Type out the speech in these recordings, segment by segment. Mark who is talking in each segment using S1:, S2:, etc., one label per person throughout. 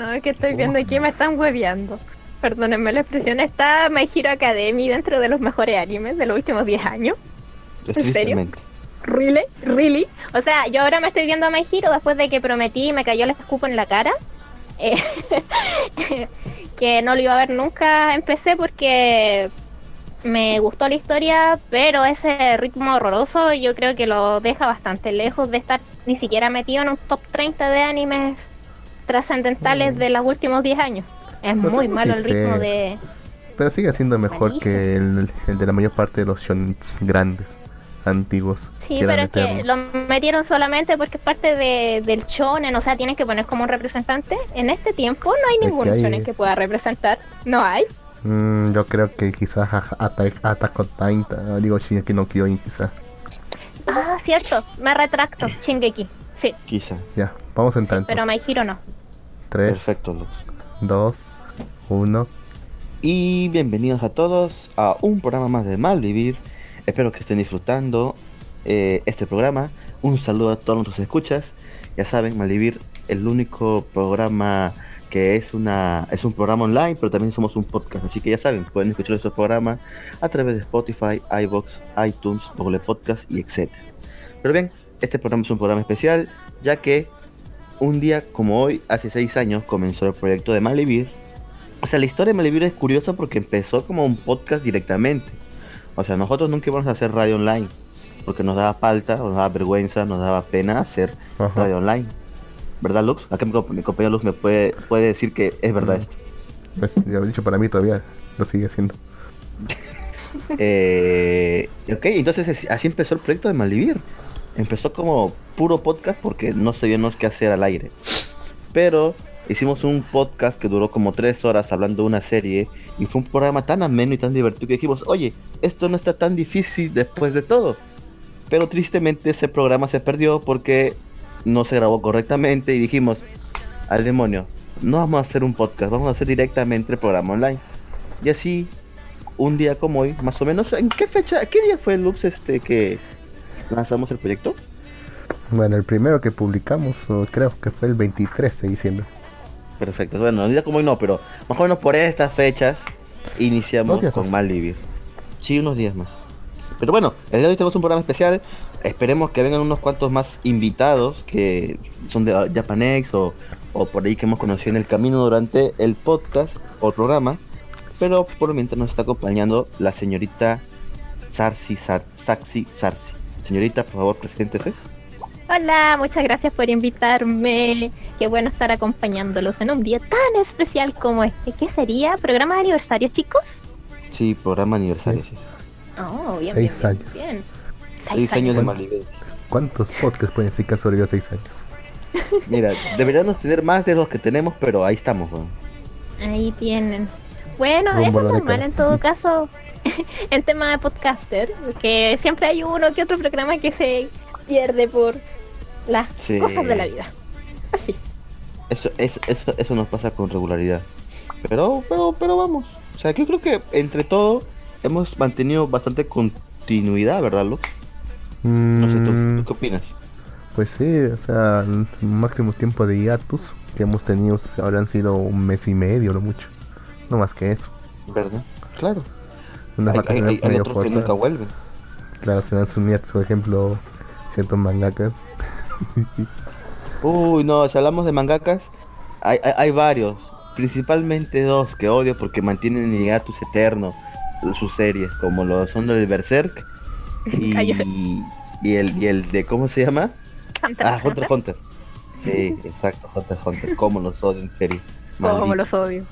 S1: No, es que estoy viendo aquí me están hueveando. Perdónenme la expresión. Está My Hero Academy dentro de los mejores animes de los últimos 10 años. ¿En serio? ¿Really? ¿Really? O sea, yo ahora me estoy viendo a My Hero después de que prometí y me cayó el escupo en la cara. eh, que no lo iba a ver nunca empecé porque me gustó la historia, pero ese ritmo horroroso yo creo que lo deja bastante lejos de estar ni siquiera metido en un top 30 de animes trascendentales de los últimos 10 años. Es
S2: Pues
S1: muy
S2: sí,
S1: malo el
S2: sí.
S1: ritmo de...
S2: Pero sigue siendo mejor
S1: Malísimo.
S2: que el, el de la mayor parte de los shonen grandes, antiguos.
S1: Sí, pero es que lo metieron solamente porque es parte de, del shonen, o sea, tienen que poner como un representante. En este tiempo no hay
S2: Es
S1: ningún
S2: que hay-
S1: shonen que pueda representar. No hay.
S2: Mm, yo creo que quizás Attack Attack on Titan, digo Shingeki no Kyojin quizás.
S1: Ah, cierto, me retracto, Shingeki. Sí,
S3: Quizá.
S2: Ya, vamos a entrar
S1: pero
S2: entonces.
S1: My Hero no.
S2: 3,
S3: Perfecto, Lux.
S2: 2, 1.
S3: Y bienvenidos a todos a un programa más de Malvivir. Espero que estén disfrutando eh, este programa. Un saludo a todos nuestros escuchas. Ya saben, Malvivir, el único programa que es una es un programa online, pero también somos un podcast. Así que ya saben, pueden escuchar nuestros programas a través de Spotify, iBox, iTunes, Google Podcast y etc. Pero bien, este programa es un programa especial, ya que un día como hoy, hace seis años, comenzó el proyecto de Malvivir o sea, la historia de Malivir es curiosa porque empezó como un podcast directamente. O sea, nosotros nunca íbamos a hacer radio online. Porque nos daba falta, nos daba vergüenza, nos daba pena hacer
S2: Ajá.
S3: radio online. ¿Verdad, Lux? Acá mi, comp- mi compañero Lux me puede, puede decir que es verdad esto.
S2: Pues, ya he dicho para mí todavía lo sigue haciendo.
S3: Eh, ok, entonces es- así empezó el proyecto de Malivir. Empezó como puro podcast porque no sabíamos qué hacer al aire. Pero hicimos un podcast que duró como tres horas hablando de una serie y fue un programa tan ameno y tan divertido que dijimos, oye, esto no está tan difícil después de todo. Pero tristemente ese programa se perdió porque no se grabó correctamente y dijimos, al demonio, no vamos a hacer un podcast, vamos a hacer directamente el programa online. Y así, un día como hoy, más o menos, ¿en qué fecha, qué día fue Lux este que lanzamos el proyecto?
S2: Bueno, el primero que publicamos, creo que fue el 23 de diciembre.
S3: Perfecto, bueno, día como hoy no, pero más o menos por estas fechas iniciamos con
S2: más.
S3: Malvivir. Sí, unos días más. Pero bueno, el día de hoy tenemos un programa especial. Esperemos que vengan unos cuantos más invitados que son de Japanex o, o por ahí que hemos conocido en el camino durante el podcast o programa. Pero por mientras nos está acompañando la señorita Sarsi Sar, Saxi Sarsi. Señorita, por favor, preséntese.
S1: Hola, muchas gracias por invitarme. Qué bueno estar acompañándolos en un día tan especial como este. ¿Qué sería? ¿Programa de aniversario, chicos?
S3: Sí, programa aniversario.
S2: Sí,
S1: Oh, bien,
S2: Seis
S1: bien,
S2: años.
S1: bien.
S3: Seis años de
S2: Bueno.
S3: Malvivir.
S2: ¿Cuántos podcasts pueden decir que han sobrevivido 6 años?
S3: Mira, deberíamos tener más de los que tenemos, pero ahí estamos, weón.
S1: Ahí tienen. Bueno,
S2: Rumbo
S1: eso es normal en todo caso en tema de podcaster, que siempre hay uno que otro programa que se pierde por las
S3: Sí.
S1: cosas de la vida. Así.
S3: Eso, eso, eso, eso nos pasa con regularidad. Pero, pero, pero vamos. O sea, yo creo que entre todo hemos mantenido bastante continuidad, ¿verdad, Lu? No sé, ¿tú,
S2: Mm,
S3: tú qué opinas?
S2: Pues sí, o sea, el máximo tiempo de hiatus que hemos tenido habrán sido un mes y medio, lo mucho. No más que eso.
S3: ¿Verdad? Claro.
S2: Unas
S3: Hay, hay-
S2: vacaciones
S3: hay- hay
S2: medio
S3: otros que
S2: forzadas.
S3: nunca vuelven.
S2: Claro, serán sus nietos, por ejemplo, ciertos mangakas.
S3: Uy, no, si hablamos de mangakas, hay, hay, hay varios. Principalmente dos que odio porque mantienen en hiatus eterno sus series, como lo son el Berserk y, y, el, y el de, ¿cómo se llama?
S1: Hunter
S3: Ah, Hunter x Hunter. Sí, exacto, Hunter Hunter. Cómo los odio en serie.
S1: Como los odio.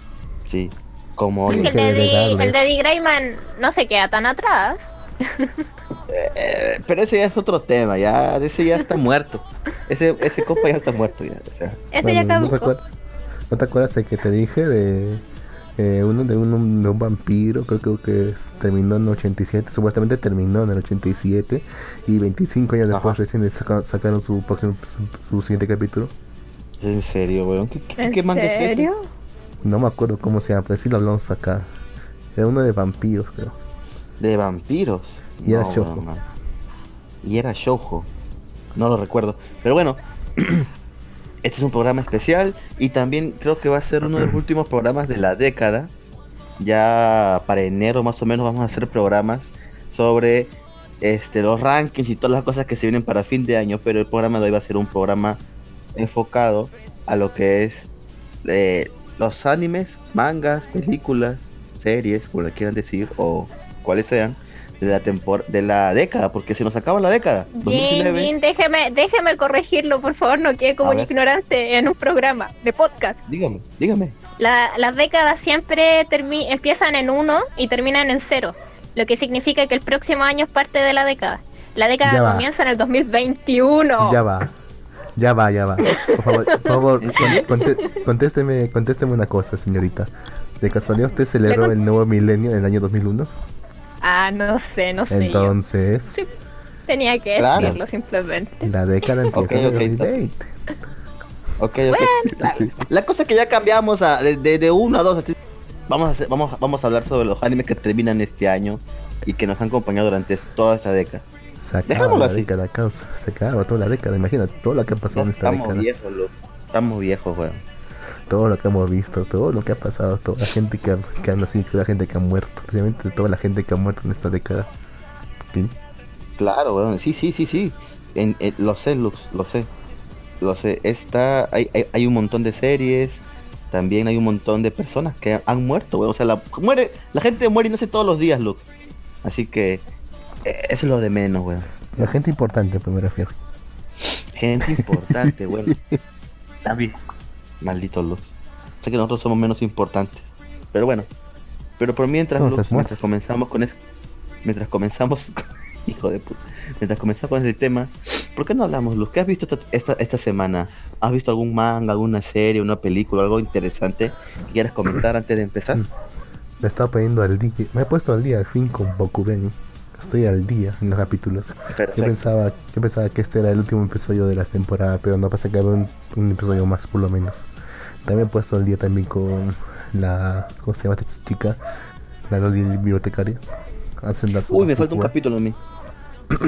S3: Sí, como
S1: el de,
S2: que
S1: Di-
S2: delegarles.
S1: el de D. Grayman no se queda tan atrás.
S3: Eh, pero ese ya es otro tema, ya, ese ya está muerto. Ese, ese compa ya está muerto ya, o sea.
S1: Ese
S2: Bueno,
S1: ya
S2: ¿no, te acuerdas, ¿No te acuerdas de que te dije de eh, uno de un, de un vampiro? Creo, creo que es- terminó en el 87, supuestamente terminó en el 87 y 25 años después
S3: Ajá.
S2: recién saca- sacaron su próximo su, su siguiente capítulo.
S3: En serio, weón. ¿Qué, qué,
S1: ¿En
S3: qué manga es ese?
S2: No me acuerdo cómo se llama, pero sí lo hablamos acá. Era uno de vampiros, creo.
S3: De vampiros.
S2: Y era shoujo.
S3: no. Y era shoujo. No lo recuerdo. Pero bueno. este es un programa especial y también creo que va a ser uno de los últimos programas de la década. Ya para enero más o menos vamos a hacer programas sobre este, los rankings y todas las cosas que se vienen para fin de año, pero el programa de hoy va a ser un programa enfocado a lo que es eh, los animes, mangas, películas, series, como le quieran decir, o cuáles sean, de la tempor de la década, porque se nos acaba la década.
S1: Jin, Jin, déjeme, déjeme corregirlo, por favor, no quede como un ignorante en un programa de podcast.
S3: Dígame, dígame.
S1: las décadas siempre empiezan en uno y terminan en cero, lo que significa que el próximo año es parte de la década. La década comienza en el 2021.
S2: Ya va. Ya va, ya va. Por favor, por favor contésteme, contésteme una cosa, señorita. ¿De casualidad usted celebró el nuevo milenio en el año 2001?
S1: Ah, no sé, no sé.
S2: Entonces.
S1: tenía que decirlo simplemente.
S2: La década empieza en el 2020.
S3: Ok, ok. La, cosa es que ya cambiamos a, de, de, uno a dos. Vamos a, vamos, vamos a hablar sobre los animes que terminan este año y que nos han acompañado durante toda esta década.
S2: Se acaba la década, causa. Se acaba toda la década. Imagínate todo lo que ha pasado en esta
S3: estamos
S2: década.
S3: Viejos, Estamos viejos, weón.
S2: Todo lo que hemos visto, todo lo que ha pasado, toda la gente que ha, que ha nacido, toda la gente que ha muerto, Realmente toda la gente que ha muerto en esta década.
S3: Claro, weón. Sí, sí, sí, sí. En, lo sé, Lux, lo sé. Lo sé. Está, hay, hay, hay, un montón de series. También hay un montón de personas que han muerto, weón. O sea, la, muere, la gente muere y nace todos los días, Lux. Así que es lo de menos, weón.
S2: La gente importante, pues me refiero.
S3: Gente importante, weón. También. Maldito luz. Sé que nosotros somos menos importantes. Pero bueno. Pero por mientras, mientras comenzamos con eso. Mientras comenzamos. hijo de puta. Mientras comenzamos con el tema. ¿Por qué no hablamos, Luz? ¿Qué has visto esta, esta, semana? ¿Has visto algún manga, alguna serie, una película, algo interesante que quieras comentar antes de empezar? Me
S2: he estado poniendo al día. Me he puesto al día al fin con Bokuben. Estoy al día en los capítulos. Yo pensaba, yo pensaba que este era el último episodio de las temporadas, pero no pasa que había un, episodio más por lo menos. También he puesto al día también con la. ¿Cómo se llama esta chica? La Loli bibliotecaria.
S3: Hacen las Uy, me falta un capítulo a mí.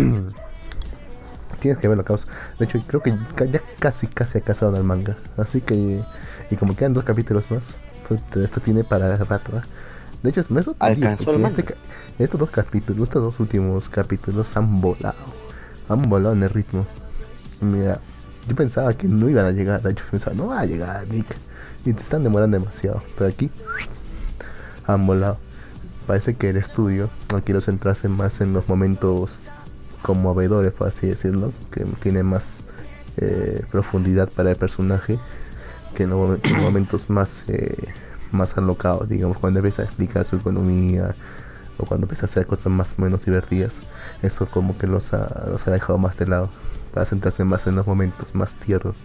S2: Tienes que verlo, caos. De hecho, creo que ya casi, casi ha casado al manga. Así que. Y como quedan dos capítulos más, pues esto tiene para rato. ¿eh? De hecho, me
S3: Alcanzó el
S2: este, estos dos capítulos, estos dos últimos capítulos han volado. Han volado en el ritmo. Mira, yo pensaba que no iban a llegar. Hecho, pensaba, no va a llegar, Nick. Y te están demorando demasiado. Pero aquí han volado. Parece que el estudio no quiero centrarse más en los momentos conmovedores, por así decirlo. Que tiene más eh, profundidad para el personaje. Que en los, momentos más. Eh, más alocado, digamos, cuando empieza a explicar su economía o cuando empieza a hacer cosas más o menos divertidas, eso como que los ha, los ha dejado más de lado para centrarse más en los momentos más tiernos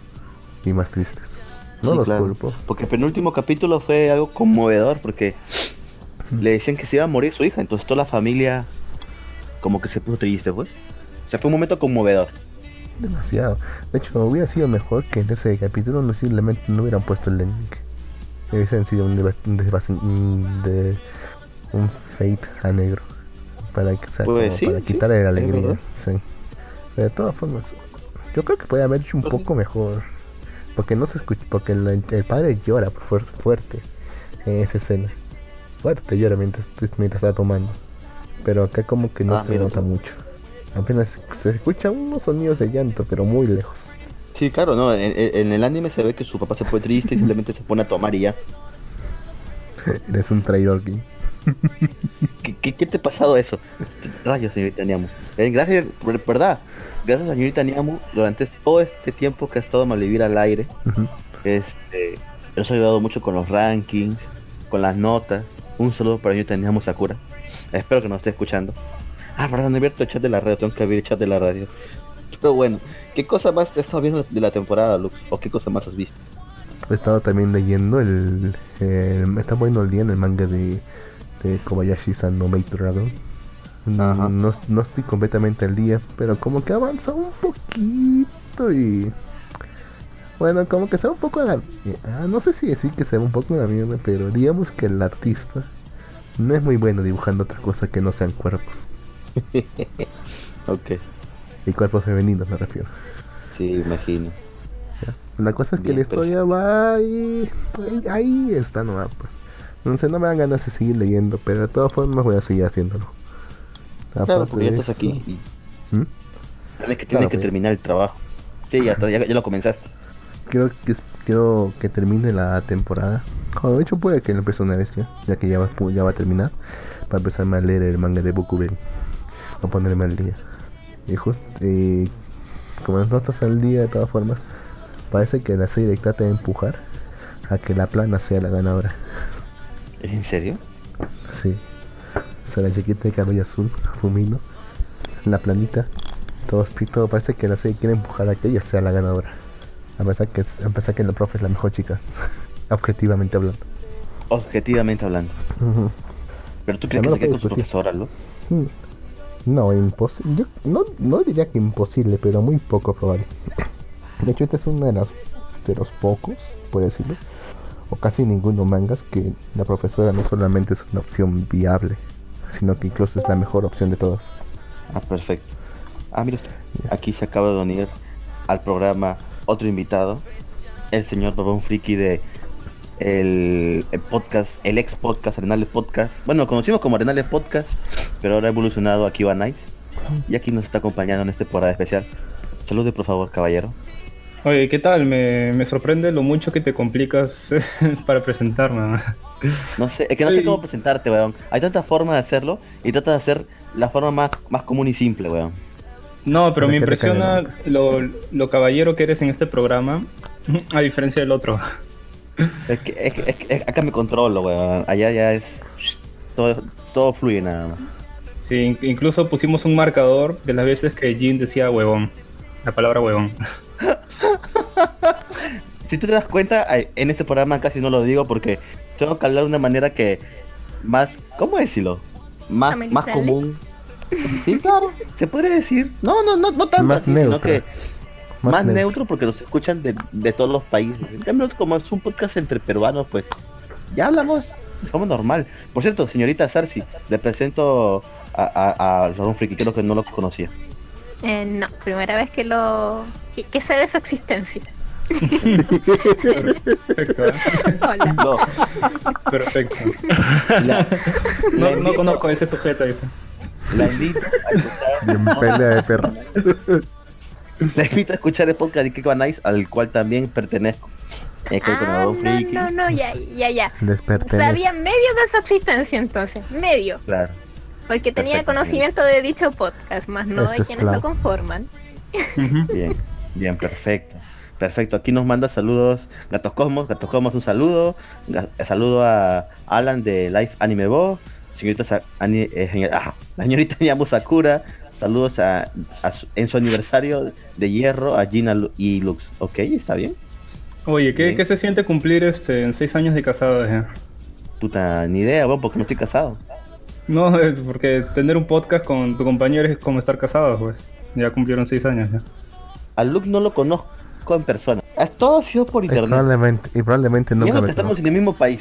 S2: y más tristes. No los culpo.
S3: Porque el penúltimo capítulo fue algo conmovedor porque le decían que se iba a morir su hija, entonces toda la familia como que se puso triste, pues. O sea, fue un momento conmovedor.
S2: Demasiado. De hecho, hubiera sido mejor que en ese capítulo no simplemente no hubieran puesto el link hubiesen sido un, de, un fate a negro para que
S3: pues
S2: para quitarle la alegría sí. Pero de todas formas yo creo que puede haber hecho un poco mejor porque no se escucha porque el, padre llora fuerte, fuerte en esa escena fuerte llora mientras, mientras está tomando pero acá como que no ah, se nota mucho apenas se escuchan unos sonidos de llanto pero muy lejos
S3: Sí, claro, no. En, el anime se ve que su papá se fue triste y simplemente se pone a tomar y ya.
S2: Eres un traidor, King.
S3: ¿Qué, qué, te ha pasado eso? Rayos, señorita Niamu. Eh, gracias, verdad. Gracias, señorita Niamu, durante todo este tiempo que ha estado Malvivir al aire. Este, nos ha ayudado mucho con los rankings, con las notas. Un saludo para señorita Niamu Sakura. Espero que nos esté escuchando. Ah, perdón, he abierto el chat de la radio. Tengo que abrir el chat de la radio. Pero bueno, ¿qué cosa más has estado viendo de la temporada, Lux? ¿O qué cosa más has visto?
S2: He estado también leyendo el. me está poniendo el día en el manga de, de Kobayashi-san no Dragon. No, no, estoy completamente al día, pero como que avanza un poquito y. Bueno, como que se ve un poco. La, ah, no sé si decir que se un poco la mierda, pero digamos que el artista no es muy bueno dibujando otra cosa que no sean cuerpos.
S3: ok.
S2: Y cuerpos femeninos me refiero.
S3: Sí, imagino.
S2: La cosa es que
S3: Bien,
S2: la historia va ahí, ahí, ahí está nomás. Pues. Entonces no me dan ganas de seguir leyendo, pero de todas formas voy a seguir haciéndolo.
S3: Claro,
S2: Aparte
S3: porque ya
S2: de
S3: estás
S2: eso-
S3: aquí y
S2: ¿Mm?
S3: tienes que, tienes
S2: Claro,
S3: que
S2: pues.
S3: terminar el trabajo. Sí, ya, está, ya, ya lo comenzaste.
S2: Quiero que, quiero que termine la temporada. O de hecho puede que lo empiece una vez ya, ya que ya va, ya va a terminar. Para empezarme a leer el manga de Bokuben. A ponerme al día. Y justo, como no estás al día de todas formas, parece que la serie trata de empujar a que la plana sea la ganadora.
S3: ¿Es en serio?
S2: Sí. O sea, la chiquita de cabello azul, Fumino. La planita. Todo, todo parece que la serie quiere empujar a que ella sea la ganadora. A pesar que, es- a pesar que la profe es la mejor chica. Objetivamente hablando.
S3: Objetivamente hablando. Pero tú crees
S2: No, no
S3: que se quede
S2: lo
S3: con su profesora, ¿no?
S2: Mm. No, imposible. Yo no, no diría que imposible, pero muy poco probable. De hecho, este es uno de, las, de los pocos, por decirlo, o casi ninguno mangas que la profesora no solamente es una opción viable, sino que incluso es la mejor opción de todas.
S3: Ah, perfecto. Ah, mira usted. Aquí se acaba de unir al programa otro invitado, el señor Babón Friki de el, el podcast, el ex podcast, Arenales Podcast. Bueno, lo conocimos como Arenales Podcast, pero ahora ha evolucionado a Kiva Nice. Y aquí nos está acompañando en este temporada especial. Salude, por favor, caballero.
S4: Oye, ¿qué tal? Me, me sorprende lo mucho que te complicas para presentarme.
S3: No sé, es que no sé cómo presentarte, weón. Hay tantas formas de hacerlo y trata de hacer la forma más, más común y simple, weón.
S4: No, pero me impresiona lo, lo caballero que eres en este programa, a diferencia del otro.
S3: Es que, es que- es que- es- acá me controlo, weón. Allá ya es. Todo, todo fluye nada más.
S4: Sí, in- incluso pusimos un marcador de las veces que Jin decía huevón, la palabra huevón.
S3: Si tú te das cuenta, en este programa casi no lo digo porque tengo que hablar de una manera que más, ¿cómo decirlo? Más, más común. Sí, claro, se podría decir. No, no, no, no tanto
S2: Más
S3: así, sino
S2: neutra.
S3: que más,
S2: Más
S3: neutro.
S2: neutro.
S3: porque nos escuchan de, de todos los países. En cambio, como es un podcast entre peruanos, pues ya hablamos de forma normal. Por cierto, señorita Sarsi, le presento a, a, a Ron Friki, creo que no lo conocía.
S1: Eh, no, primera vez que lo. que, que sé de su existencia.
S4: Perfecto, ¿eh?
S1: Hola.
S3: No,
S4: Perfecto.
S3: la, la
S4: conozco a ese sujeto, dice.
S3: la invito a escuchar
S2: Bien pelea de perros.
S3: Les invito a escuchar el podcast de Kiko Nice, al cual también pertenezco. Eh,
S1: Ah, no,
S3: Friki.
S1: no, no, ya, ya, ya. Sabía medio de su existencia entonces, medio.
S3: Claro.
S1: Porque tenía
S3: Perfecto,
S1: conocimiento de dicho podcast, más no
S2: Eso
S1: de
S2: es
S1: quienes lo conforman.
S3: Bien, bien, perfecto. Perfecto, aquí nos manda saludos Gatos Cosmos, Gatos Cosmos un saludo, Ga- saludo a Alan de Life Anime Bo, señorita Sa- Ani- eh, señor- ah, la señorita Yamu Sakura, saludos a, a su- en su aniversario de hierro a Gina Lu- y Lux. Ok, está bien.
S4: Oye, ¿qué,
S3: Bien.
S4: ¿qué se siente cumplir este en seis años de casado ya?
S3: Puta, ni idea, bueno, porque no estoy casado.
S4: No, es porque tener un podcast con tu compañero es como estar casado, pues. Ya cumplieron seis años ya.
S3: A Lux no lo conozco en persona. Es todo ha sido por
S2: Y
S3: internet.
S2: probablemente, y probablemente
S3: Y
S2: nunca
S3: eso
S2: me
S3: que estamos en el mismo país.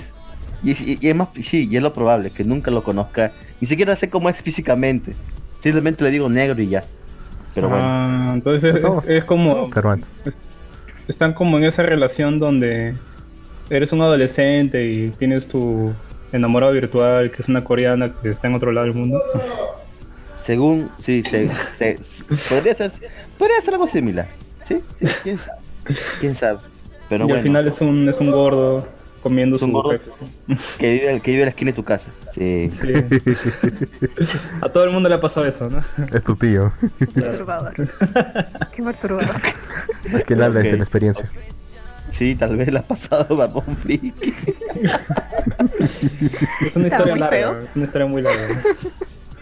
S3: Y, y- y es más, sí, y es lo probable, que nunca lo conozca. Ni siquiera sé cómo es físicamente. Simplemente le digo negro y ya. Pero bueno,
S4: Ah, entonces
S2: Pues somos-
S4: es como están como en esa relación donde eres un adolescente y tienes tu enamorado virtual que es una coreana que está en otro lado del mundo.
S3: según, sí, se, se- podría, ser, podría ser algo similar. ¿Sí? sí ¿Quién sabe? ¿Quién sabe? Pero
S4: y
S3: bueno,
S4: al final es un es un gordo comiendo
S3: Es un
S4: su
S3: gordo. Que, vive, que vive en la esquina de tu casa. Sí.
S4: Sí. A todo el mundo le ha pasado eso, ¿no?
S2: Es tu tío.
S1: Perturbador. Qué perturbador.
S2: Es que él habla
S3: Ok.
S2: desde la experiencia.
S3: Sí, tal vez le ha pasado a Babón Friki.
S4: Es una historia larga,
S1: feo.
S4: es una historia muy larga.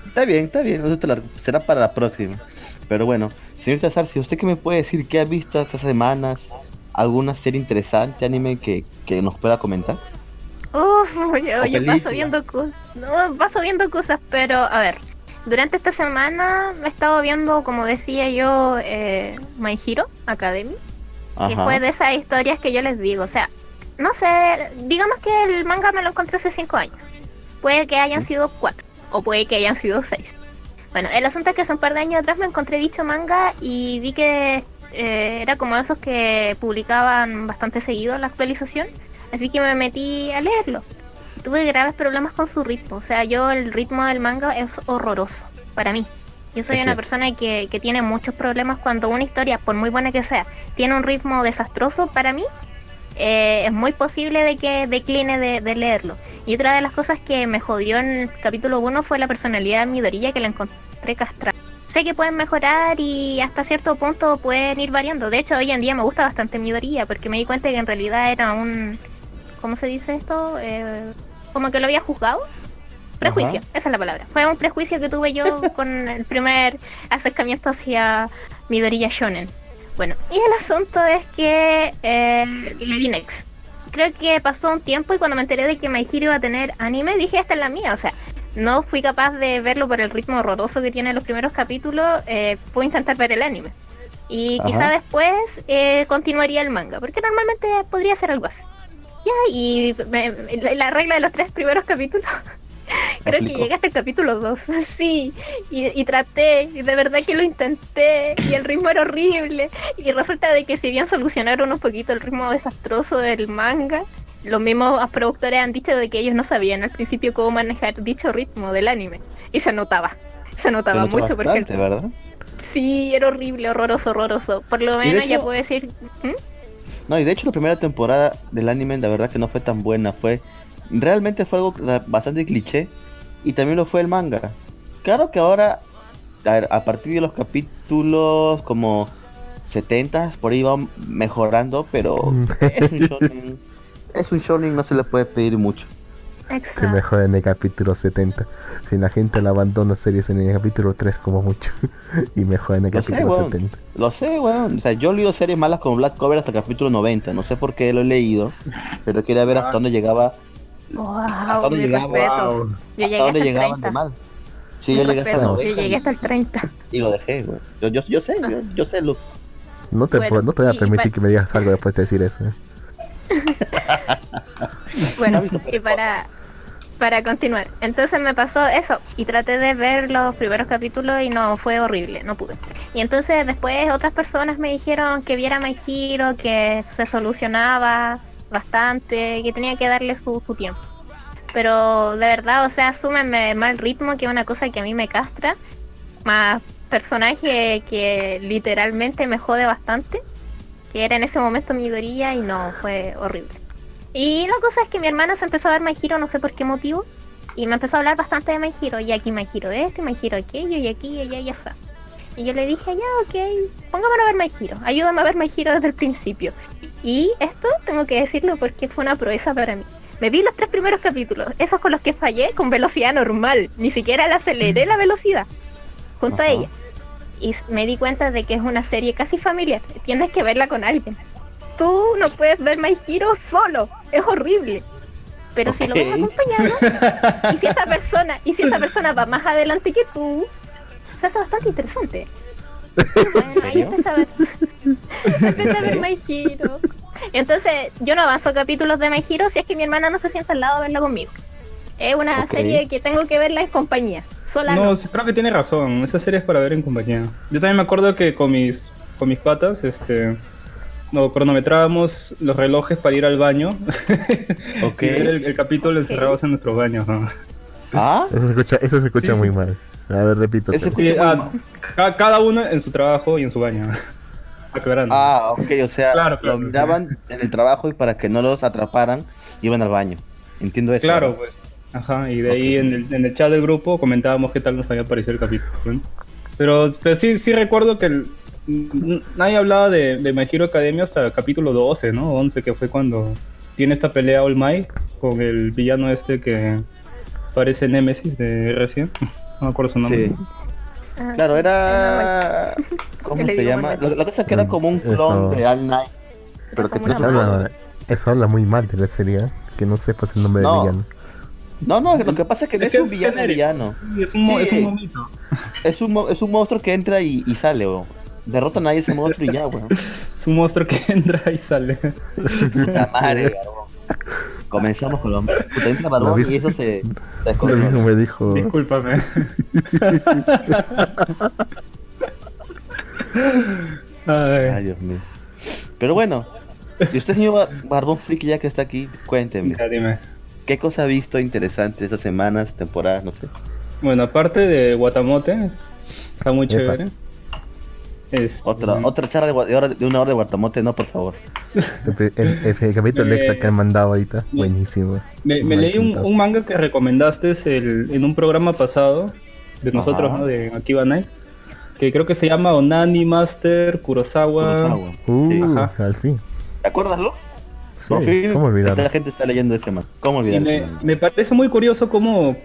S3: Está bien, está bien. la- será para la próxima. Pero bueno, señorita Sarsi, ¿usted qué me puede decir? ¿Qué ha visto estas semanas? ¿Alguna serie interesante, anime que, que nos pueda comentar?
S1: Uf, yo, yo paso viendo cosas. No, paso viendo cosas, pero a ver. Durante esta semana me he estado viendo, como decía yo, eh, My Hero Academy.
S3: Ajá.
S1: fue de esas historias que yo les digo. O sea, no sé, digamos que el manga me lo encontré hace cinco años. Puede que hayan
S3: Sí.
S1: sido cuatro, o puede que hayan sido seis. Bueno, el asunto es que hace un par de años atrás me encontré dicho manga y vi que eh, era como esos que publicaban bastante seguido la actualización, así que me metí a leerlo. Tuve graves problemas con su ritmo, o sea, yo el ritmo del manga es horroroso para mí. Yo soy
S3: Es
S1: una
S3: cierto.
S1: persona que, que tiene muchos problemas cuando una historia, por muy buena que sea, tiene un ritmo desastroso para mí. eh, es muy posible de que decline de, de leerlo. Y otra de las cosas que me jodió en el capítulo 1 fue la personalidad de Midoriya que la encontré castrada. Sé que pueden mejorar y hasta cierto punto pueden ir variando. De hecho, hoy en día me gusta bastante Midoriya porque me di cuenta que en realidad era un... ¿Cómo se dice esto? Eh, como que lo había juzgado. Prejuicio,
S3: Ajá.
S1: esa es la palabra. Fue un prejuicio que tuve yo con el primer acercamiento hacia Midoriya Shonen. Bueno, y el asunto es que eh, next. Creo que pasó un tiempo y cuando me enteré de que My Hero iba a tener anime, dije, esta es la mía. O sea, no fui capaz de verlo por el ritmo horroroso que tiene los primeros capítulos. Eh, pude intentar ver el anime. Y
S3: Ajá.
S1: quizá después eh, continuaría el manga, porque normalmente podría ser algo así. Ya, y me- la- la regla de los tres primeros capítulos. Creo que llegué hasta el capítulo 2, sí, y, y traté, y de verdad que lo intenté, y el ritmo era horrible, y resulta de que si bien solucionaron un poquito el ritmo desastroso del manga, los mismos productores han dicho de que ellos no sabían al principio cómo manejar dicho ritmo del anime, y se notaba, se notaba mucho, porque
S3: bastante, ¿verdad?
S1: sí, era horrible, horroroso, horroroso, por lo menos ya
S3: hecho-
S1: puedo decir, ¿Mm?
S3: No, y de hecho la primera temporada del anime la verdad que no fue tan buena, fue realmente fue algo bastante cliché y también lo fue el manga. Claro que ahora a, partir de los capítulos como 70 por ahí va mejorando, pero
S2: Mm.
S3: es un shonen, es un shonen, no se le puede pedir mucho.
S2: Se
S1: exacto.
S2: mejora en el capítulo 70. Si la gente la abandona series en el capítulo 3 como mucho. y mejora en el
S3: Lo sé,
S2: capítulo
S3: weón.
S2: 70.
S3: Lo sé, weón. O sea, yo he leído series malas como Black Cover hasta el capítulo 90. No sé por qué lo he leído, pero quería ver hasta dónde llegaba.
S1: Wow,
S3: dónde
S1: mis
S3: llegaba?
S4: Wow.
S1: Yo
S3: hasta dónde
S1: hasta
S3: llegaban
S1: 30.
S3: de mal. Sí, yo llegué hasta el
S1: respetos,
S3: 90
S1: Yo llegué hasta el 30.
S3: y lo dejé, güey. Yo, yo, yo sé, yo, yo sé, Luz.
S2: No te,
S1: Bueno,
S2: puedo- no te voy a permitir que me digas algo después de decir eso. ¿eh?
S1: Bueno, y para, para continuar. Entonces me pasó eso y traté de ver los primeros capítulos y no, fue horrible, no pude. Y entonces después otras personas me dijeron que viera My Hero, que se solucionaba bastante, que tenía que darle su, tiempo. Pero de verdad, o sea, asúmenme mal ritmo, que es una cosa que a mí me castra, más personaje que literalmente me jode bastante, que era en ese momento mi gorilla y no, fue horrible. Y la cosa es que mi hermana se empezó a ver My Hero, no sé por qué motivo, y me empezó a hablar bastante de My Hero, y aquí My Hero este, My Hero aquello, y aquí, y allá, y allá. Y yo le dije, ya, ok, pongámonos a ver My Hero, ayúdame a ver My Hero desde el principio. Y esto tengo que decirlo porque fue una proeza para mí. Me vi los tres primeros capítulos, esos con los que fallé con velocidad normal, ni siquiera le aceleré la velocidad, junto a ella. Y me di cuenta de que es una serie casi familiar, tienes que verla con alguien. Tú no puedes ver My Hero solo, es horrible. Pero si lo ves acompañado, y si esa persona, y si esa persona va más adelante que tú, se hace bastante interesante. Bueno, ahí empecé a ver, empecé a ver My Hero. Entonces, yo no avanzo capítulos de My Hero si es que mi hermana no se sienta al lado a verla conmigo. Es una serie que tengo que verla en compañía. Sola no.
S4: No, sí, creo que tiene razón. Esa serie es para ver en compañía. Yo también me acuerdo que con mis, con mis patas, este, no, cronometrábamos los relojes para ir al baño.
S3: Ok.
S4: y ver el, el capítulo encerrados en nuestros baños. ¿no?
S3: Ah,
S2: Eso se escucha, eso se escucha
S4: Sí.
S2: muy mal. A ver, repito.
S4: Sí, ah, ca- cada uno en su trabajo y en su baño. Aclarando.
S3: ah, ok, o sea,
S4: Claro, claro.
S3: lo miraban en el trabajo y para que no los atraparan, iban al baño. Entiendo eso.
S4: Claro,
S3: ¿no?
S4: pues. Ajá, y de ahí en el, en el chat del grupo comentábamos qué tal nos había parecido el capítulo. ¿no? Pero, pero sí, sí recuerdo que el- nadie hablaba de, de My Hero Academia hasta el capítulo 12, ¿no? 11, que fue cuando tiene esta pelea All Might con el villano este que parece Nemesis de recién. No me acuerdo su nombre.
S3: Sí.
S1: Ah,
S3: Claro, era. ¿Cómo se llama? Lo, que pasa es que era como un
S2: eso-
S3: clon de All Night. Pero que
S2: Eso habla, eso habla muy mal de la serie, ¿eh? Que no sepas el nombre
S3: No.
S2: del villano.
S3: No, no, lo que pasa es que no
S4: Es
S3: un villano
S4: genérico.
S3: villano.
S4: Sí, es un,
S3: Sí.
S4: es un momento.
S3: Es un, mo- es un monstruo que entra y, y sale, weón. Derrota a nadie ese monstruo y ya, weón.
S4: Es un monstruo que entra y sale.
S3: La madre, barbón. Comenzamos con los puta, y eso se, se
S2: Lo mismo me dijo.
S4: Discúlpame. Ay,
S3: Ay, Dios mío. Pero bueno, y usted, señor Bar- Barbón Friki, ya que está aquí, cuénteme.
S4: ya dime.
S3: ¿Qué cosa ha visto interesante estas semanas, temporadas, no sé?
S4: Bueno, aparte de Guatamote, está muy
S2: Epa.
S4: chévere. Este,
S3: Otra, otra charla de, de una hora de guartamote, no, por favor.
S2: El, el- el capítulo
S4: Eh,
S2: extra que han mandado ahorita, buenísimo.
S4: Me, me leí un, un manga que recomendaste el- en un programa pasado de nosotros,
S3: Ajá.
S4: ¿no? De Akiba Night, que creo que se llama Onani Master Kurosawa.
S3: Kurosawa.
S2: Uh,
S3: Sí.
S4: Ajá.
S2: al fin.
S3: ¿Te acuerdas, Lu?
S2: Sí,
S3: Por fin,
S2: ¿cómo olvidarlo?
S3: esta gente está leyendo ese man. ¿Cómo
S4: Y
S3: olvidar
S4: me, me parece muy curioso cómo,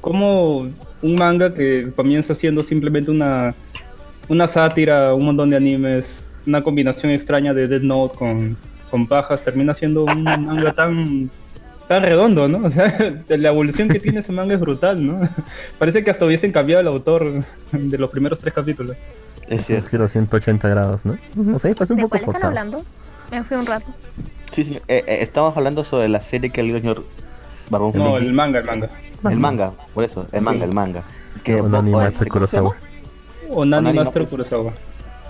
S4: cómo un manga que comienza siendo simplemente una, una sátira, un montón de animes, una combinación extraña de Dead Note con, con pajas, termina siendo un manga tan, tan redondo, ¿no? O sea, la evolución que tiene ese manga es brutal, ¿no? Parece que hasta hubiesen cambiado el autor de los primeros tres capítulos.
S3: Es cierto.
S2: giro 180 grados, ¿no? O sea, pasó un
S1: ¿De
S2: poco forzado.
S1: hablando? Me fui un rato.
S3: Sí, sí. eh, eh, estamos hablando sobre la serie que el señor Barbón
S4: No, el manga, el manga.
S3: El manga, por eso, el manga, el manga. Que
S2: Onani
S3: vos-
S4: Onani Master. Kurosawa.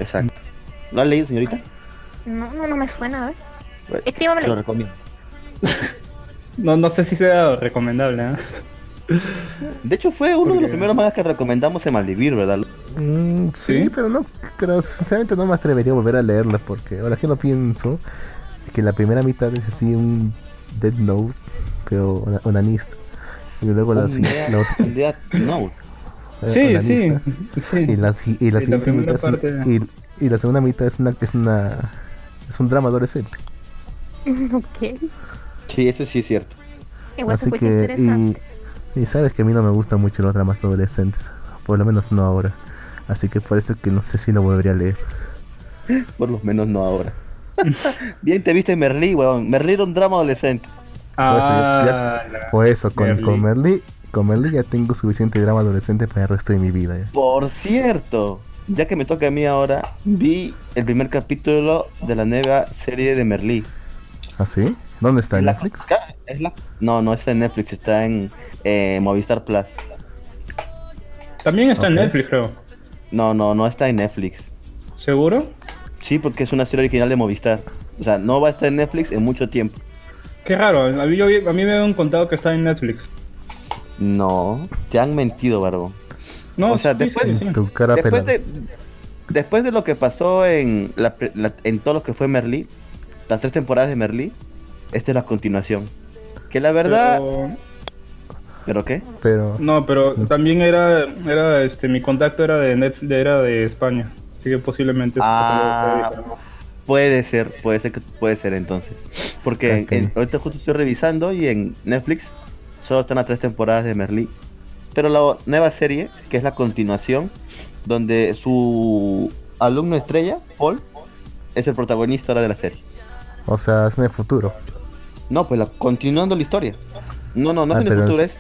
S3: Exacto. ¿Lo has leído, señorita?
S1: No, no, no me suena, a ver.
S3: Bueno. Te lo recomiendo.
S4: No, no sé si sea recomendable, ¿eh?
S3: De hecho, fue uno de los primeros mangas que recomendamos en Maldivir, ¿verdad?
S2: Mm, sí,
S4: ¿Sí?
S2: pero no, pero sinceramente no me atrevería a volver a leerla porque ahora que lo pienso, es que la primera mitad es así un Dead Note, pero ona- onanista. Y luego la, la otra,
S3: Death Note.
S2: Eh,
S4: Sí, sí, sí.
S2: Y la, si- y la
S4: Y
S2: siguiente mitad es una-
S4: parte-
S2: y, y la segunda mitad es una es una es un drama adolescente.
S1: ok.
S3: Sí, eso sí es cierto.
S1: Igual
S2: Así que y, y sabes que a mí no me gustan mucho los dramas adolescentes, por lo menos no ahora. Así que por eso que no sé si lo volvería a leer.
S3: Por lo menos no ahora. Bien te viste Merlí, weón. Merlí era un drama adolescente.
S4: Ah,
S2: Por eso, con,
S4: Merlí.
S2: con Merly, con Merly ya tengo suficiente drama adolescente para el resto de mi vida. ya.
S3: Por cierto, ya que me toca a mí ahora, vi el primer capítulo de la nueva serie de Merlí.
S2: ¿Ah, sí? ¿Dónde está? ¿En
S3: La-
S2: Netflix?
S3: es la- no, no está en Netflix, está en eh, Movistar Plus.
S4: También está en. Netflix, creo.
S3: No, no, no está en Netflix.
S4: ¿Seguro?
S3: Sí, porque es una serie original de Movistar. O sea, no va a estar en Netflix en mucho tiempo.
S4: Qué raro, a mí, yo vi- a mí me habían contado que está en Netflix.
S3: No, te han mentido, Barbón.
S4: No,
S3: O sea,
S4: sí,
S3: después-
S4: sí, sí.
S2: Tu cara
S3: Después de, después de lo que pasó en, la, pre- la- en todo lo que fue Merlí, las tres temporadas de Merlí, esta es la continuación. Que la verdad... ¿Pero,
S4: Pero-
S3: qué?
S2: Pero,
S4: No, pero también era, era este, mi contacto era de Netflix, era de España. Así que posiblemente
S3: Ah, puede ser, puede ser que puede ser entonces. Porque en-
S2: Ok.
S3: en- ahorita justo estoy revisando y en Netflix solo están las tres temporadas de Merlí. Pero la nueva serie, que es la continuación, donde su alumno estrella, Paul, es el protagonista ahora de la serie.
S2: o sea, es en el futuro.
S3: No, pues la, continuando la historia. No, no, no
S2: Ah,
S3: es en el futuro,
S2: es-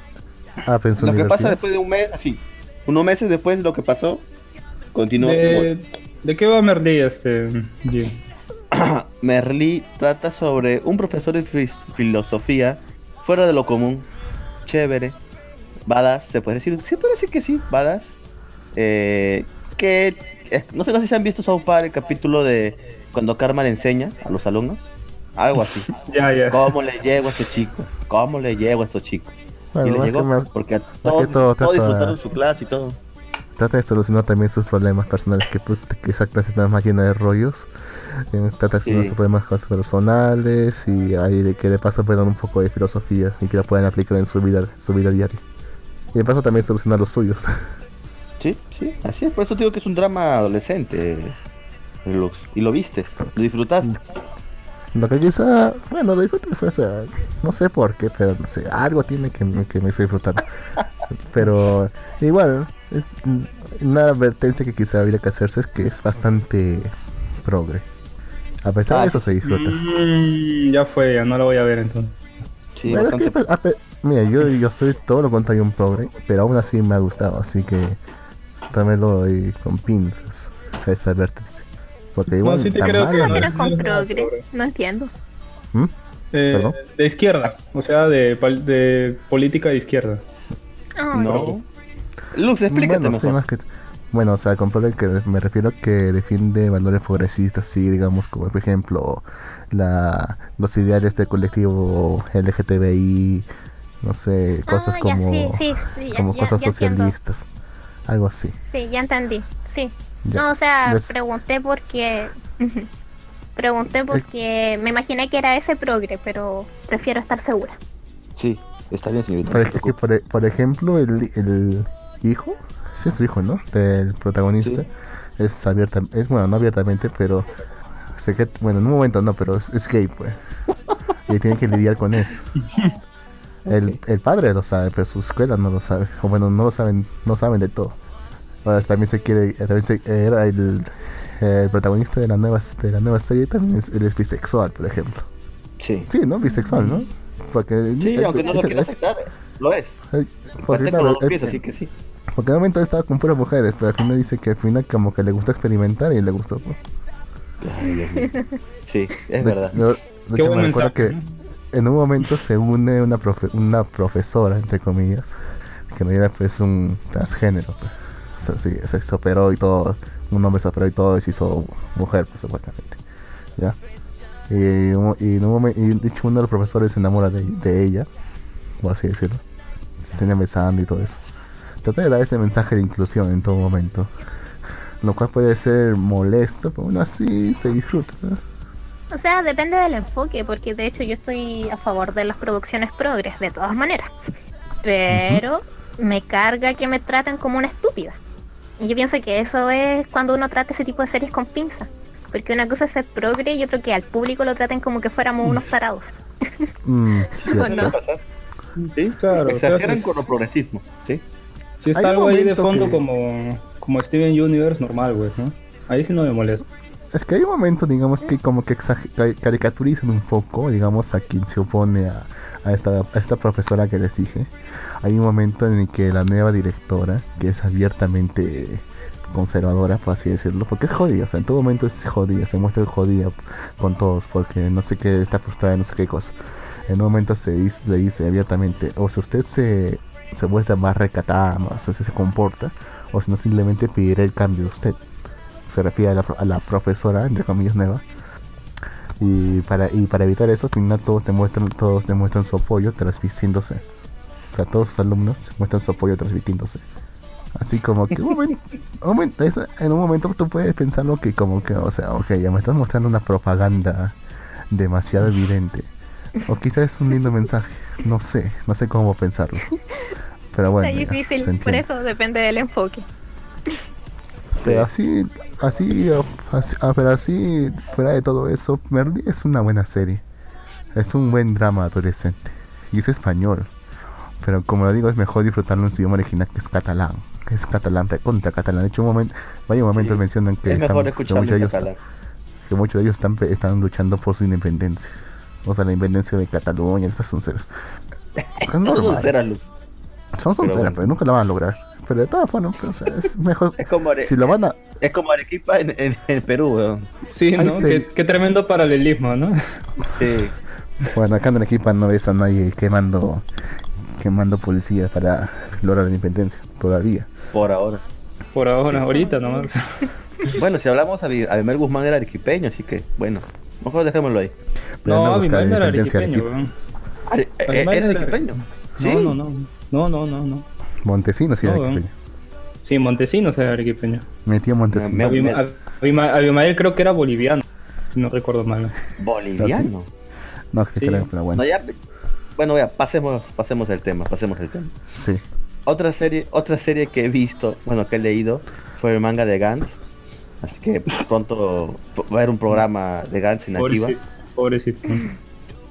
S2: Ah, pero en su
S3: lo que pasa después de un mes, así. Unos meses después de lo que pasó, continúa.
S4: ¿De, ¿De qué va Merlí, este, Jim?
S3: Merlí trata sobre un profesor de filosofía fuera de lo común, chévere, badass, se puede decir, se puede decir que sí, badass, eh, que eh, no sé, no sé si han visto South Park el capítulo de cuando Karma le enseña a los alumnos, algo así.
S4: Ya, ya.
S3: ¿Cómo le llego a este chico? ¿Cómo le llego a estos chicos?
S2: Bueno,
S3: y le llegó
S2: que
S3: porque a todos,
S2: todo
S3: todos
S2: trata-
S3: disfrutaron su clase y todo.
S2: Trata de solucionar también sus problemas personales, que, que esa clase está más llena de rollos. Eh, Trata de solucionar
S3: Sí.
S2: sus problemas personales y ahí de que de paso puedan un poco de filosofía y que la puedan aplicar en su vida, su vida diaria. Y de paso también solucionar los suyos.
S3: Sí, sí, así es, por eso te digo que es un drama adolescente, Lux. Y lo viste, lo disfrutaste.
S2: Lo que quizá, bueno, lo disfruté fue, o sea, no sé por qué, pero no sé, algo tiene que, que me hizo disfrutar. pero igual, es, una advertencia que quizá habría que hacerse es que es bastante progre. A pesar
S3: Ah,
S2: de eso se disfruta.
S4: Mm, ya fue, ya no lo voy a ver entonces.
S3: Sí,
S2: Bueno, es
S3: bastante.
S2: que, pues, mira, yo, yo soy todo lo contrario a un progre, pero aún así me ha gustado, así que también lo doy con pinzas a esa advertencia. Porque igual
S4: sí te creo que no
S2: no es.
S1: con progre. No entiendo.
S2: ¿Mm?
S4: Eh,
S2: ¿Perdón?
S4: de izquierda, o sea, de, pal- de política de izquierda.
S3: No. Lux, explícate
S2: Bueno, sí,
S3: mejor.
S2: más que, Bueno, o sea, con progre que me refiero que defiende valores progresistas, sí, digamos, como por ejemplo la, los ideales del colectivo LGTBI, no sé, cosas
S1: Ah, ya,
S2: como,
S1: sí, sí, sí, ya-
S2: como
S1: ya-
S2: cosas
S1: ya entiendo.
S2: socialistas, algo así.
S1: Sí, ya entendí. Sí.
S2: Ya.
S1: No, o sea,
S2: Les-
S1: pregunté porque. pregunté porque me imaginé que era ese progre, pero prefiero estar segura.
S3: Sí, está bien, señorita.
S2: Por,
S3: no
S2: ej-
S3: se
S2: es que
S3: preocupe.
S2: por, por ejemplo, el, el hijo, sí es su hijo, ¿no? Del protagonista,
S3: Sí.
S2: es abierta, es bueno, no abiertamente, pero sé que, bueno, en un momento no, pero es, es gay, pues. Y tiene que lidiar con eso. El, el padre lo sabe, pero su escuela no lo sabe. O bueno, no lo saben, no saben de todo. Ahora también se quiere, también se, era el, el protagonista de la nueva, de la nueva serie también es, él es bisexual, por ejemplo.
S3: Sí.
S2: Sí, ¿no? Bisexual, ¿no? Porque
S3: Sí,
S2: eh,
S3: aunque no lo
S2: eh,
S3: quiera
S2: eh,
S3: aceptar, lo es.
S2: eh, porque,
S3: Porque
S2: claro,
S3: no lo piensa, así que sí.
S2: Porque en un momento estaba con puras mujeres, pero al final dice que al final como que le gustó experimentar y le gustó. pues.
S3: Sí, es
S2: De-
S3: verdad.
S2: de- de
S4: Qué
S2: hecho,
S4: buen
S2: me
S4: mensaje,
S2: que en un momento se une una, profe- una profesora, entre comillas, que no era pues un transgénero. pues. O sea, sí, se, se operó y todo, un hombre se operó y todo y se hizo mujer, pues supuestamente. ¿Ya? Y, un- y en un momento, y de hecho uno de los profesores se enamora de, de ella, por así decirlo. Se están besando y todo eso. Trata de dar ese mensaje de inclusión en todo momento. Lo cual puede ser molesto, pero aún así se disfruta.
S1: O sea, depende del enfoque, porque de hecho yo estoy a favor de las producciones progres, de todas maneras. Pero me carga que me traten como una estúpida. Y yo pienso que eso es cuando uno trata ese tipo de series con pinza. Porque una cosa es ser progre y otro que al público lo traten como que fuéramos unos tarados.
S2: Mm, cierto.
S1: no?
S3: pasar. Sí,
S4: Claro, o sea,
S3: Exageran con el progresismo, ¿sí?
S4: Si está algo ahí de fondo
S2: que-
S4: como, como Steven Universe, normal, güey, ¿no? Ahí sí no me molesta.
S2: Es que hay un momento, digamos, que como que caricaturizan un poco, digamos, a quien se opone a, a esta, a esta profesora que les dije. Hay un momento en el que la nueva directora, que es abiertamente conservadora, por así decirlo, porque es jodida, o sea, en todo momento es jodida, se muestra jodida con todos, porque no sé qué, está frustrada, no sé qué cosa. En un momento se dice, le dice abiertamente, o si usted se, se muestra más recatada, más así se comporta, o si no simplemente pediré el cambio de usted se refiere a la, a la profesora, entre comillas, nueva. Y para, y para evitar eso, todos demuestran, todos demuestran su apoyo transmitiéndose. O sea, todos sus alumnos muestran su apoyo transmitiéndose. Así como que un momento, un momento- eso- en un momento tú puedes pensarlo que como que, o sea, ok, ya me estás mostrando una propaganda demasiado evidente. O quizás es un lindo mensaje, no sé, no sé cómo pensarlo. Pero bueno,
S1: es
S2: ya, se
S1: difícil, por eso depende del enfoque.
S2: Pero así, así, ah, pero así, fuera de todo eso, Merly es una buena serie. Es un buen drama adolescente. Y es español. Pero como lo digo, es mejor disfrutarlo en su idioma original que es catalán. Que es catalán, contra catalán. De hecho, un momento, varios momentos
S3: Sí.
S2: mencionan que,
S3: Es
S2: están,
S3: mejor
S2: que muchos de ellos,
S3: catalán.
S2: están- que muchos de ellos están, pe- están luchando por su independencia. O sea, la independencia de Cataluña, estas son ceros. Normal.
S3: será luz.
S2: Son
S3: pero bueno.
S2: pero nunca la van a lograr. Pero de todas formas, pues, o sea, es mejor.
S3: Es como, Are-
S2: Si lo van a,
S3: es como Arequipa en, en, en Perú, weón.
S4: Sí,
S2: Ay,
S4: ¿no?
S2: sí.
S4: Qué, qué tremendo paralelismo, ¿no?
S3: Sí.
S2: Bueno, acá en Arequipa no ves a nadie quemando quemando policías para lograr la independencia, todavía.
S3: Por ahora.
S4: Por ahora, ahorita nomás.
S3: Bueno, si hablamos, Abi- Abimel Guzmán era arequipeño, así que, bueno, mejor dejémoslo ahí.
S2: Pero
S4: No, mi madre era arequipeño, weón.
S3: Are- eh,
S4: Abimel
S3: ¿Era
S4: era-
S3: arequipeño?
S4: No,
S3: Sí.
S4: no, no. No, no, no, no.
S2: Montesinos sí era
S4: No,
S2: arequipeño.
S4: Sí, Montesinos era arequipeño.
S2: Metió Montesinos.
S4: Abimael creo que era boliviano, si no recuerdo mal.
S3: Boliviano.
S2: No, que
S4: Sí.
S2: creo, pero bueno.
S3: No, ya, bueno, ya, pasemos, pasemos el tema, pasemos el tema.
S2: Sí.
S3: Otra serie, otra serie que he visto, bueno, que he leído, fue el manga de Gantz. Así que pronto va a haber un programa de Gantz en Akiva.
S4: Pobrecito. Pobrecito.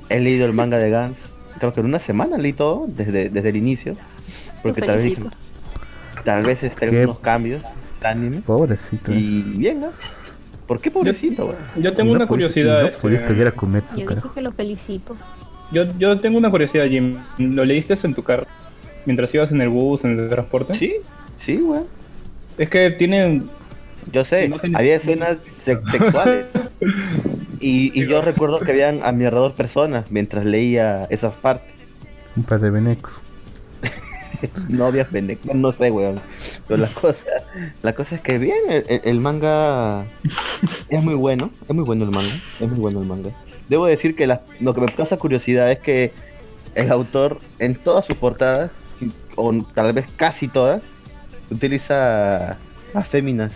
S3: He leído el manga de Gantz, creo que en una semana leí todo, desde, desde el inicio. Porque tal vez, tal vez estén
S2: Qué-
S3: unos cambios de anime.
S2: Pobrecito.
S3: Y bien, ¿no? ¿Por qué pobrecito, weón?
S4: Yo tengo
S2: no
S4: una
S2: pudiste-
S4: curiosidad.
S2: no
S4: este,
S2: pudiste ver a Kumetsu,
S1: Yo dije que lo felicito.
S4: yo, yo tengo una curiosidad, Jim. ¿Lo leíste en tu carro? Mientras ibas en el bus, en el transporte.
S3: Sí, sí, weón.
S4: Es que tienen.
S3: Yo sé, había escenas se- sexuales. Y, y yo recuerdo que habían a mi alrededor personas mientras leía esas partes.
S2: Un par de venecos.
S3: Novia pendeja, no sé, weón. Pero la cosa, la cosa es que bien, el manga es muy bueno, es muy bueno el manga, es muy bueno el manga. Debo decir que la- lo que me causa curiosidad es que el autor en todas sus portadas, o tal vez casi todas, utiliza a féminas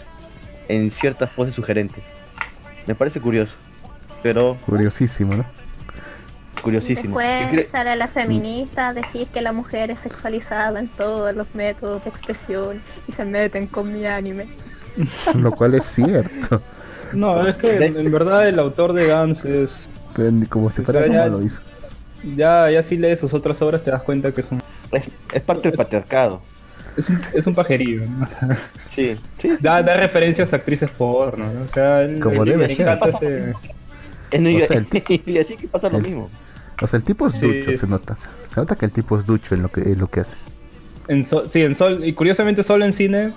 S3: en ciertas poses sugerentes. Me parece curioso, pero
S2: Curiosísimo, ¿no?
S3: curiosísimo.
S1: Después sale la feminista a decir que la mujer es sexualizada en todos los métodos de expresión y se meten con mi anime.
S2: Lo cual es cierto.
S4: No, es que en, en verdad el autor de Gans es.
S2: Como si
S4: O
S2: fuera
S4: ya-
S2: como lo hizo.
S4: Ya, ya si lees sus otras obras te das cuenta que es un,
S3: es, es parte del patriarcado.
S4: Es un, es un pajerillo. ¿no?
S3: Sí, sí.
S4: Da, da referencias a actrices porno, ¿no? O sea,
S2: Como debe ser.
S4: ese-
S3: En New
S2: O sea, el
S3: y así que pasa lo
S2: el-
S3: mismo.
S2: O sea, el tipo es
S4: Sí.
S2: ducho, se nota. Se nota que el tipo es ducho en lo que, en lo que hace.
S4: En Sol- sí, en Sol, y curiosamente solo en cine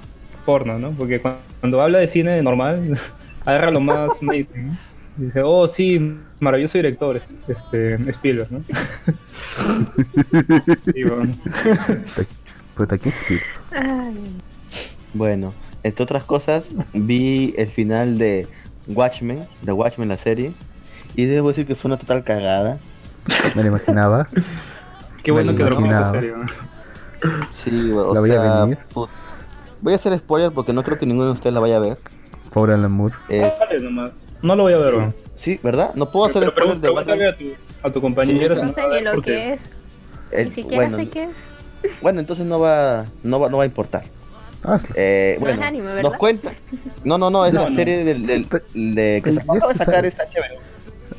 S4: porno, ¿no? Porque cu- cuando, habla de cine normal, agarra lo más mainstream, ¿no? Y dice, oh sí, maravilloso director, este, Spielberg, ¿no? sí, bueno.
S3: Bueno, entre otras cosas, vi el final de Watchmen, de Watchmen la serie, y debo decir que fue una total cagada.
S2: Me lo imaginaba.
S4: Qué bueno que dormimos en serio. ¿no?
S3: Sí, o
S2: La voy a
S3: sea,
S2: venir.
S3: put- Voy a hacer spoiler porque no creo que ninguno de ustedes la vaya a ver.
S2: Pobre Alan Moore.
S3: Es-
S4: Dale nomás. No lo voy a ver, ¿no?
S3: sí, ¿verdad? No puedo hacer
S4: Pero
S3: spoiler de Watchmen.
S4: a tu, a tu compañero si
S1: no sé ni lo
S4: porque-
S1: que es, ni siquiera
S3: bueno,
S1: sé qué es.
S3: Bueno, entonces no va, no va, no va a importar.
S2: Hazlo.
S3: Eh,
S1: No
S3: bueno,
S1: es anime, ¿verdad?
S3: nos cuenta. No, no, no, es
S4: No,
S3: la
S4: no.
S3: serie del, del- de que se
S2: Pero ya
S3: acaba de
S2: se
S3: sacar esta HBO.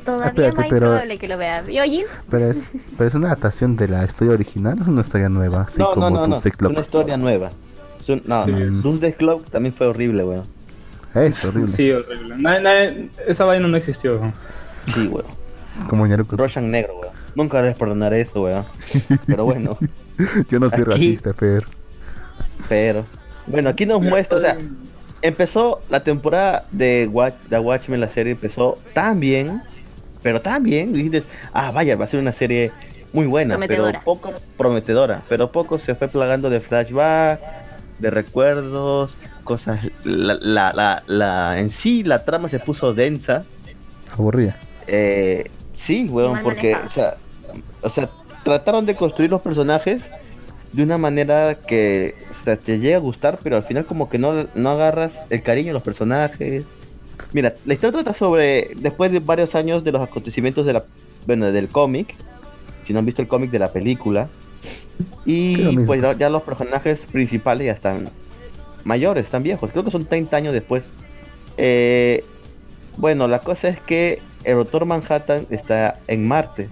S1: Todavía
S2: espérate,
S1: más
S2: pero-
S1: probable que lo vea.
S2: Pero es, pero es una adaptación de la historia original, es una historia nueva, así
S3: no,
S2: como
S3: no, no, es una historia nueva. No,
S4: Sí.
S3: no, Doomsday Clock también fue horrible, weón.
S2: Es horrible.
S4: Sí, horrible. Nadie- nadie- esa vaina no existió. ¿no?
S3: Sí, weón.
S2: Como.
S3: Roshan negro, weón. Nunca les perdonaré eso, weón. Pero bueno,
S2: Yo no soy
S3: Aquí-
S2: racista, Fer.
S3: pero. Bueno, aquí nos muestra, o sea, empezó la temporada de Watch, de Watchmen, la serie empezó tan bien, pero tan bien, ah, vaya, va a ser una serie muy buena, pero poco prometedora, pero poco se fue plagando de flashback, de recuerdos, cosas, la, la, la, la- en sí la trama se puso densa,
S2: Aburrida.
S3: Eh, sí, weón,
S1: Mal
S3: porque,
S1: manejado.
S3: o sea, o sea, trataron de construir los personajes de una manera que o sea, te llega a gustar, pero al final como que no, no agarras el cariño a los personajes. Mira, la historia trata sobre, después de varios años de los acontecimientos de la, bueno, del cómic, si no han visto el cómic de la película, y pues
S2: pues.
S3: ya los personajes principales ya están mayores, están viejos, creo que son 30 años después. Eh, bueno, la cosa es que el Doctor Manhattan está en Marte.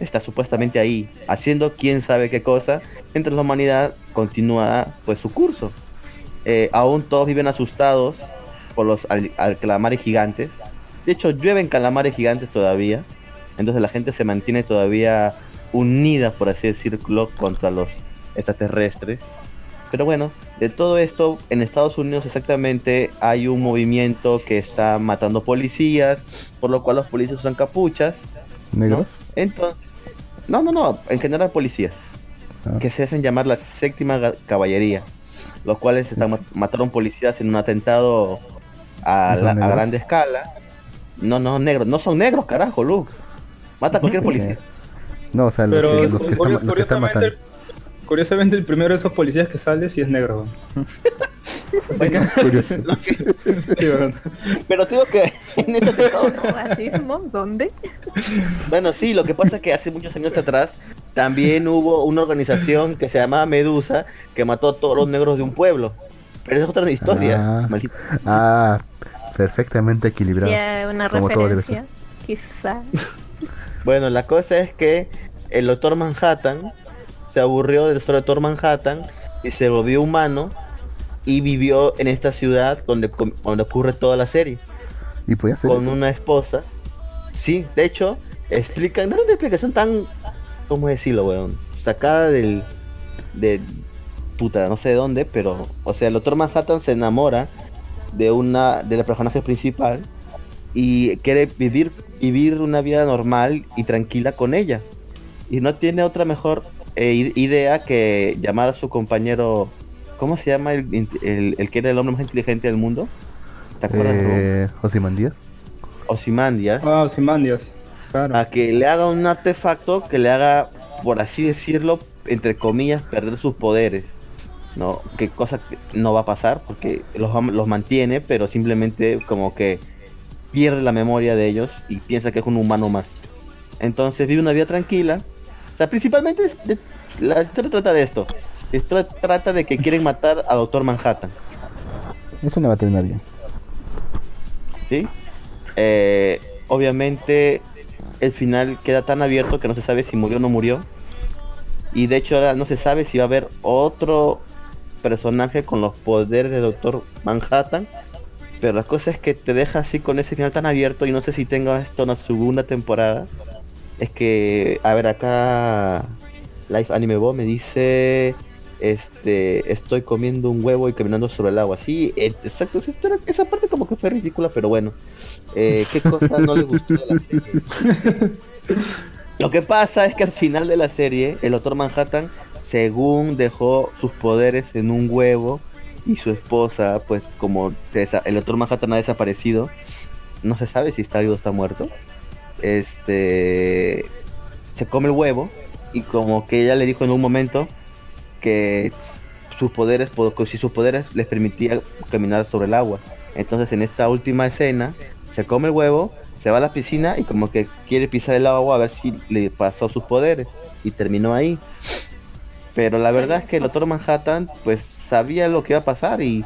S3: Está supuestamente ahí, haciendo quién sabe qué cosa, mientras la humanidad continúa pues su curso. Eh, aún todos viven asustados por los al- al- calamares gigantes. De hecho, llueven calamares gigantes todavía. Entonces la gente se mantiene todavía unida, por así decirlo, contra los extraterrestres. Pero bueno, de todo esto, en Estados Unidos exactamente hay un movimiento que está matando policías, por lo cual los policías usan capuchas. ¿no?
S2: ¿Negros?
S3: Entonces, no, no, no, en general policías,
S2: Ah.
S3: que se hacen llamar la séptima caballería, los cuales están ma- mataron policías en un atentado a,
S2: ¿No
S3: la- a grande escala. No, no, negros, no son negros, carajo, Luke. Mata a cualquier policía.
S2: No, o sea, los
S4: Pero
S2: que, los que están, los que están matando.
S4: Curiosamente, el primero de esos policías que sale sí es negro.
S3: Bueno,
S2: Curioso.
S4: Sí, bueno.
S3: pero te digo que en este
S1: ¿Racismo? ¿Dónde?
S3: Bueno, sí, lo que pasa es que hace muchos años atrás también hubo una organización que se llamaba Medusa que mató a todos los negros de un pueblo. Pero es otra historia.
S2: Ah. Ah, perfectamente equilibrado.
S1: Ya, una
S2: Como todo debe
S1: referencia. Quizá.
S3: Bueno, la cosa es que el doctor Manhattan se aburrió del doctor Manhattan y se volvió humano y vivió en esta ciudad donde, donde ocurre toda la serie.
S2: Y podía ser
S3: con
S2: eso.
S3: una esposa. Sí, de hecho, explican, no era una explicación tan, ¿cómo decirlo, weón? Sacada del, de, puta, no sé de dónde, pero, o sea, el doctor Manhattan se enamora de una, de la personaje principal y quiere vivir, vivir una vida normal y tranquila con ella. Y no tiene otra mejor eh, i- idea que llamar a su compañero, ¿cómo se llama el, el- el que era el hombre más inteligente del mundo? ¿Te acuerdas?
S2: Eh, Ozymandias.
S3: Ozymandias,
S4: Ah, Ozymandias. Claro.
S3: a que le haga un artefacto que le haga, por así decirlo, entre comillas, perder sus poderes. ¿No? Que cosa que no va a pasar porque los, los mantiene, pero simplemente como que pierde la memoria de ellos y piensa que es un humano más. Entonces vive una vida tranquila. O sea, principalmente es de- la historia trata de esto. La historia trata de que quieren matar a Doctor Manhattan.
S2: Eso no va a terminar bien.
S3: ¿sí? Eh, obviamente el final queda tan abierto que no se sabe si murió o no murió. Y de hecho ahora no se sabe si va a haber otro personaje con los poderes de Doctor Manhattan. Pero la cosa es que te deja así con ese final tan abierto y no sé si tenga esto una segunda temporada. Es que, a ver, acá Life Anime Bo me dice, este, estoy comiendo un huevo y caminando sobre el agua. Sí, eh, exacto, esa, parte como que fue ridícula, pero bueno. Eh, ¿Qué cosa no le gustó de la serie? Lo que pasa es que al final de la serie, el Doctor Manhattan, según dejó sus poderes en un huevo y su esposa, pues como el Doctor Manhattan ha desaparecido, no se sabe si está vivo o está muerto. Este se come el huevo y como que ella le dijo en un momento que sus poderes, si sus poderes les permitía caminar sobre el agua. Entonces en esta última escena se come el huevo, se va a la piscina y como que quiere pisar el agua a ver si le pasó sus poderes y terminó ahí. Pero la verdad es que el Doctor Manhattan pues sabía lo que iba a pasar y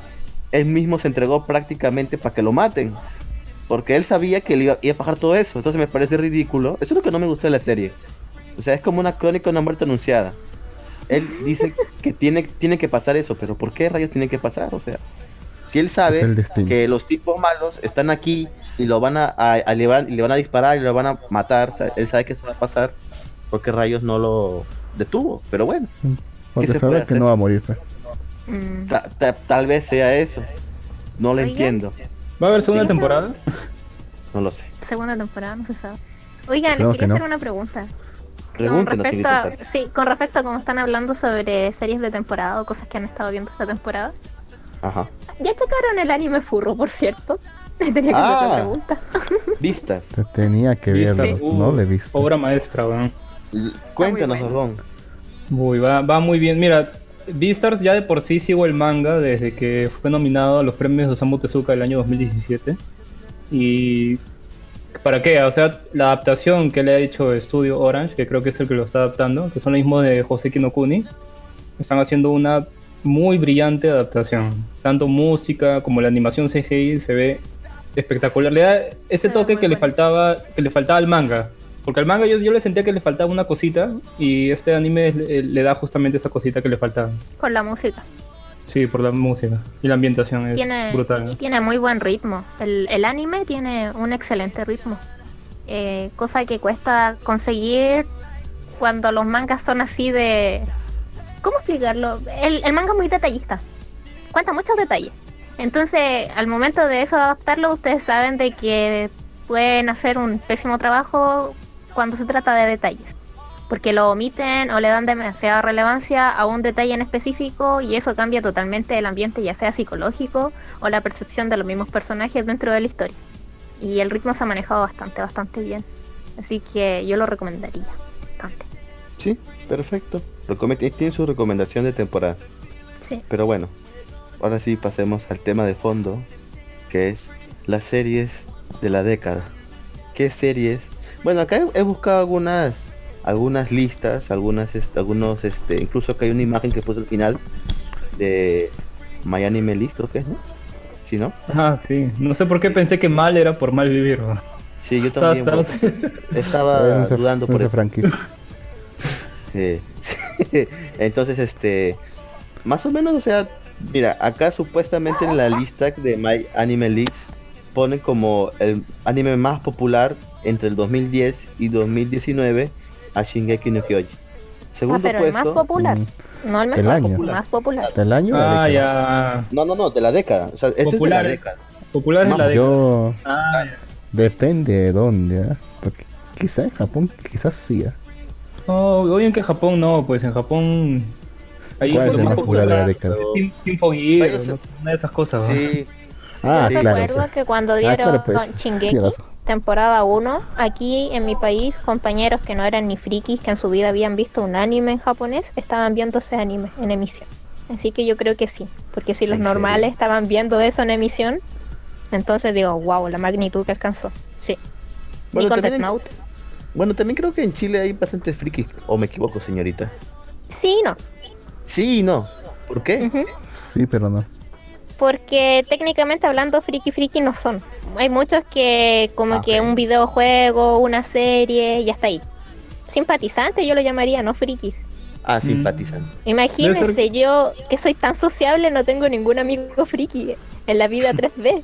S3: él mismo se entregó prácticamente para que lo maten. Porque él sabía que le iba, iba a pasar todo eso. Entonces me parece ridículo. Eso es lo que no me gusta de la serie. O sea, es como una crónica de una muerte anunciada. Él dice que tiene, tiene que pasar eso, pero ¿por qué rayos tiene que pasar? O sea, si él sabe que los tipos malos están aquí y lo van a, a- a- le, van, le van a disparar y lo van a matar, o sea, él sabe que eso va a pasar, ¿por qué rayos no lo detuvo? Pero bueno,
S2: Porque sabe que no va a morir. pues.
S1: Mm.
S3: ta- ta- tal vez sea eso. No lo
S1: Oigan.
S3: entiendo,
S4: ¿Va a haber segunda
S1: Sí,
S4: temporada?
S3: no lo sé.
S1: Segunda temporada, no se sabe. Oigan, les quería
S2: que no.
S1: hacer una pregunta. Con respecto, a, sí, con respecto a cómo están hablando sobre series de temporada o cosas que han estado viendo esta temporada.
S3: Ajá.
S1: Ya checaron el anime furro, por cierto. Tenía que hacer
S3: Ah.
S1: otra pregunta.
S3: Vistas.
S2: Te Tenía que
S4: ¿Viste?
S2: verlo.
S4: Uh,
S2: No le he visto.
S4: Obra maestra, weón.
S3: Cuéntanos,
S1: bueno.
S3: Barbón.
S4: Uy, va, va muy bien. Mira, Beastars ya de por sí sigo el manga desde que fue nominado a los premios de Osamu Tezuka del año 2017. Y... ¿Para qué? O sea, la adaptación que le ha hecho Studio Orange, que creo que es el que lo está adaptando, que son los mismos de José Kinokuni, están haciendo una muy brillante adaptación. Tanto música como la animación CGI se ve espectacular. Le da ese toque que le faltaba, que le faltaba al manga. Porque al manga yo, yo le sentía que le faltaba una cosita y este anime le, le da justamente esa cosita que le faltaba.
S1: Con la música.
S4: Sí, por la música y la ambientación es
S1: Tiene,
S4: brutal.
S1: y tiene muy buen ritmo. El, el anime tiene un excelente ritmo. Eh, cosa que cuesta conseguir cuando los mangas son así de... ¿Cómo explicarlo? El, el manga es muy detallista. Cuenta muchos detalles. Entonces, al momento de eso adaptarlo, ustedes saben de que pueden hacer un pésimo trabajo cuando se trata de detalles. Porque lo omiten o le dan demasiada relevancia a un detalle en específico y eso cambia totalmente el ambiente, ya sea psicológico o la percepción de los mismos personajes dentro de la historia. Y el ritmo se ha manejado bastante, bastante bien. Así que yo lo recomendaría bastante.
S3: Sí, perfecto. Recome- Tiene su recomendación de temporada.
S1: Sí.
S3: Pero bueno, ahora sí pasemos al tema de fondo, que es las series de la década. ¿Qué series? Bueno, acá he, he buscado algunas algunas listas, algunas este, algunos este, incluso acá hay una imagen que puse al final de My Anime List, creo que es, ¿no? Sí, ¿no?
S4: Ah, sí. No sé por qué pensé que mal era por mal vivir. ¿no?
S3: Sí, yo también
S4: está-
S3: pues, estaba dudando por eso.
S2: franquicia.
S3: Sí. Entonces, este, más o menos, o sea, mira, acá supuestamente en la lista de My Anime Leaks ponen como el anime más popular entre el 2010 y 2019 a Shingeki no Kyoji.
S1: Ah,
S3: Segundo
S1: pero el más
S3: puesto,
S1: popular,
S2: Mm,
S1: no el
S2: Del
S1: mejor,
S2: año.
S1: el más popular.
S2: ¿Del año?
S4: Ah,
S2: década?
S4: ya.
S3: no, no, no, de la década, o sea, este
S4: Popular,
S3: es de
S4: eh.
S3: la década.
S4: Popular es la de.
S2: Yo.
S4: Ah, ya.
S2: Depende de dónde, ¿ah? Porque quizá en Japón, quizás sí. ¿ah?
S4: No, obvio que en Japón no, pues en Japón. Ahí
S2: ¿Cuál es el
S4: más
S2: popular de la
S4: popular,
S2: década?
S4: ¿no? una de esas cosas. ¿no?
S3: Sí,
S2: Ah,
S3: Sí.
S2: claro.
S1: Recuerdo que cuando
S2: Ah,
S1: dieron
S2: claro, pues,
S1: Shingeki. Temporada 1, aquí en mi país, compañeros que no eran ni frikis, que en su vida habían visto un anime en japonés, estaban viendo ese anime en emisión. Así que yo creo que sí, porque si los normales estaban viendo eso en emisión, entonces digo, wow, la magnitud que alcanzó. Sí.
S3: Bueno,
S1: y con
S3: también
S1: Death
S3: en-
S1: Note.
S3: Bueno, también creo que en Chile hay bastantes frikis, o me equivoco, señorita.
S1: Sí, no.
S3: Sí y no. ¿Por qué?
S2: Sí, pero no.
S1: Porque técnicamente hablando, friki friki no son. Hay muchos que como
S3: Ah,
S1: que un videojuego, una serie, y hasta ahí. Simpatizantes yo lo llamaría, no frikis.
S3: Ah,
S4: Mm.
S3: simpatizan.
S1: Imagínense, yo que soy tan sociable no tengo ningún amigo friki en la vida 3D.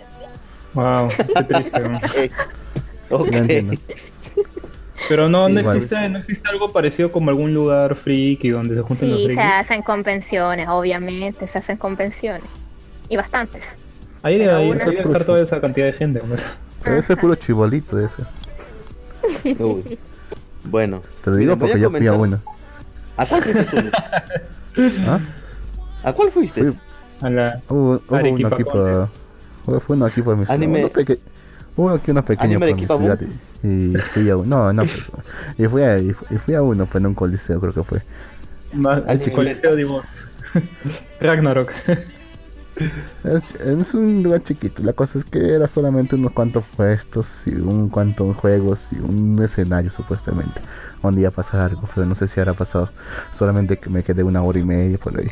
S4: Wow, qué triste. ¿no?
S3: Eh, ok.
S2: Sí, lo entiendo.
S4: Pero no,
S2: Sí,
S4: no,
S2: igual.
S4: existe, no existe algo parecido como algún lugar friki donde se junten los
S1: Sí, se
S4: frikis.
S1: hacen convenciones, obviamente, se hacen convenciones. Y bastantes.
S4: Ahí debe, ahí
S1: una-
S4: debe estar toda esa cantidad de gente.
S2: ese es puro chibolito ese.
S3: Uy. Bueno,
S2: Te lo digo porque yo fui a uno.
S3: ¿a cuál fuiste tú?
S2: ¿Ah?
S3: ¿A cuál fuiste?
S2: Fui-
S4: A la...
S2: Hubo, hubo un
S4: Arequipa
S2: equipo.
S4: Conde.
S2: hubo- Fue un equipo de mi ciudad.
S3: Anime-
S2: uno peque- Hubo aquí uno pequeño por mi
S3: Boom.
S2: ciudad y, y fui a uno. No, no, pues. Y fui a, y fu- y fui a uno, pues en un coliseo creo que fue.
S4: Más,
S3: Al chico-
S4: Coliseo Dimos. Ragnarok.
S2: Es, es un lugar chiquito. La cosa es que era solamente unos cuantos puestos y un cuantos juegos y un escenario supuestamente. Donde iba a pasar algo, pero no sé si habrá pasado. Solamente que me quedé una hora y media por ahí.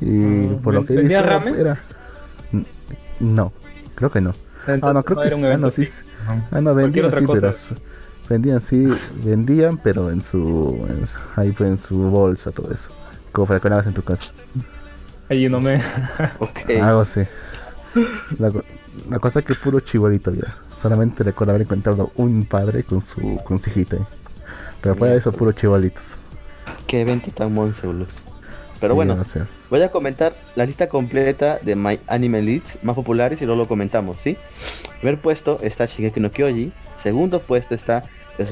S2: Y
S4: Mm,
S2: por lo que he visto
S4: ¿vendía
S2: era,
S4: ramen?
S2: era- No, creo que no. Ah, no, creo que
S4: era
S2: sí.
S4: un
S2: Ah, no, sí.
S4: ¿no?
S2: Ah, no, vendían sí, pero vendían sí, vendían, pero en su, en su- ahí fue en su bolsa todo eso. Como para que en tu casa.
S4: Allí no me...
S3: Ok.
S2: Algo así. La, co- la cosa es que puro chibolito ya. Solamente recuerdo haber encontrado un padre con su, con su hijita ahí. Pero fuera de eso, puro chibolitos.
S3: Qué evento tan boludo. Pero
S2: Sí,
S3: bueno,
S2: no sé.
S3: voy a comentar la lista completa de My Anime Leads más populares y luego lo comentamos, ¿sí? Primer puesto está Shigeki no Kyoji. Segundo puesto está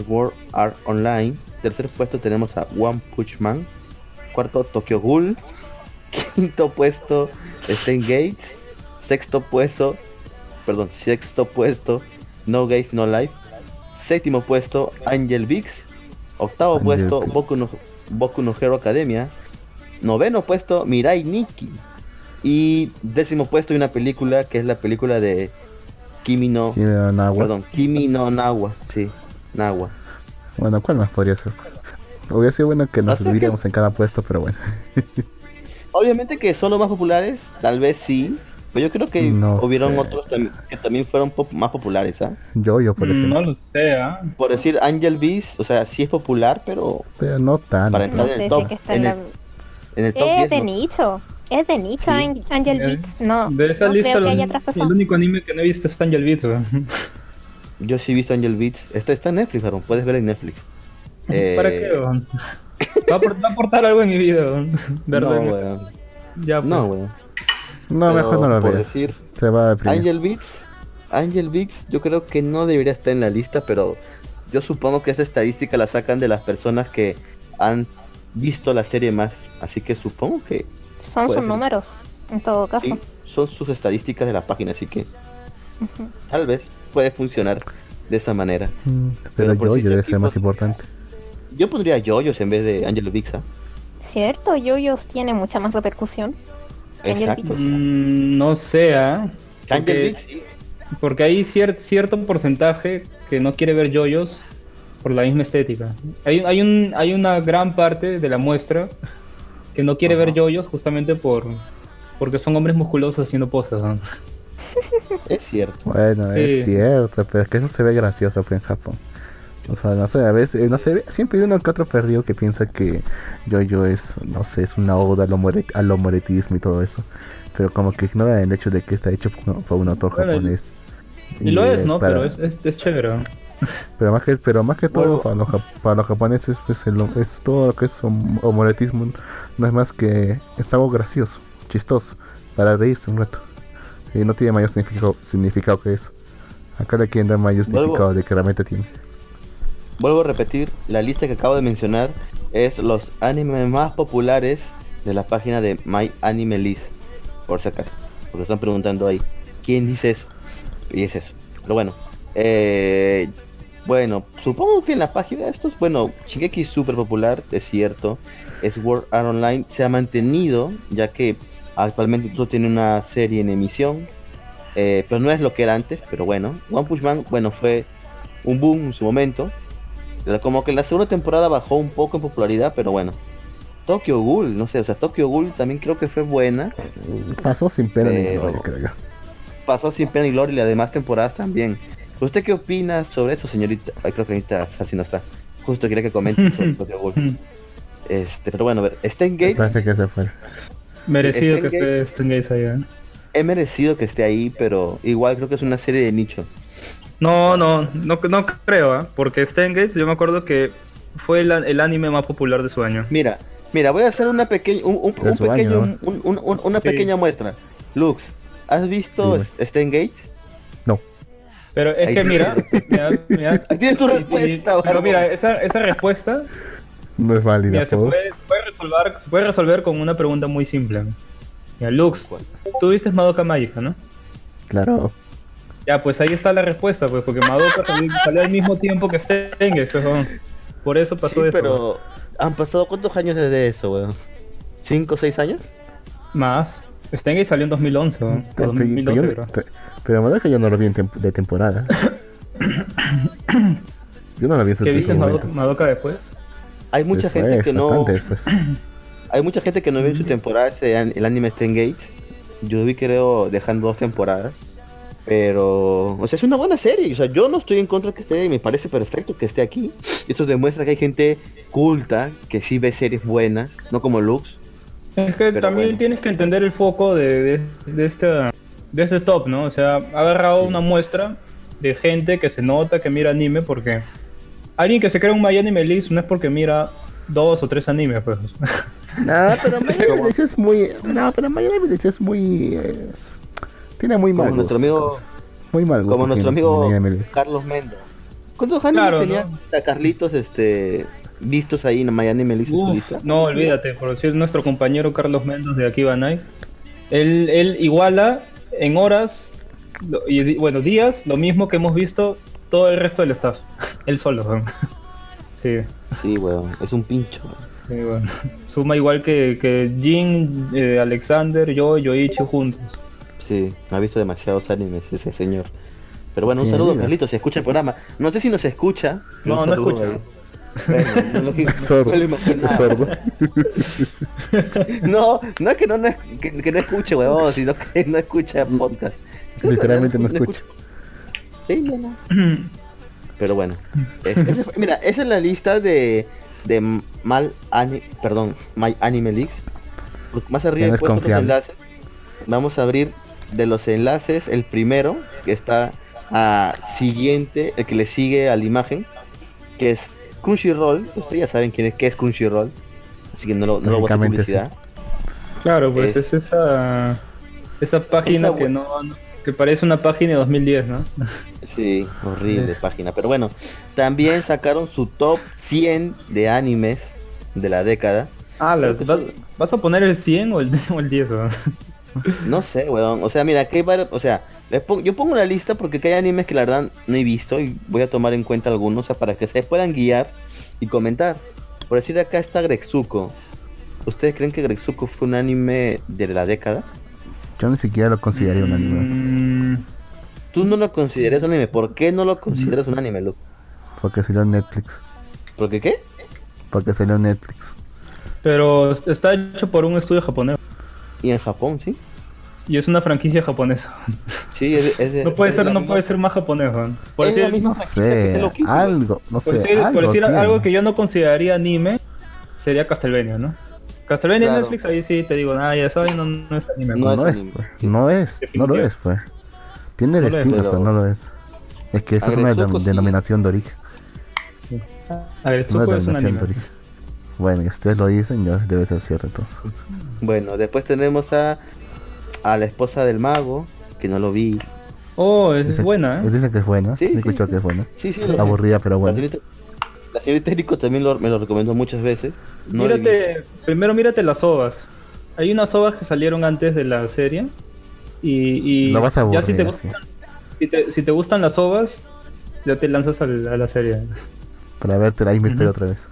S3: Sword Art Online. Tercer puesto tenemos a One Punch Man. Cuarto, Tokyo Ghoul. Quinto puesto, Stein Gates. Sexto puesto, perdón, sexto puesto, No Game No Life. Séptimo puesto, Angel Vix. Octavo
S2: Angel
S3: puesto,
S2: Vix.
S3: Boku no, Boku no Hero Academia. Noveno puesto, Mirai Nikki. Y décimo puesto, hay una película que es la película de Kimi no.
S2: Kimi no Nawa.
S3: Perdón, Kimi no Nawa. Sí, Nawa.
S2: Bueno, ¿cuál más podría ser? Hubiera sido bueno que nos dividiéramos en cada puesto, pero bueno.
S3: Obviamente que son los más populares, tal vez sí. Pero yo creo que
S2: No
S3: hubieron
S2: sé.
S3: otros tam- que también fueron pop- más populares, ¿ah?
S2: Yo, yo, por
S4: Mm,
S2: ejemplo.
S4: No lo sé, ¿ah?
S3: Por decir Angel Beast, o sea, sí es popular, pero
S2: Pero no tan.
S3: Para
S1: No
S3: entrar en
S1: sé
S3: el
S1: si
S3: top,
S1: es que está
S3: en
S1: en
S3: el-
S1: la...
S3: en el top
S1: Es
S3: 10
S1: de
S3: no.
S1: nicho. Es de nicho
S3: Sí.
S1: Angel
S4: Eh,
S1: Beats. No,
S4: De esa
S1: no
S4: lista,
S1: creo que
S4: lo-
S1: haya
S4: el único anime que no he visto es Angel Beats. ¿verdad?
S3: Yo sí he visto Angel Beats. Está, está en Netflix, Aaron. Puedes ver en Netflix. Eh,
S4: ¿Para qué? Va a, aport- va a aportar algo en mi vida. weón.
S3: No,
S4: ¿Verdad?
S3: weón.
S4: Ya, pues.
S3: No, weón.
S2: No,
S3: Pero,
S2: mejor no lo
S3: por
S2: veas.
S3: decir,
S2: Se va a deprimir.
S3: Angel Beats. Angel Beats, yo creo que no debería estar en la lista, pero yo supongo que esa estadística la sacan de las personas que han visto la serie más. Así que supongo que
S1: Son sus
S3: ser.
S1: números, en todo caso.
S3: sí, son sus estadísticas de la página, así que tal vez puede funcionar de esa manera.
S2: Mm,
S3: Pero
S2: Pero yo, yo ser más importante.
S3: Yo pondría Yoyos en vez de Angel Beats. ¿ah?
S1: Cierto, Yoyos tiene mucha más repercusión.
S3: Exacto.
S4: Mm, no sé, ¿ah?
S3: Angel
S4: Porque, porque hay cier- cierto porcentaje que no quiere ver yoyos por la misma estética. Hay, hay, un, hay una gran parte de la muestra que no quiere ver yoyos justamente por porque son hombres musculosos haciendo poses. ¿no?
S3: es cierto.
S2: Bueno,
S4: Sí.
S2: es cierto, pero es que eso se ve gracioso pues, en Japón. O sea, no sé, a veces, no sé, siempre hay uno que otro perdido que piensa que yo es, no sé, es una oda al, homore- al homoretismo y todo eso. Pero como que ignora el hecho de que está hecho por, por un autor
S4: Bueno,
S2: japonés.
S4: Y lo
S2: eh,
S4: es, ¿no?
S2: para-
S4: Pero es, es, es chévere.
S2: pero más que, pero más que todo para los, para los japoneses, pues el- es todo lo que es hom- homoretismo no es más que es algo gracioso, chistoso, para reírse un rato. Y no tiene mayor significado, significado que eso. Acá le quieren dar mayor significado de que realmente tiene.
S3: Vuelvo a repetir, la lista que acabo de mencionar es los animes más populares de la página de My Anime List, por si acaso, porque están preguntando ahí, ¿quién dice eso? Y es eso. Pero bueno, eh, bueno, supongo que en la página de estos, bueno, Shingeki es súper popular, es cierto. Es World Art Online se ha mantenido, ya que actualmente todo tiene una serie en emisión, eh, pero no es lo que era antes, pero bueno. One Punch Man, bueno, fue un boom en su momento. Como que en la segunda temporada bajó un poco en popularidad, pero bueno. Tokyo Ghoul, no sé, o sea, Tokyo Ghoul también creo que fue buena.
S2: Pasó sin pena ni gloria, creo yo.
S3: Pasó sin pena y gloria y las demás temporadas también. ¿Usted qué opina sobre eso, señorita? Ay, creo que ahorita así no está. Justo quería que comente sobre Tokyo Ghoul. Este, pero bueno, a ver, Steingate
S2: Parece que se fue.
S4: Merecido que esté Steingate ahí, ¿eh?
S3: he merecido que esté ahí, pero igual creo que es una serie de nicho.
S4: No, no, no, no creo, ¿ah? porque Steingate yo me acuerdo que fue el, el anime más popular de su año.
S3: Mira, mira, voy a hacer una pequeña, un, un- un
S2: su
S3: pequeño,
S2: año,
S3: un- un- un- una
S4: Sí.
S3: pequeña muestra. Lux, ¿has visto
S2: Dime.
S3: Steingate?
S2: No.
S4: Pero es
S3: Ahí
S4: que mira, mira, mira,
S3: tienes tu
S4: y- y-
S3: respuesta,
S4: pero mira, esa, esa respuesta
S2: No es válida.
S4: mira, se, puede, puede resolver, se puede resolver con una pregunta muy simple. Mira, Lux, tú viste Madoka Mágica, ¿no?
S2: Claro.
S4: Ya, pues ahí está la respuesta, pues, porque Madoka salió, salió al mismo tiempo que pues, weón. por eso pasó
S3: Sí,
S4: eso.
S3: pero han pasado cuántos años desde eso, weón? ¿Cinco o seis años?
S4: Más. Steingate salió en 2011, weón. O
S2: Pero,
S4: 2012,
S2: pero,
S4: creo.
S2: pero, pero Madoka yo no lo vi en tem- de temporada. Yo no lo vi en su
S4: ¿Qué viste Madoka, después?
S3: Hay mucha
S2: Después,
S3: gente que no,
S2: después.
S3: hay mucha gente que no ve en su temporada ese an- el anime Steingate. Yo vi creo dejando dos temporadas. Pero, o sea, es una buena serie. O sea, yo no estoy en contra de que esté y me parece perfecto que esté aquí. Esto demuestra que hay gente culta que sí ve series buenas, no como Lux.
S4: Es que también
S3: bueno.
S4: tienes que entender el foco de, de, de esta, de este top, ¿no? O sea, ha agarrado
S3: Sí.
S4: una muestra de gente que se nota que mira anime porque alguien que se crea un My Anime List no es porque mira dos o tres animes, pues.
S2: No, pero Miami Vice es muy. No, pero Miami Vice es muy. es- tiene muy
S3: Como
S2: mal
S3: nuestro
S2: gusto,
S3: amigo-.
S2: Muy mal gusto.
S3: Como nuestro amigo. Carlos Mendo. ¿Cuántos animes
S4: Claro,
S3: tenía
S4: ¿no?
S3: a Carlitos este, vistos ahí en Miami me hizo su
S4: Uf,
S3: lista?
S4: no, olvídate, por decir nuestro compañero Carlos Mendoz de aquí Banay. Él, él iguala en horas lo- y bueno, días lo mismo que hemos visto todo el resto del staff. Él solo, weón. Sí.
S3: Sí, weón, es un pincho. weón.
S4: Sí, bueno. Suma igual que, que Jin, eh, Alexander, yo, Yoichi juntos.
S3: Sí, ha visto demasiados animes ese señor. Pero bueno, un saludo,
S2: vida.
S3: Carlitos, si escucha el programa. No sé si nos escucha.
S4: No, no
S3: saludo
S4: escucha.
S3: Bueno, no
S2: sordo.
S3: no
S2: sordo.
S3: No, no es que no, no es- que, que no escuche, weón, sino que no escucha podcast.
S2: Literalmente no escucha.
S3: Sí, no, no. Pero bueno, es- ese fue- mira, esa es la lista de, de mal ani, perdón, My Anime Leaks. Más arriba
S2: confiable.
S3: enlaces. Vamos a abrir de los enlaces el primero, que está a siguiente, el que le sigue a la imagen, que es Crunchyroll. Ustedes ya saben quién es, qué es Crunchyroll. Así que no lo, no lo voy a hacer
S2: Técnicamente sí.
S3: publicidad.
S4: Claro, pues
S3: Es-
S4: es, esa esa página
S3: Esa
S4: que no que parece una página de 2010, ¿no?
S3: Sí, horrible página. Pero bueno, también sacaron su top 100 de animes de la década.
S4: Ah, las- ¿vas, vas a poner el 100 o el, o el 10? weón?
S3: No sé, weón. O sea, mira, que hay varios. O sea, les pon- yo pongo una lista porque hay animes que la verdad no he visto y voy a tomar en cuenta algunos o sea, para que se puedan guiar y comentar. Por decir acá está Grexuko. ¿Ustedes creen que Grexuko fue un anime de la década?
S2: Yo ni siquiera lo consideraría un anime.
S4: Mm,
S3: Tú no lo consideras un anime. ¿Por qué no lo consideras un anime, Luke?
S2: Porque salió en Netflix.
S3: ¿Por qué qué?
S2: Porque salió en Netflix.
S4: pero está hecho por un estudio japonés
S3: Y en Japón, sí.
S4: y es una franquicia japonesa.
S3: Sí, es, de- es de-
S4: No puede
S3: es
S4: ser,
S3: la
S4: no
S3: misma-
S4: puede ser más japonés, weón. Por
S3: Es la
S4: decir,
S3: misma
S2: No sé, algo, no
S4: por
S2: sé,
S4: decir, por
S2: algo
S4: decir
S2: tiene.
S4: algo que yo no consideraría anime, sería Castlevania, ¿no? Castlevania en
S3: Claro.
S4: Netflix, ahí sí te digo, ah, ya sabes, no, no es anime.
S3: No
S2: No,
S3: es anime.
S2: pues, no es, no lo es, pues. Tiene el estilo,
S3: pero-
S2: pero no lo es. Es que eso es una
S3: Agresuko
S2: denom-
S3: sí.
S2: denominación de origen.
S4: A ver,
S2: Es una
S4: Zuko es un
S2: denominación
S4: anime.
S2: de origen. Bueno, y ustedes lo dicen, ya debe ser cierto entonces.
S3: Bueno, después tenemos a, a la esposa del mago, que no lo vi.
S4: Oh, es buena, ¿eh?
S2: Dicen que es buena,
S3: Sí,
S2: he
S3: sí,
S2: escuchado
S3: sí.
S2: que es buena.
S3: Sí, sí, lo
S2: Aburrida, pero
S3: La
S2: buena.
S3: señorita, La señorita Eriko también lo- me lo recomendó muchas veces. No
S4: mírate, primero mírate las ovas. Hay unas ovas que salieron antes de la serie. Y, y
S2: Lo vas a
S4: ya si te,
S2: aburrir,
S4: gustan, si, te, si te gustan las ovas, ya te lanzas a la serie.
S2: Para verte la Misterio otra vez.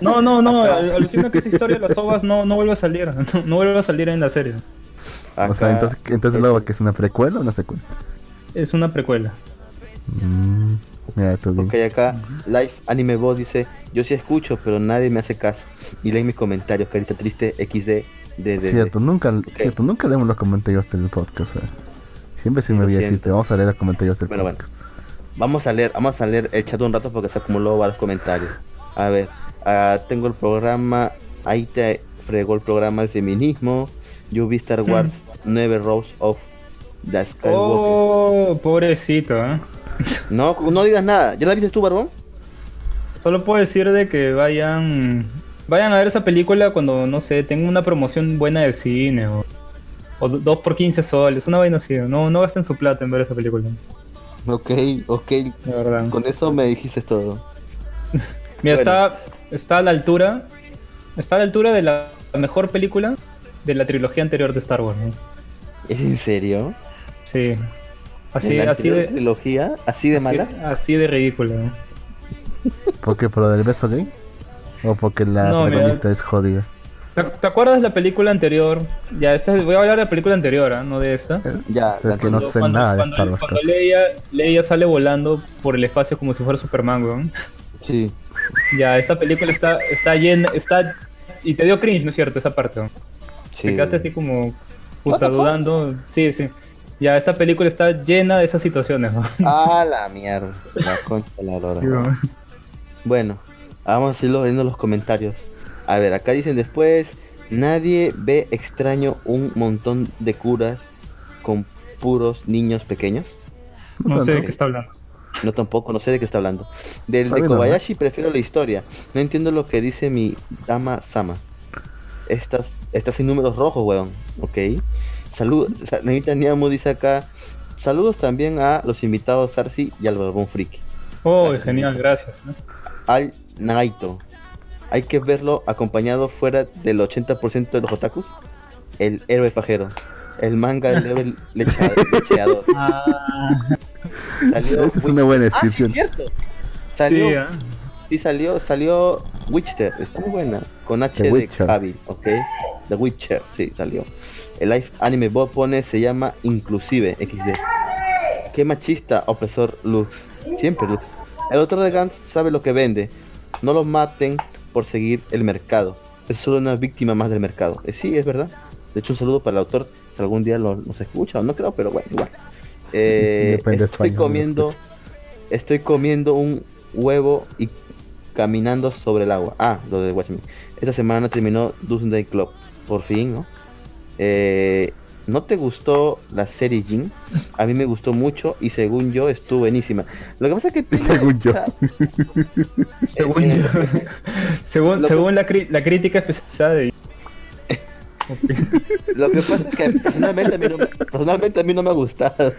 S4: No, no, no, al- alucina que esa historia de las ovas no, no vuelve a salir. No, no vuelve a salir en la serie.
S2: O sea, entonces, entonces luego que es una precuela o una secuela.
S4: Es una precuela.
S2: Mm, mira tú bien.
S3: Ok, acá Life Anime Bot dice, yo sí escucho, pero nadie me hace caso. Y leen mis comentarios, carita triste, XD, de, de-
S2: Cierto, nunca, cierto, nunca leemos los comentarios del podcast. eh. Siempre se me olvida
S3: siento.
S2: decirte, vamos a leer los comentarios del
S3: Bueno, bueno.
S2: podcast.
S3: Vamos a leer, vamos a leer el chat un rato porque se acumuló varios comentarios. A ver, ah, tengo el programa, ahí te fregó el programa el feminismo. Yo vi Star Wars 9 Rose of the Skywalker.
S4: Oh, pobrecito, ¿eh?
S3: No, no digas nada. ¿Ya la viste tú, Barbón?
S4: Solo puedo decir de que vayan vayan a ver esa película cuando, no sé, tengan una promoción buena del cine o, o 2 por 15 soles, una vaina así. No, no gasten su plata en ver esa película,
S3: Ok, ok.
S4: la verdad.
S3: Con eso me dijiste todo.
S4: Mira,
S3: Bueno.
S4: está, está a la altura, está a la altura de la mejor película de la trilogía anterior de Star Wars. ¿no?
S3: ¿Es en serio?
S4: Sí. Así,
S3: ¿En la
S4: así de,
S3: trilogía? ¿Así de
S4: así,
S3: mala?
S4: así de ridícula. ¿no?
S2: ¿Por qué? ¿Por lo del beso gay? ¿O porque la
S4: No, mira.
S2: protagonista es jodida?
S4: ¿Te, te acuerdas de la película anterior? Ya, esta, voy a hablar de la película anterior, ¿ah? no de esta.
S3: Ya,
S2: Es que no sé
S4: Cuando-
S2: nada de
S4: cuando-
S2: Star Wars.
S4: Cuando
S2: casi.
S4: Leia, Leia sale volando por el espacio como si fuera Superman, weón.
S3: Sí.
S4: Ya, esta película está, está llena, está... Y te dio cringe, ¿no es cierto? Esa parte, ¿no?
S3: sí.
S4: Te quedaste así como... Puta, dudando. Sí, sí. Ya, esta película está llena de esas situaciones, ¿no?
S3: Ah, la mierda. La concha de la lora. Bueno, vamos a irlo viendo los comentarios. A ver, acá dicen después, nadie ve extraño un montón de curas con puros niños pequeños.
S4: No sé de qué está hablando.
S3: No tampoco, no sé de qué está hablando. Del
S2: Está
S3: de
S2: bien,
S3: Kobayashi prefiero la historia. No entiendo lo que dice mi dama Sama. Estas, estas sin números rojos, weón. Ok. Saludos. Nanita Niamu dice acá. Saludos también a los invitados Sarsi y al Barbón Friki.
S4: Oh,
S3: Gracias,
S4: genial, gracias. ¿no?
S3: Al Nagaito. Hay que verlo acompañado fuera del 80% de los otakus. El héroe pajero. El manga del level lecheador. Salió
S2: Esa es una buena
S3: Ah, sí,
S2: descripción.
S3: cierto. Salió,
S4: Sí, ¿ah?
S3: sí, salió, salió Witcher, está muy buena, con H
S2: The
S3: de
S2: Witcher.
S3: Cavill, ok. The Witcher, sí, salió. El live anime bot pone, se llama Inclusive XD. Qué machista, opresor Lux. Siempre Lux. El autor de Gantz sabe lo que vende. No lo maten por seguir el mercado. Es solo una víctima más del mercado. Eh, sí, es verdad. De hecho, un saludo para el autor. Si algún día lo, nos escucha o no creo, pero bueno, igual. Eh, estoy comiendo. Estoy comiendo un huevo y caminando sobre el agua. Ah, lo de Watchmen. Esta semana terminó Doomsday Club. Por fin, ¿no? Eh, ¿No te gustó la serie Jin? A mí me gustó mucho y según yo estuvo buenísima. Lo que pasa es que...
S2: Según yo.
S4: Según,
S3: eh,
S4: según, la crítica especializada de...
S3: Lo que pasa es que personalmente a mí no, me- personalmente a mí no me ha gustado.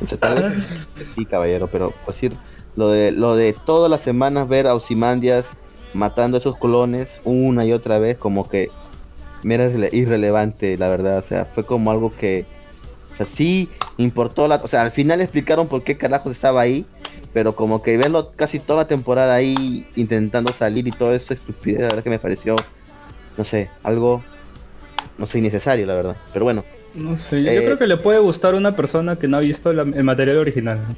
S3: O sea, tal vez sí, caballero, pero decir, lo de, lo de todas las semanas ver a Osimandias matando a esos colones una y otra vez, como que me era irrele- irrelevante, la verdad. O sea, fue como algo que, o sea, sí importó la, o sea, al final explicaron por qué carajos estaba ahí, pero como que verlo casi toda la temporada ahí intentando salir y todo eso estupidez, la verdad que me pareció, no sé, algo, no sé, innecesario, la verdad. Pero bueno,
S4: No sé, yo
S3: Eh,
S4: creo que le puede gustar a una persona que no ha visto la- el material original. ¿no?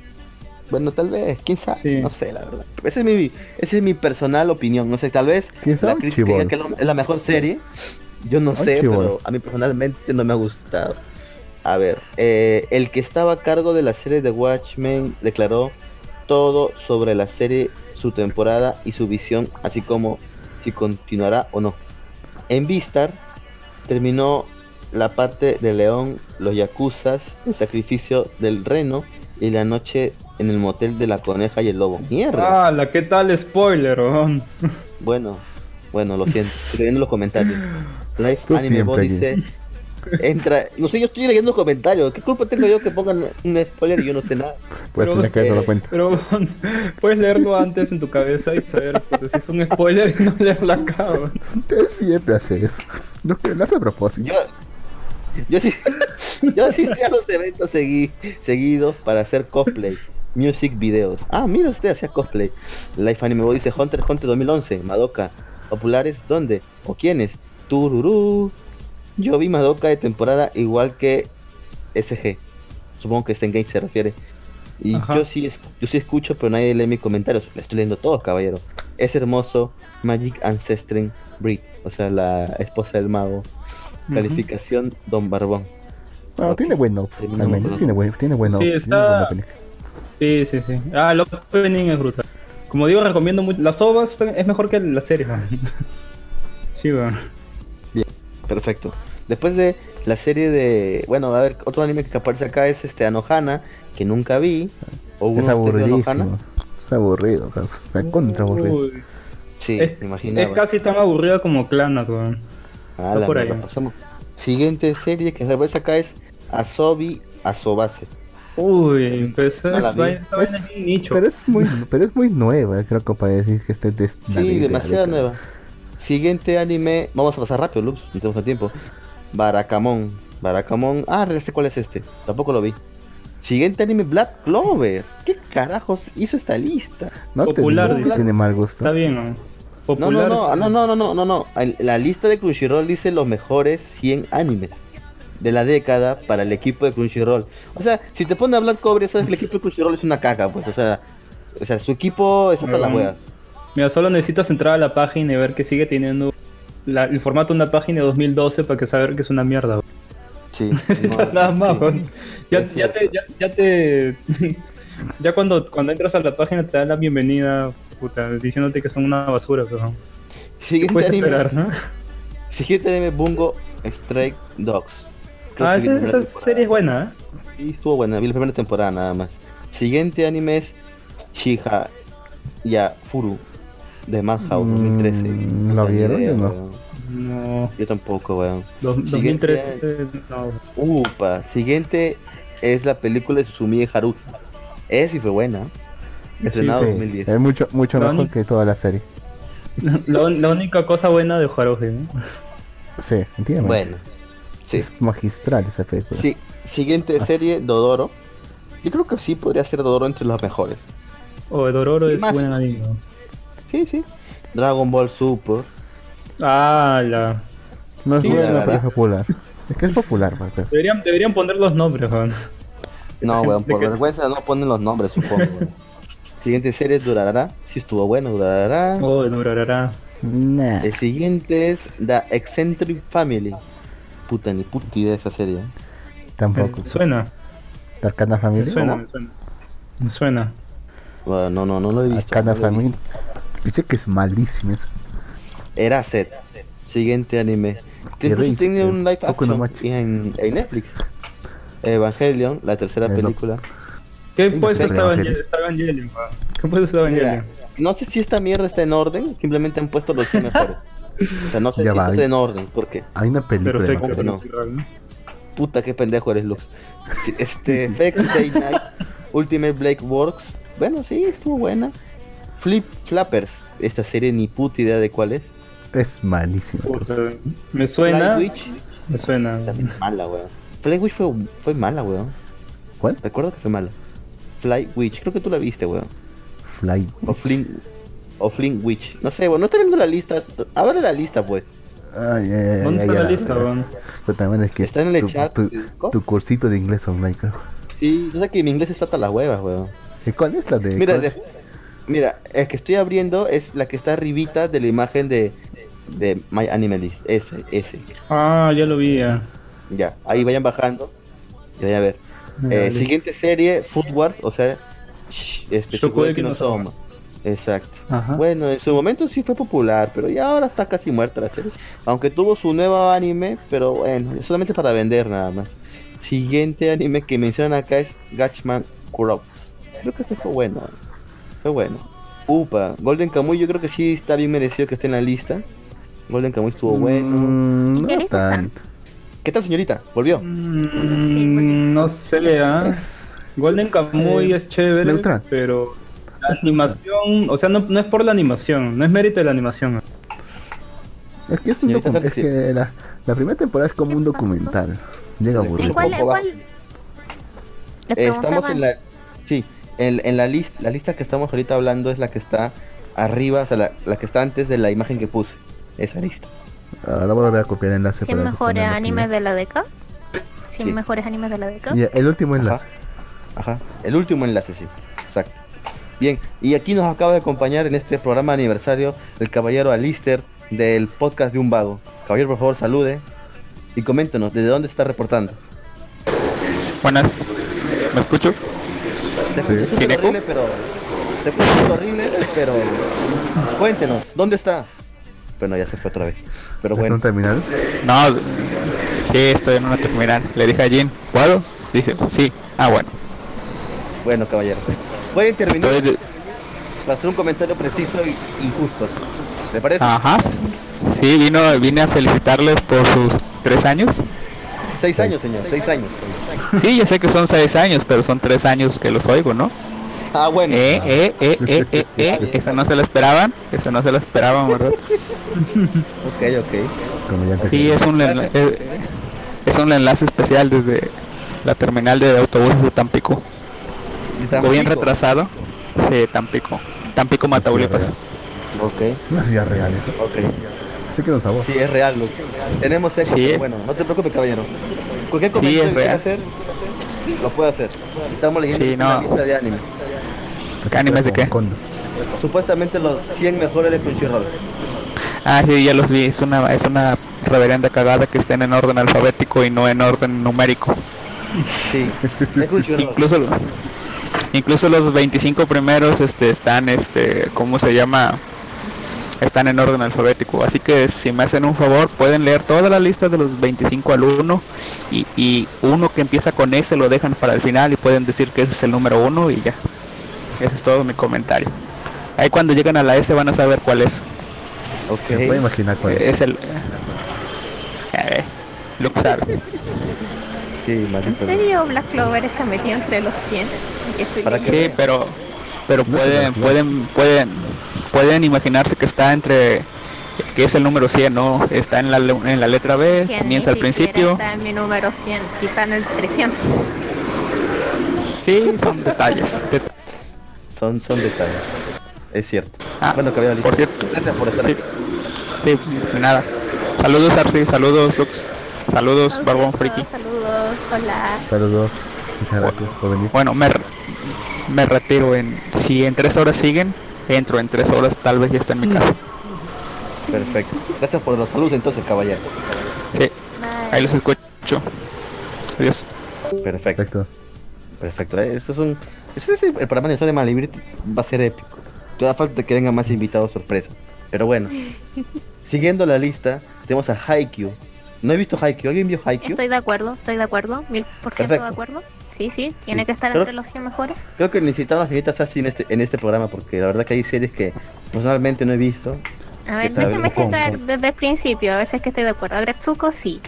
S3: Bueno, tal vez, quién sabe,
S4: Sí.
S3: no sé, la verdad. Esa es mi, esa es mi personal opinión, no sé, tal vez
S2: ¿Quién sabe?
S3: la crítica diga que es la mejor serie, yo no sé,
S2: chibol.
S3: pero a mí personalmente no me ha gustado. A ver, eh, el que estaba a cargo de la serie de Watchmen declaró todo sobre la serie, su temporada y su visión, así como si continuará o no. En Vistar terminó la parte de León, los Yakuzas, el sacrificio del reno y la noche en el motel de la coneja y el lobo. Mierda.
S4: Ah, la qué tal spoiler, weón?
S3: Bueno, bueno, lo siento. Estoy viendo los comentarios. Life
S2: Tú
S3: Anime Bot dice: entra. No sé, yo estoy leyendo comentarios. ¿Qué culpa tengo yo que pongan un spoiler y yo no sé nada?
S2: Pues
S4: Pero,
S2: tener que
S3: eh,
S2: cuenta.
S4: Pero puedes leerlo antes en tu cabeza y saber si es un spoiler y no leerlo acá.
S2: Él siempre hace eso. Lo que lo hace a propósito.
S3: Yo, yo sí, yo asistí a los eventos segui- seguidos para hacer cosplay, music videos. Ah, mira usted, hacía cosplay. Life Anime Boy dice Hunter Hunter 2011, Madoka. ¿Populares dónde? ¿O quiénes? Tururú. Yo vi Madoka de temporada igual que SG. Supongo que Game se refiere. Y
S4: Ajá.
S3: yo sí, yo sí escucho, pero nadie lee mis comentarios. Le estoy leyendo todos, caballero. Es hermoso. Magic Ancestry Breed. O sea, la esposa del mago. Calificación Don Barbón.
S2: Bueno, tiene buen op-
S3: Sí, no, no.
S2: tiene buen, tiene buen
S4: Sí,
S2: tiene
S4: está-
S2: buen opening.
S4: Sí, sí, sí. Ah, el opening es brutal. Como digo, recomiendo mucho. Las ovas es mejor que la serie. Sí, weón.
S3: Perfecto. Después de la serie de. Bueno, a ver, otro anime que aparece acá es este Anohana, que nunca vi. ¿O
S2: Es aburridísimo. Es aburrido, caso. Es contra aburrido.
S3: Sí,
S4: es,
S3: me imaginaba.
S4: es casi tan aburrida como Clannad, weón.
S3: Ah, la
S4: por ahí.
S3: pasamos. Siguiente serie que aparece acá es Asobi Asobase.
S4: Uy, pues
S3: la
S4: es,
S2: Es-
S4: nicho.
S2: Pero es muy, pero es muy nueva, creo que para decir que esté de
S3: Sí,
S2: de- de
S3: demasiado
S2: década.
S3: nueva. Siguiente anime, vamos a pasar rápido, Luz, no tenemos tiempo. Barakamon. Barakamon. Ah, ya sé cuál es este. Tampoco lo vi. Siguiente anime, Black Clover. ¿Qué carajos hizo esta lista?
S2: No
S4: Popular,
S2: te
S3: dice.
S2: tiene mal gusto.
S4: Está bien, ¿no?
S3: No,
S4: Popular.
S3: no, no, no, no, no, no, no, no. La lista de Crunchyroll dice los mejores 100 animes de la década para el equipo de Crunchyroll. O sea, si te pones a Black Clover, ya sabes que el equipo de Crunchyroll es una caca, pues. O sea, o sea su equipo es hasta las huevas.
S4: Mira, solo necesitas entrar a la página y ver que sigue teniendo la- el formato de una página de 2012 para que saber que es una mierda.
S3: Sí.
S4: Nada más,
S3: sí.
S4: Ya, ya te, ya, ya te, ya cuando, cuando entras a la página te dan la bienvenida, puta, diciéndote que son una basura, pero ¿qué
S3: Siguiente
S4: puedes
S3: anime,
S4: esperar, no?
S3: siguiente anime, Bungo Strike Dogs. Creo
S4: Ah, esa, esa serie es buena, ¿eh?
S3: Sí, estuvo buena, vi la primera temporada nada más. Siguiente anime es Shiha Ya Furu de Madhouse
S2: Mm,
S3: 2013.
S2: ¿lo
S3: Ni
S2: vieron? Yo no.
S3: weón.
S4: No,
S3: Yo tampoco, weón.
S4: dos-
S3: Siguiente
S4: 2013, no.
S3: Upa, siguiente es la película de Susumiya Haruhi. Esa sí fue buena. Estrenado
S2: Sí,
S3: 2010.
S2: es mucho, mucho
S4: La
S2: mejor
S4: única-
S2: que toda la serie.
S4: La, la única cosa buena de Haruhi, ¿no?
S2: Sí, entiendo.
S3: Bueno, sí.
S2: Es magistral esa película.
S3: sí. Siguiente
S2: Así.
S3: serie, Dodoro. Yo creo que sí podría ser Dodoro entre los mejores.
S4: O oh, Dororo
S3: Y
S4: es
S3: más-
S4: buen anime. ¿no?
S3: Sí, sí. Dragon Ball Super.
S4: Ah, la.
S2: No es
S4: Sí,
S2: buena,
S3: la
S2: pero es popular. Es que es popular, pues.
S4: Deberían, deberían poner los nombres, weón.
S3: No, weón, por vergüenza no ponen los nombres, supongo. weón. Siguiente serie es Durarara. Sí estuvo bueno, Durarara.
S4: Oh, durará.
S2: Nah.
S3: El siguiente es The Eccentric Family. Puta, ni puta idea de esa serie. ¿eh?
S2: Tampoco.
S4: Me suena,
S2: Arcana
S4: me
S2: Family.
S4: suena,
S3: ¿Cómo?
S4: me suena. Me suena.
S3: Bueno, no, no, no lo he visto.
S2: Arcana
S3: no
S2: Family. Dice que es malísimo eso.
S3: Era set. Siguiente anime. Que tiene un live
S2: no
S3: action en, en Netflix. Evangelion, la tercera
S2: Eh,
S3: película.
S4: ¿Qué
S2: Sí,
S4: puesto está
S2: Evangelion.
S4: ¿Qué puesto está
S3: Mira,
S4: Evangelion?
S3: no sé si esta mierda está en orden, simplemente han puesto los 100 mejores. O sea, no sé
S2: Ya
S3: si
S2: va,
S3: está en orden, ¿por qué?
S2: Hay una película. de
S4: Perfecto,
S3: no.
S4: ¿no?
S3: Puta, qué pendejo eres, Lux. Este, Fex Day Night, Ultimate Blake Works. Bueno, sí, estuvo buena. Flip Flappers, esta serie ni puta idea de cuál es.
S2: Es malísima.
S4: Me suena,
S3: Fly Witch,
S4: me suena.
S3: también mala, weón. Fly Witch fue, fue mala, weón.
S2: ¿Cuál?
S3: Recuerdo que fue mala. Fly Witch, creo que tú la viste, weón.
S2: Fly.
S3: O Flynn, o Flynn Witch. No sé, weón, no está viendo la lista. Abre la lista, pues.
S2: Ay, ay, ay,
S4: ¿Dónde
S2: ay,
S4: está la lista, weón?
S2: Puta, bueno, es que
S3: Está en el
S2: tu,
S3: chat.
S2: Tu, cursito de inglés online, creo.
S3: Sí, yo sé que mi inglés está hasta las huevas, weón.
S2: ¿Y cuál es la de.?
S3: Mira, de-
S2: es?
S3: Mira, el que estoy abriendo es la que está arribita de la imagen de, de My Animalist. Ese, ese.
S4: Ah, ya lo vi, ya.
S3: Ya, ahí vayan bajando. Y vayan a ver. Eh, siguiente serie, Food Wars, o sea, este,
S4: Shokugeki
S3: Shokugeki no. Exacto.
S4: Ajá.
S3: Bueno, en su momento sí fue popular, pero ya ahora está casi muerta la serie. Aunque tuvo su nuevo anime, pero bueno, solamente para vender nada más. Siguiente anime que mencionan acá es Gatchman Kuroks. Creo que este fue bueno. Fue bueno. Upa, Golden Kamuy yo creo que sí está bien merecido que esté en la lista. Golden Kamuy estuvo bueno.
S2: Mm,
S1: ¿Qué
S2: no tanto.
S3: ¿Qué tal, señorita? ¿Volvió?
S4: Mm, no sé, ¿ah?
S2: Es,
S4: Golden
S2: es,
S4: Kamuy
S2: eh,
S4: es chévere,
S2: neutral.
S4: pero la animación, o sea, no, no es por la animación, no es mérito de la animación.
S2: es que es un
S3: Señorita
S2: docu- es que la, la primera temporada es como un documental. Llega a
S3: ¿En
S2: aburrir.
S1: ¿En cuál? ¿En
S3: poco
S1: cuál?
S3: Eh, estamos en la... Sí, en, en la, lista la lista que estamos ahorita hablando es la que está arriba, o sea, la, la que está antes de la imagen que puse. Esa lista.
S2: Ahora voy a volver a copiar el enlace
S1: 100
S2: para
S1: mejores animes de la década. 100
S3: Sí.
S1: mejores animes de la década.
S2: Y el último enlace.
S3: Ajá, el último enlace, sí. Exacto. Bien, y aquí nos acaba de acompañar en este programa aniversario el caballero Alister del podcast de un vago. Caballero, por favor, salude y coméntenos desde dónde está reportando.
S5: Buenas, ¿me escucho?
S3: Se
S2: Sí.
S3: horrible, pero se poco horrible, pero cuéntenos, ¿dónde está? Bueno, ya se fue otra vez. Pero
S2: ¿Es
S3: bueno,
S2: un terminal?
S5: No, sí, estoy en una terminal. Le dije a Jin, ¿puedo? Dice, sí. Ah, bueno.
S3: bueno, caballero. Voy a intervenir
S5: Estoy
S3: para hacer un comentario preciso y injusto. ¿Le parece?
S5: Ajá. Sí, vino, vine a felicitarles por sus tres años.
S3: Seis años, señor, seis años.
S5: Sí, yo sé que son seis años, pero son tres años que los oigo, ¿no?
S3: Ah, bueno.
S5: Eh, eh, eh, eh, eh, eh. Eso no se lo esperaban. Eso no se lo esperaban, ¿verdad?
S3: Ok, ok.
S5: Sí, es un, enla- eh, es un enlace especial desde la terminal de autobuses de Tampico.
S3: ¿Y está
S5: Voy bien retrasado. Sí, Tampico. Tampico, Mataulipas.
S3: Ok,
S2: Es una ciudad real eso.
S3: ok.
S2: Sabor.
S3: Sí, es real, Luke. Tenemos eco,
S5: Sí.
S3: pero bueno, no te preocupes, caballero. Cualquier
S5: Sí,
S3: comentario
S5: es
S3: que quiera
S5: real.
S3: hacer, lo puede hacer. Estamos leyendo
S5: Sí,
S3: una
S5: no.
S3: lista de anime.
S2: Así
S5: ¿Animes de qué?
S3: Supuestamente los 100 mejores de Crunchyroll.
S5: Ah, sí, ya los vi. Es una, es una reverenda cagada que estén en orden alfabético y no en orden numérico.
S3: Sí.
S5: Incluso, incluso los 25 primeros este, están, este, ¿cómo se llama? Están en orden alfabético. Así que si me hacen un favor, pueden leer toda la lista de los 25 al 1 y, y uno que empieza con S lo dejan para el final y pueden decir que ese es el número 1 y ya. Ese es todo mi comentario. Ahí cuando lleguen a la S van a saber cuál es.
S3: Ok.
S2: Me puedo imaginar cuál es.
S5: Es el... Eh, Luke sabe.
S3: Sí,
S1: ¿En serio Black Clover está metido entre los 100? Que estoy
S3: ¿Para.
S5: Sí, pero pero pueden pueden pueden pueden imaginarse que está entre que es el número 100, ¿no? Está en la en la letra B,
S1: Que
S5: comienza al principio.
S1: Está en mi número 100, quizá en el 300.
S5: Sí, son detalles. De-
S3: Son, son detalles. Es cierto.
S5: Ah,
S3: bueno, caballero,
S5: por cierto.
S3: Gracias por estar
S5: Sí.
S3: aquí.
S5: Sí, nada. Saludos Arce, saludos Lux. Saludos Barbón Friki.
S1: Saludos, hola.
S2: Saludos. Muchas gracias por venir.
S5: Bueno, me, re- me retiro en si en tres horas siguen, entro en tres horas, tal vez ya está en mi casa.
S3: Perfecto. Gracias por los saludos entonces, caballero.
S5: Sí, ahí los escucho. Adiós.
S3: Perfecto.
S2: Perfecto.
S3: Perfecto. eh, Eso es un. Ese es el, el programa de Malibrit va a ser épico. Toda falta que vengan más invitados sorpresa. Pero bueno. Siguiendo la lista, tenemos a Haikyuu. No he visto Haikyuu. ¿Alguien vio Haikyuu?
S1: Estoy de acuerdo, estoy de acuerdo, mil por ciento de
S3: Perfecto.
S1: acuerdo. Sí, sí, tiene
S3: Sí.
S1: que estar
S3: Pero-
S1: entre los 100 mejores.
S3: Creo que necesitamos señorita Sassy en este, en este programa porque la verdad que hay series que personalmente no he visto.
S1: A ver, déjame checar desde el principio, a ver si es que estoy de acuerdo. Agretsuko, sí.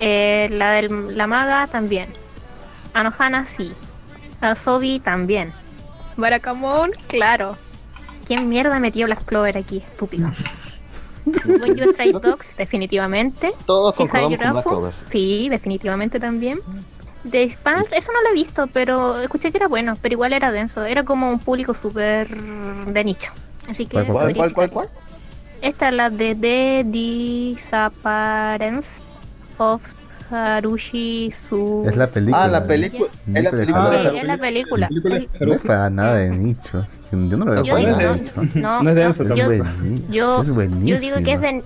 S1: Eh, la de la maga, también. Anohana, sí. Asobi, también. Barakamon, claro. ¿Quién mierda metió Black Clover aquí? Estúpido. When You Stray Dogs, definitivamente.
S3: Todos concordamos con Black Clover.
S1: sí, definitivamente también. The Expanse, eso no lo he visto, pero escuché que era bueno, pero igual era denso. Era como un público súper de nicho. Así que
S2: ¿Cuál, cuál,
S3: ¿Cuál?
S1: Esta es la de The Disappearance of Harushi Su.
S2: Es la película.
S3: Ah, la película. Es la película
S4: Ah,
S1: es la película.
S2: No es para nada de nicho. Yo no lo veo para
S1: digo,
S2: nada de nicho.
S1: no,
S4: No es denso
S1: yo, digo que es de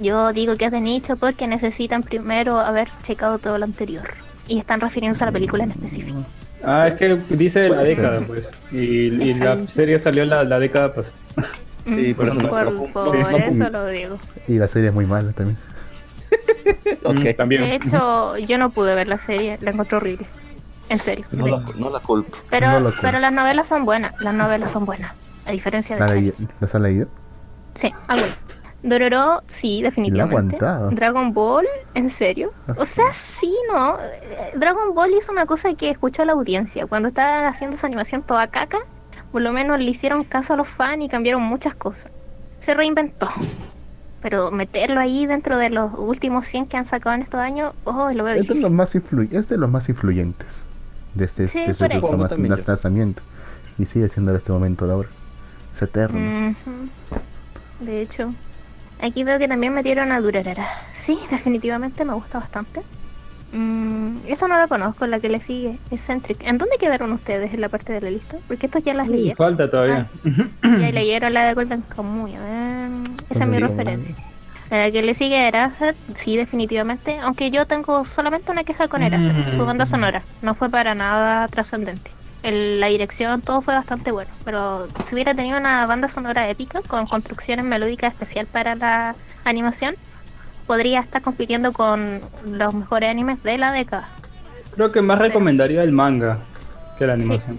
S1: yo digo que es de nicho porque necesitan primero haber checado todo lo anterior y están refiriéndose a la película en específico.
S4: Ah, es que dice la
S2: ser.
S4: década, pues. Y, y la serie salió la, la década pasada.
S3: Sí,
S1: Mm,
S3: por eso
S1: por, por
S4: sí, no-
S1: eso lo digo.
S2: Y la serie es muy mala también.
S4: Mm, También.
S1: De hecho, yo no pude ver la serie, la encontré horrible. En serio.
S3: No la, no la culpo.
S1: Pero,
S2: no
S1: pero las novelas son buenas, las novelas son buenas. A diferencia de
S2: ¿La ¿Las has leído?
S1: Sí, algo así. Dororo, sí, definitivamente.
S2: aguantado.
S1: Dragon Ball, ¿en serio?
S2: Ah,
S1: O sea, sí, ¿no? Dragon Ball hizo una cosa que escuchó la audiencia. Cuando estaba haciendo su animación toda caca, por lo menos le hicieron caso a los fans y cambiaron muchas cosas. Se reinventó. Pero meterlo ahí dentro de los últimos 100 que han sacado en estos años, oh, lo veo
S2: Es de
S1: difícil.
S2: los más, influ- es de los más influyentes
S1: Sí,
S3: Como
S2: mas-
S3: también yo.
S2: lanzamiento. Y sigue siendo en este momento de ahora. Es eterno.
S1: De hecho, aquí veo que también metieron a Durarara. Sí, definitivamente me gusta bastante. Mm, esa no la conozco, la que le sigue, Eccentric. ¿En dónde quedaron ustedes en la parte de la lista? Porque estos ya las leyeron.
S4: Falta todavía.
S1: Ya leyeron la de Golden Kamuy. A ver, esa es mi referencia. La que le sigue Eraser, sí, definitivamente. Aunque yo tengo solamente una queja con Eraser, su banda sonora. No fue para nada trascendente. El- la dirección, todo fue bastante bueno. Pero si hubiera tenido una banda sonora épica con construcciones melódicas especial para la animación, podría estar compitiendo con los mejores animes de la década.
S4: Creo que más recomendaría el manga que la animación.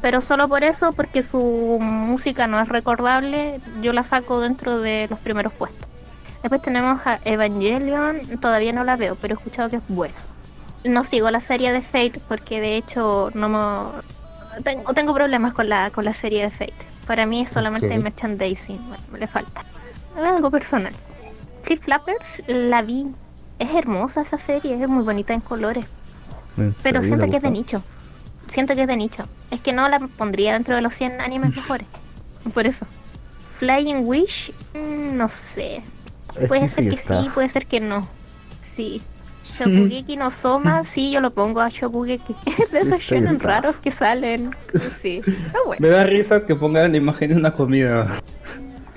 S1: Pero solo por eso, porque su música no es recordable, yo la saco dentro de los primeros puestos. Después tenemos a Evangelion, todavía no la veo, pero he escuchado que es buena. No sigo la serie de Fate porque de hecho no me... Tengo, tengo problemas con la, con la serie de Fate. Para mí es solamente
S2: Ok.
S1: merchandising, bueno, me le falta. Algo personal. Flip Flappers la vi. Es hermosa esa serie, es muy bonita en colores.
S2: ¿En
S1: Pero siento que es de nicho. Siento que es de nicho. Es que no la pondría dentro de los 100 animes mejores. Por eso. Flying Wish, mm, no sé.
S2: Es
S1: Puede ser que
S2: está.
S1: sí, puede ser que no. Sí. Shokugeki no Soma, sí, yo lo pongo a Shokugeki. de esos
S2: Sí,
S1: shonen raros que salen. Sí. Está bueno.
S4: Me da risa que pongan la imagen de una comida.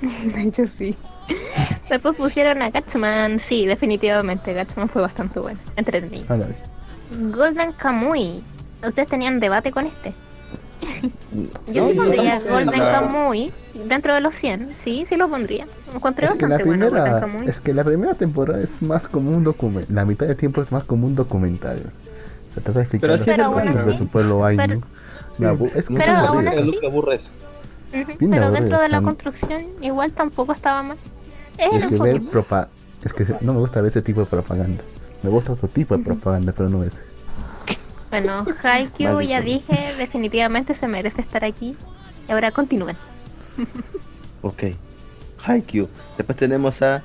S1: De hecho, sí. Después pusieron a Gatchman. Sí, definitivamente. Gatchman fue bastante bueno. Entretenido.
S2: Ah.
S1: Golden Kamuy. ¿Ustedes tenían debate con este? Yo sí pondría. Golden
S4: La-
S1: Kamuy dentro de los 100. Sí, sí lo pondría. Encontré
S2: Es que, la
S1: bastante bueno Golden
S2: primera,
S1: Kamuy.
S2: es que la primera temporada es más como un documental. La mitad del tiempo es más como un documental. Se trata de explicar
S4: Pero
S2: las
S4: sí
S2: cosas de su pueblo hay,
S1: pero-
S2: ¿no? Me abu- es muy
S1: Pero aún
S2: aburrido.
S1: así-
S3: Es lo que aburre eso.
S1: Ujú,
S2: bien
S1: Pero dentro de la construcción igual tampoco estaba mal. Es
S2: Es que ver propa es que no me gusta ver ese tipo de propaganda. Me gusta otro tipo de propaganda, pero no ese.
S1: Bueno, Haikyuu ya dije, definitivamente se merece estar aquí. Y ahora continúen.
S3: Ok. Haikyuu. Después tenemos a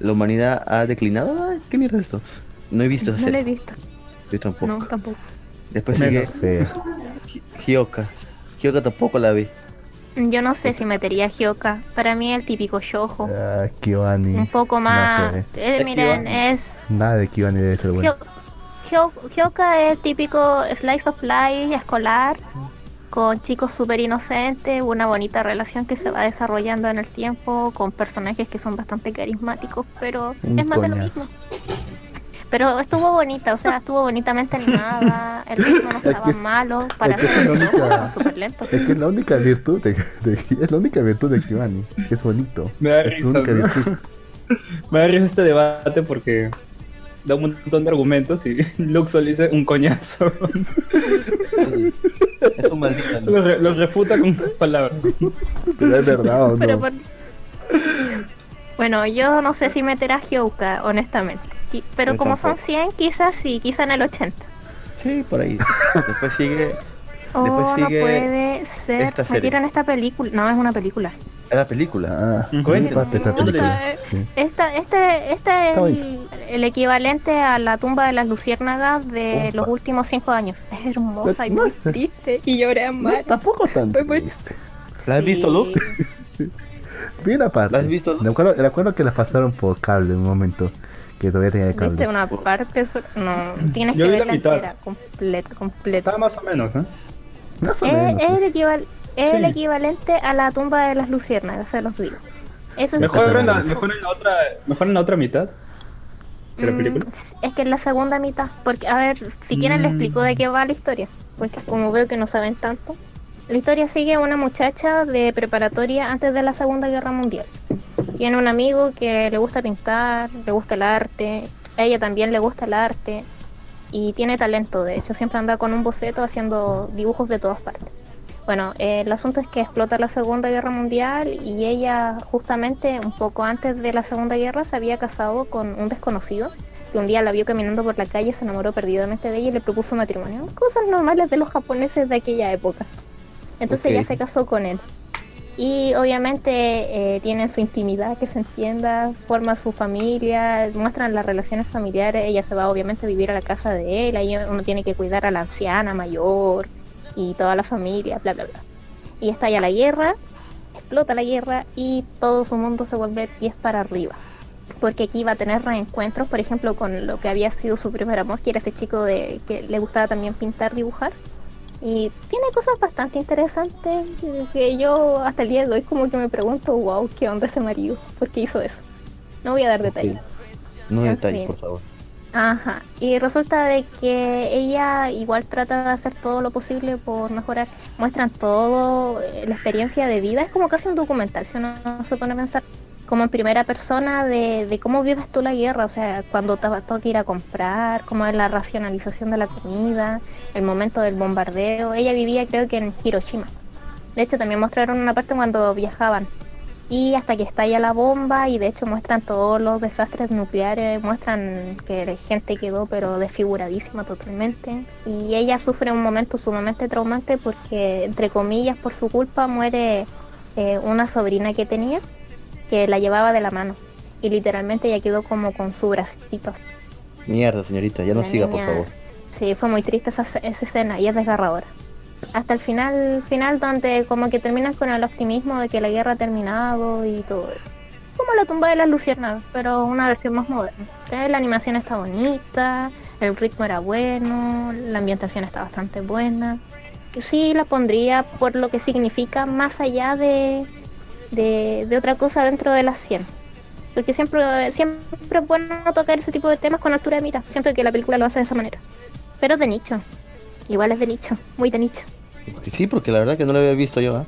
S3: La humanidad ha declinado. Ay, ¿Qué mierda es esto? No he visto esa
S1: No lo he visto.
S3: Yo tampoco.
S1: No, tampoco.
S3: Después
S4: Menos.
S3: sigue
S2: Fea.
S3: Hi- Hyoka. Hyoka tampoco la vi.
S1: Yo no sé si metería a Hyoka. Para mí el típico shoujo.
S2: Ah, Kyoani.
S1: Un poco más...
S2: No sé.
S1: eh,
S3: Es
S1: miren, es...
S2: Nada de Kyoani debe ser bueno.
S1: Hyoka es típico slice of life escolar, con chicos súper inocentes, una bonita relación que se va desarrollando en el tiempo, con personajes que son bastante carismáticos, pero
S2: Un
S1: es más de lo
S2: coñazo.
S1: mismo. Pero estuvo bonita, o sea, estuvo bonitamente animada, el ritmo no estaba
S2: es-
S1: malo, para
S2: es que
S1: ser
S2: es la única-
S1: lento.
S2: Es que es la única virtud de, de- es la única virtud de que Es bonito.
S4: Me da
S2: Es su
S4: risa,
S2: única
S4: ¿no?
S2: virtud.
S4: Me da risa este debate porque da un montón de argumentos y Luxol dice un coñazo.
S3: Sí. Es un maldito. ¿no?
S4: lo, re- lo refuta con palabras.
S2: Pero es verdad o
S1: Pero
S2: no.
S1: por- Bueno, yo no sé si meter a Hyoka, honestamente. Pero como son
S3: tampoco.
S1: 100, quizás sí, quizás en el 80.
S3: Sí, por ahí. Después sigue.
S1: Oh,
S3: Después
S1: no
S3: sigue
S1: puede ser.
S3: esta serie.
S1: Metieron esta película. No, es una película.
S3: a la película.
S2: Ah, de esta
S1: No,
S2: película. Sí.
S1: Esta, este, este es el, el equivalente a la tumba de las luciérnagas de
S2: Opa.
S1: los últimos cinco años. Es hermosa y
S2: No
S1: muy
S2: sé.
S1: triste. Y lloré a
S2: No,
S1: mar.
S2: tampoco tan triste.
S3: ¿La has visto, Luke?
S2: Bien aparte.
S3: ¿La has visto?
S2: Recuerdo, recuerdo que la pasaron por cable en un momento. Que todavía tenía el
S1: ¿Viste
S2: cable.
S1: una parte? No, tienes
S4: Yo
S1: que verla entera, completa, completa.
S4: Está más o menos, ¿eh?
S2: Más o
S1: Es,
S2: menos.
S1: es
S2: sí.
S1: el, equival- es el
S4: Sí.
S1: equivalente a la tumba de las luciérnagas, se los digo. Eso es
S4: Mejor en, la, mejor en la otra mejor en la otra mitad de la
S1: Mm,
S4: película.
S1: Es que en la segunda mitad, porque a ver, si quieren les
S4: Mm.
S1: explico de qué va la historia, porque como veo que no saben tanto. La historia sigue a una muchacha de preparatoria antes de la Segunda Guerra Mundial. Tiene un amigo que le gusta pintar, le gusta el arte, a ella también le gusta el arte y tiene talento, de hecho siempre anda con un boceto haciendo dibujos de todas partes. Bueno, eh, el asunto es que explota la Segunda Guerra Mundial y ella justamente un poco antes de la Segunda Guerra se había casado con un desconocido que un día la vio caminando por la calle, se enamoró perdidamente de ella y le propuso matrimonio. Cosas normales de los japoneses de aquella época. Entonces ella se casó con él. Y obviamente eh, tienen su intimidad, que se entienda, forma su familia, muestran las relaciones familiares. Ella se va obviamente a vivir a la casa de él, ahí uno tiene que cuidar a la anciana mayor y toda la familia, bla, bla, bla. Y estalla la guerra, explota la guerra y todo su mundo se vuelve pies para arriba. Porque aquí va a tener reencuentros, por ejemplo, con lo que había sido su primer amor, que era ese chico de que le gustaba también pintar, dibujar. Y tiene cosas bastante interesantes que yo hasta el día de hoy como que me pregunto, wow, ¿qué onda ese marido? ¿Por qué hizo eso? No voy a dar detalles.
S3: No
S1: En
S3: detalles, por favor.
S1: Ajá, y resulta de que ella igual trata de hacer todo lo posible por mejorar. Muestran todo, eh, la experiencia de vida, es como casi un documental, si uno se pone a pensar como en primera persona de, de cómo vives tú la guerra, o sea, cuando te toca ir a comprar, cómo es la racionalización de la comida, el momento del bombardeo. Ella vivía creo que en Hiroshima. De hecho, también mostraron una parte cuando viajaban. Y hasta que estalla la bomba y de hecho muestran todos los desastres nucleares, muestran que la gente quedó pero desfiguradísima totalmente. Y ella sufre un momento sumamente traumante porque, entre comillas, por su culpa muere eh, una sobrina que tenía que la llevaba de la mano. Y literalmente ella quedó como con su bracito.
S3: Mierda, señorita, ya no
S1: La
S3: siga, por
S1: niña-
S3: favor.
S1: Sí, fue muy triste esa, esa escena y es desgarradora. Hasta el final, final donde como que terminan con el optimismo de que la guerra ha terminado y todo eso. Como la tumba de las luciérnagas, pero una versión más moderna. Eh, La animación está bonita, el ritmo era bueno, la ambientación está bastante buena. Sí la pondría por lo que significa más allá de, de, de otra cosa dentro de las 100. Porque siempre, siempre es bueno tocar ese tipo de temas con altura de mira. Siento que la película lo hace de esa manera. Pero de nicho. Igual es de nicho, muy de nicho.
S3: Sí, porque la verdad que no lo había visto yo, ¿ah?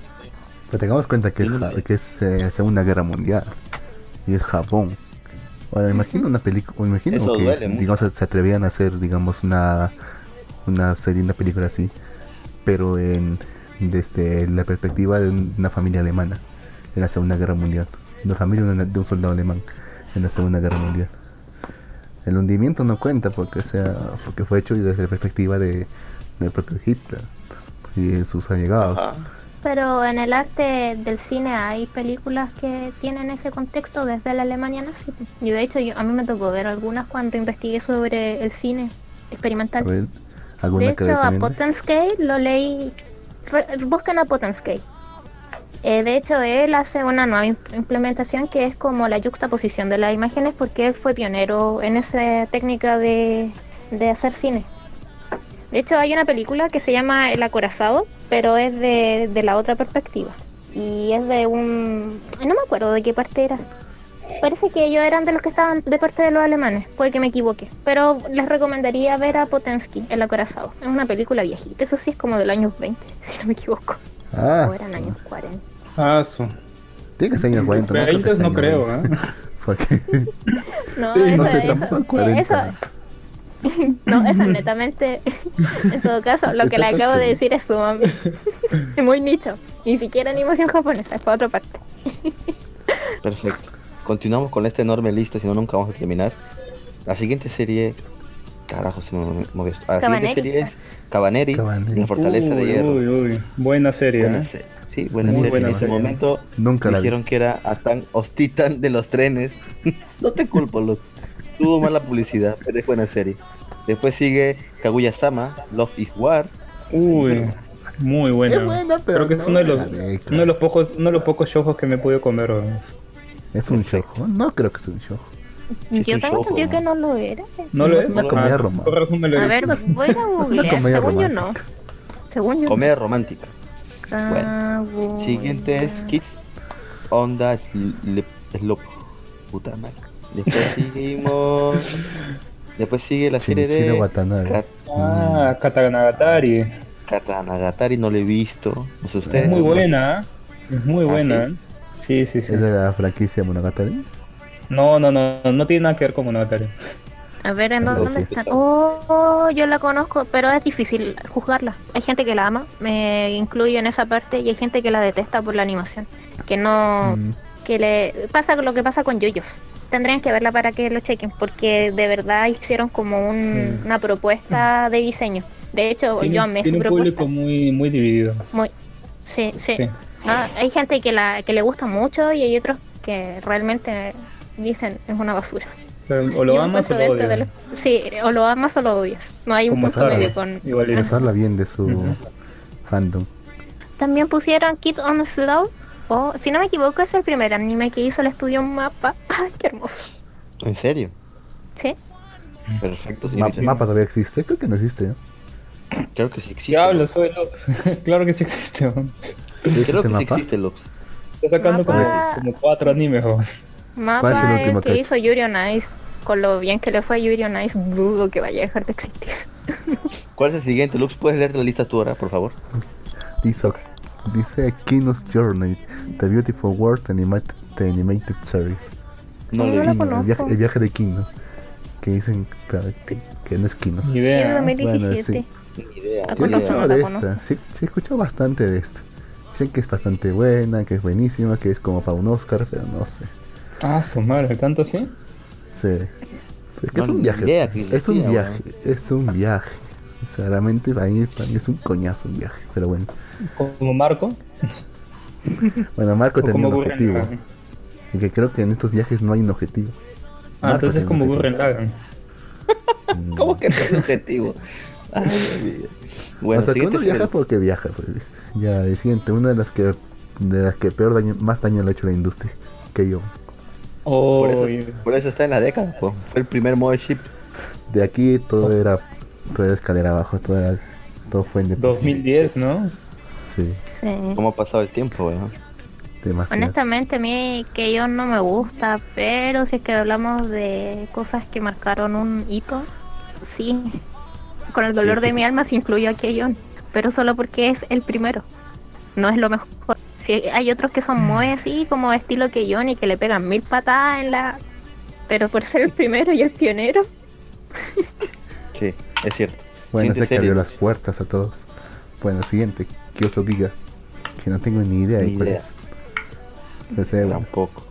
S2: Pero tengamos cuenta que es, que es eh, Segunda Guerra Mundial y es Japón. Ahora, imagino una película, imagino
S3: Eso
S2: que digamos, se, se atrevían a hacer, digamos, una, una serie, una película así, pero en desde la perspectiva de una familia alemana en la Segunda Guerra Mundial, una familia de un- de soldado alemán en la Segunda Guerra Mundial. El hundimiento no cuenta porque sea porque fue hecho desde la perspectiva de del propio Hitler y sus allegados.
S3: Ajá.
S1: Pero en el arte del cine hay películas que tienen ese contexto desde la Alemania nazi. Y de hecho yo, a mí me tocó ver algunas cuando investigué sobre el cine
S2: A
S1: experimental.
S2: ver,
S1: De
S2: ¿alguna que
S1: hecho, a lo leí. re- buscan a. Eh, de hecho, él hace una nueva im- implementación que es como la yuxtaposición de las imágenes porque él fue pionero en esa técnica de, de hacer cine. De hecho, hay una película que se llama El Acorazado, pero es de, de la otra perspectiva. Y es de un... No me acuerdo de qué parte era. Parece que ellos eran de los que estaban de parte de los alemanes, puede que me equivoque. Pero les recomendaría ver a Potensky, El Acorazado. Es una película viejita, eso sí es como del años 20, si no me equivoco.
S2: Ah,
S1: o eran años 40.
S4: Ah, su.
S2: Tiene que ser años 40, ¿no? Creo que
S4: 20
S2: es
S4: no creo,
S2: 20.
S4: ¿eh?
S2: Porque
S1: No,
S4: Sí,
S1: eso,
S2: no sé,
S1: eso-
S2: tampoco
S1: sí,
S2: 40.
S1: eso, no, eso es netamente, en todo caso, lo que le acabo de decir es sumamente es muy nicho. Ni siquiera animación japonesa, es para otra parte.
S3: Perfecto. Continuamos con esta enorme lista, si no nunca vamos a terminar. La siguiente serie... Carajo, se me movió esto. La
S1: Cabaneri.
S3: siguiente serie es Cabaneri,
S2: Cabaneri.
S3: la Fortaleza de Hierro.
S4: Uy, uy. Buena serie,
S3: Buena
S4: ¿eh?
S3: se- Sí, buena
S2: Muy
S3: serie.
S4: buena
S3: en su
S4: serie.
S3: momento
S2: nunca
S3: dijeron que era Atan Ostitan de los trenes. no te culpo. Tuvo mala publicidad, pero es buena serie. Después sigue Kaguya-sama, Love is War.
S4: Uy, muy buena.
S2: Es buena, pero
S4: Creo que es
S2: no
S4: uno de los, uno de los pocos, uno de los pocos shows que me he podido comer. ¿no?
S2: Es un show. No creo que sea un.
S3: Sí, es
S1: Yo
S3: un
S1: tengo entendido que no lo era.
S4: No lo
S2: Es
S4: es.
S2: una comedia
S4: Ah,
S2: romántica.
S4: lo he
S1: A ver, voy a googlear.
S2: comedia
S1: Según yo no.
S2: romántica.
S1: Según yo
S3: Comedia romántica.
S1: No.
S3: Bueno. Siguiente es Kids Onda. Slop. Puta madre. Después seguimos. Después sigue la serie de. Kat-
S4: Ah, Katanagatari.
S3: Katanagatari, no lo he visto. No sé
S4: Es
S3: ustedes.
S4: muy buena, ¿eh? Es muy
S3: ¿Ah,
S4: buena.
S3: sí?
S4: ¿eh? Sí, sí, sí.
S2: Es de la franquicia Monogatari.
S4: No, no, no, no tiene nada que ver con Monogatari.
S1: A ver, ¿en dónde
S3: sí,
S1: están?
S3: está.
S1: Oh, yo la conozco, pero es difícil juzgarla. Hay gente que la ama, me incluyo en esa parte, y hay gente que la detesta por la animación. Que no.
S2: Mm,
S1: que le pasa lo que pasa con Yoyos. Tendrían que verla para que lo chequen, porque de verdad hicieron como un-
S4: Sí.
S1: una propuesta de diseño. De hecho,
S4: Tiene,
S1: yo amé
S4: tiene
S1: su
S4: un
S1: propuesta.
S4: público muy, muy dividido.
S1: Muy, sí, sí.
S4: Sí.
S1: Ah, hay gente que la que le gusta mucho y hay otros que realmente dicen es una basura.
S4: O lo amas o lo odias.
S1: Sí, o lo amas o lo odias. No hay un punto medio con... Ajá.
S2: Pensarla bien de su fandom.
S1: También pusieron Kid on Slow. O, si no me equivoco, es el primer anime que hizo el estudio Mapa. ¡Ay, qué hermoso!
S3: ¿En serio?
S1: Sí.
S3: Perfecto.
S2: Ma-. ¿Mapa todavía existe? Creo que no existe. ¿no?
S3: Creo que sí existe.
S4: ¿Qué hablas? Soy Lux. claro que sí existe.
S3: Creo
S2: ¿Existe
S3: que sí
S2: mapa?
S3: existe, Lux.
S4: Está sacando como,
S1: Mapa.
S4: como cuatro animes. weón.
S1: Mapa
S2: ¿Cuál es el
S1: es
S2: último
S1: que hizo Yuri on Ice. Con lo bien que le fue a Yuri on Ice, dudo que vaya a dejar de existir.
S3: ¿Cuál es el siguiente, Lux? ¿Puedes leer la lista tú ahora, por favor?
S2: Dice, dice Kino's Journey, The Beautiful World Animated, the Animated Series.
S3: No
S1: No, la
S2: Kino, el,
S1: conozco.
S2: viaje, el viaje de Kino. Que dicen que, que no es Kino.
S4: Ni idea.
S1: de 2017.
S2: sí.
S3: Ni idea.
S1: Ah,
S2: Yo he escuchado de
S1: conozco.
S2: esta, sí, sí he escuchado bastante de esta. Dicen que es bastante buena, que es buenísima, que es como para un Oscar, pero no sé.
S4: Ah, su madre, ¿tanto así?
S2: Sí. Pero que
S3: No,
S2: es un viaje.
S3: idea
S2: es un viaje. Es un viaje. O sea, realmente para mí, para mí es un coñazo un viaje. Pero bueno.
S4: Como Marco.
S2: Bueno, Marco tenía
S4: como
S2: un
S4: Gurren
S2: objetivo. Y que creo que en estos viajes no hay un objetivo.
S4: Ah,
S2: Marco
S4: entonces
S2: tiene
S4: como
S2: un
S4: Gurren Lagann.
S2: Mm.
S3: ¿Cómo que no es objetivo? Ay. Bueno,
S2: o sea, que uno viaja porque viaja. Pues. Ya, el siguiente, una de las que de las que peor daño, más daño le ha hecho la industria. Que yo.
S4: Oh,
S3: Por eso, por eso está en la década, po. fue el primer modo.
S2: De aquí todo era todo era escalera abajo, todo era todo fue en
S4: 2010, ¿no?
S2: Sí,
S1: Sí.
S3: ¿Cómo ha pasado el tiempo, weón?
S2: demasiado.
S1: Honestamente, a mí que yo no me gusta, pero si es que hablamos de cosas que marcaron un hito, sí. Con el dolor de mi alma se incluyo a Keyon, pero solo porque es el primero. No es lo mejor. Si hay otros que son muy así, como estilo Keyon y que le pegan mil patadas en la. Pero por ser el primero y el pionero.
S3: Sí, es cierto.
S2: Bueno,
S3: Siguiente
S2: sé que abrió las puertas a todos. Bueno, siguiente, Kyoso Giga. Que no tengo ni idea de
S3: Ni
S2: cuál
S3: idea.
S2: es. Ese, bueno,
S3: Tampoco.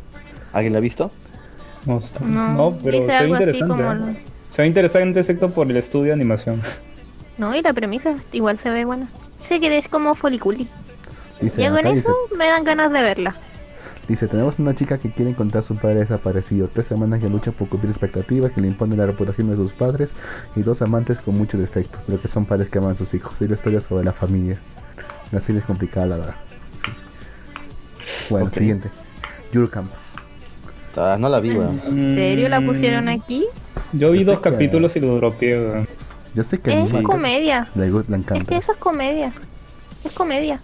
S3: ¿Alguien la ha visto?
S4: No, sé.
S1: No,
S4: no pero se ve interesante. ¿eh?
S1: lo-
S4: Se ve interesante excepto por el estudio de animación.
S1: No, y la premisa igual se ve buena. Dice que es como Foliculi.
S2: Dice,
S1: Ya con
S2: dice,
S1: eso me dan ganas de verla.
S2: dice, tenemos una chica que quiere encontrar a su padre desaparecido. Tres semanas que lucha por cumplir expectativas, que le impone la reputación de sus padres. Y dos amantes con muchos defectos, pero que son padres que aman a sus hijos. Y la historia sobre la familia. La serie es complicada, la verdad. Sí. Bueno, siguiente. Yurkamp.
S3: Ah, no la vi, weón.
S1: ¿En serio la
S4: Mm,
S1: pusieron aquí?
S4: Yo vi
S2: Yo
S4: dos
S2: que-
S4: capítulos y lo dropeé. weón.
S2: Yo sé que
S1: Es comedia.
S2: le, le
S1: Es
S2: encanta.
S1: que eso es comedia. Es comedia.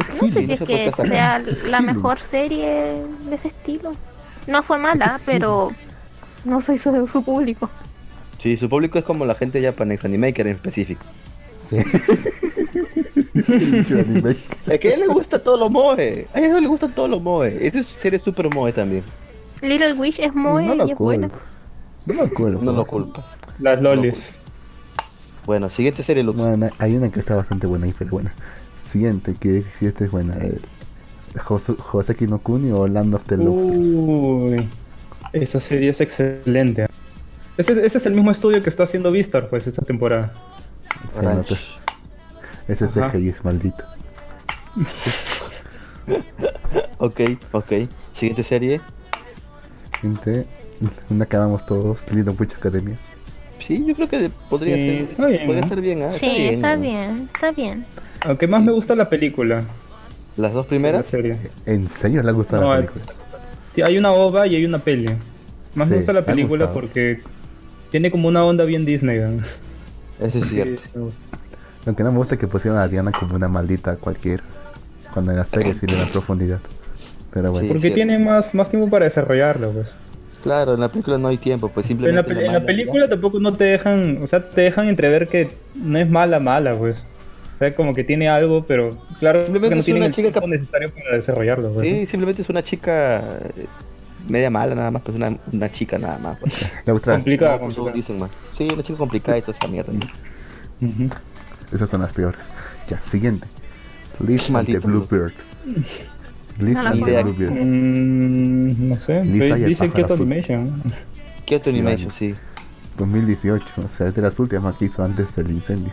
S2: Es
S1: No sé si es que sea
S2: Es
S1: la mejor serie de ese estilo. No fue mala,
S2: Es
S1: pero no soy su, su público.
S3: Sí, su público es como la gente Japan Animaker en específico.
S2: Sí.
S3: Es que a él le gusta todos los moe. A él le gustan todos los moe. Esta es serie super moe también.
S1: Little Wish es muy
S2: no lo
S1: y es buena.
S2: culpo. No lo culpo.
S3: No lo culpa.
S4: Las lolis.
S3: Bueno, siguiente serie, Lux.
S2: Bueno, hay una que está bastante buena y pero buena. Siguiente, que si esta es buena. Eh, Jose- Joseki no Kuni o Land of the Lobsters.
S4: Uy, esa serie es excelente. Ese, ese es el mismo estudio que está haciendo Vistar, pues, esta temporada.
S2: Se nota. Ese
S4: Ajá.
S2: CGI es maldito.
S3: Ok, ok. Siguiente serie.
S2: Siguiente, una que amamos todos, Little Witch Academia.
S3: Sí, yo creo que podría
S4: Sí,
S3: ser.
S4: está bien,
S3: Podría
S4: ¿no?
S3: ser bien, ¿ah?
S1: Sí, está bien, está bien.
S4: Aunque más me gusta la película.
S3: Las dos
S4: de La
S3: primeras.
S4: serie.
S2: ¿En serio le
S4: No,
S2: la
S4: el-
S2: película?
S4: Sí, hay una ova y hay una peli. Más
S2: Sí,
S4: me gusta la película porque tiene como una onda bien Disney. ¿no?
S3: Eso es cierto.
S4: Gusta.
S2: Aunque no me gusta que pusieron a Diana como una maldita cualquiera. Cuando en la serie sí le da profundidad. Pero bueno.
S3: Sí.
S4: Porque tiene más, más tiempo para desarrollarlo, pues.
S3: Claro, en la película no hay tiempo, pues
S4: Pero en la,
S3: simplemente.
S4: en la película tampoco no te dejan, o sea, te dejan entrever que no es mala, mala, pues. O sea, como que tiene algo, pero claro,
S3: Simplemente
S4: no
S3: es una
S4: el
S3: chica
S4: tiempo necesario para desarrollarlo, pues.
S3: Sí, simplemente es una chica eh, media mala nada más, pues una, una chica nada más. Pues.
S4: Complicada,
S3: Como
S4: complicada.
S3: dicen más. Sí, una chica complicada y toda esa mierda. ¿no?
S4: Ujú.
S2: Esas son las peores. Ya, siguiente. Lisa
S3: Maldito
S2: de Bluebird. Lisa
S1: No la
S2: de.
S4: Mm, no sé.
S2: Lisa y
S4: Dice
S2: azul.
S4: Animation.
S3: Kyoto Animation, sí.
S2: 2018, o sea, es de las últimas que hizo antes del incendio.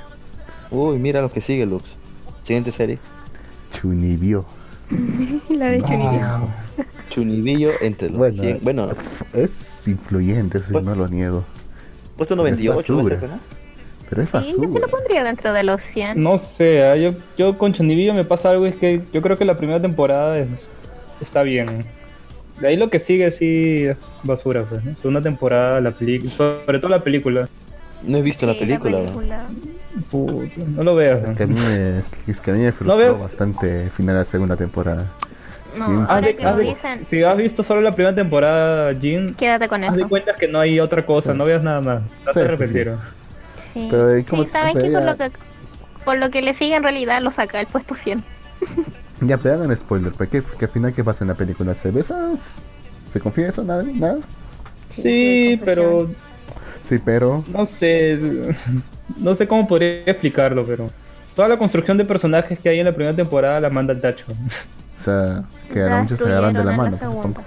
S3: Uy, mira lo que sigue, Lux. Siguiente serie.
S2: Chunibyo.
S1: La de Chunibyo.
S3: Chunibillo entre los
S2: Bueno,
S3: 100. Bueno,
S2: es influyente, eso
S3: Pues-
S2: no lo niego.
S3: puesto 98,
S2: basura.
S3: ¿ves acá, no?
S2: Pero es
S1: Sí, yo sí
S2: basura.
S1: lo pondría dentro de los 100.
S4: No sé, ah, yo, yo con Chonibillo me pasa algo, es que yo creo que la primera temporada es- está bien. De ahí lo que sigue sí es basura, pues. ¿no? Segunda temporada, la película, sobre todo la película.
S3: No he visto la
S1: Sí,
S3: película. ¿no?
S1: película.
S4: Puta, no lo veas.
S2: Es
S4: ¿no?
S2: que a mí me, es que, es que a mí me frustró
S4: ves?
S2: bastante el final de la segunda temporada.
S1: No.
S4: Haz
S1: ahora
S4: de-
S1: que
S4: haz
S1: lo
S4: de-
S1: dicen,
S4: si has visto solo la primera temporada, Jin,
S1: quédate con
S4: haz de
S1: eso.
S4: cuenta que no hay otra cosa,
S2: Sí.
S4: no veas nada más. No
S2: Sí,
S4: te
S2: sí,
S4: arrepentirás.
S1: Sí,
S2: Pero, ¿y
S1: Sí,
S2: cómo-
S1: ¿saben
S2: pero
S1: qué? Por
S2: ya-
S1: lo que, por lo que le sigue en realidad lo saca el puesto 100.
S2: Ya, pero hagan spoiler, ¿para qué? Porque al final, ¿qué pasa en la película? ¿Se besan? ¿Se confiesa? ¿Nada? ¿Nada?
S4: Sí, pero
S2: Sí, pero...
S4: no sé, no sé cómo podría explicarlo, pero toda la construcción de personajes que hay en la primera temporada la manda al tacho.
S2: O sea, que a
S1: La
S2: muchos se agarran de la mano,
S1: la
S2: pues.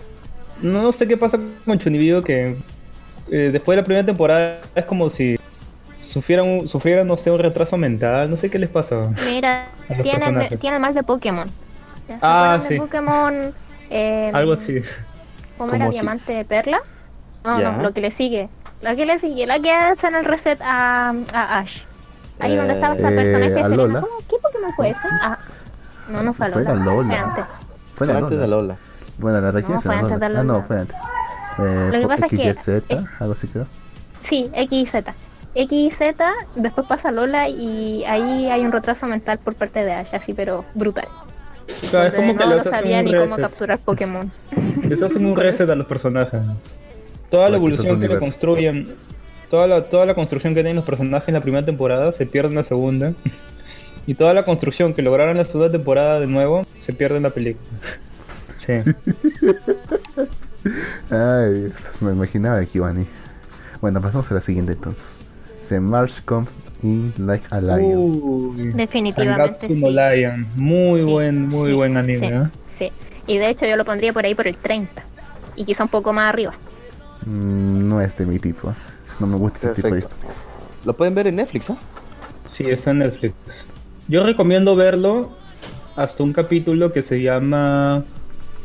S4: No, no sé qué pasa con Chunibido que eh, después de la primera temporada es como si sufrieran, un- sufrieran, no sé, un retraso mental, no sé qué les pasa.
S1: Mira,
S4: A
S1: tienen, tienen más de Pokémon. ¿Ya se
S4: Ah,
S1: acuerdan de
S4: sí.
S1: Pokémon. eh,
S4: Algo así.
S1: ¿Cómo
S3: Como
S1: era? Diamante de perla. No,
S3: Ya.
S1: no, lo que le sigue. Lo que le sigue, la que hacen el reset a, a Ash. Ahí donde estaba esta
S2: Eh,
S1: personaje
S2: a
S1: Serena.
S2: Lola.
S1: ¿Cómo? ¿Qué Pokémon fue ese? Ah, no, no fue a
S2: Fue
S1: Lola.
S2: la Lola.
S1: Fue antes.
S2: Fue
S3: Fue
S2: la
S3: antes de
S2: Lola.
S3: Lola.
S2: Bueno, la región
S1: No, fue
S2: Lola. Ah, no,
S1: Lola.
S2: fue antes. Eh,
S1: Lo que pasa es que-
S2: XYZ, algo así creo.
S1: Sí, X y Z. X y Z, después pasa Lola y ahí hay un retraso mental por parte de Ash, así pero brutal.
S4: Claro, es
S1: Donde
S4: como que
S1: no
S4: les
S1: lo
S4: hacen
S1: sabía ni cómo capturar Pokémon.
S4: Les hacen un reset a los personajes. Toda la evolución que le construyen, toda la, toda la construcción que tienen los personajes en la primera temporada se pierde en la segunda. Y toda la construcción que lograron en la segunda temporada de nuevo se pierde en la película. Sí.
S2: Ay, Dios, me imaginaba que ir. Bueno, pasamos a la siguiente entonces. The March comes in like a lion.
S4: Uy,
S1: Definitivamente sí.
S4: no Lion. Muy
S1: Sí,
S4: buen, muy
S1: sí,
S4: buen anime.
S1: sí,
S4: ¿eh?
S1: sí. Y de hecho yo lo pondría por ahí por el 30. Y quizá un poco más arriba.
S2: Mm, no es de mi tipo. No me gusta ese tipo de
S3: Perfecto.
S2: historias.
S3: Lo pueden ver en Netflix, ¿no?
S4: Sí, está en Netflix. Yo recomiendo verlo hasta un capítulo que se llama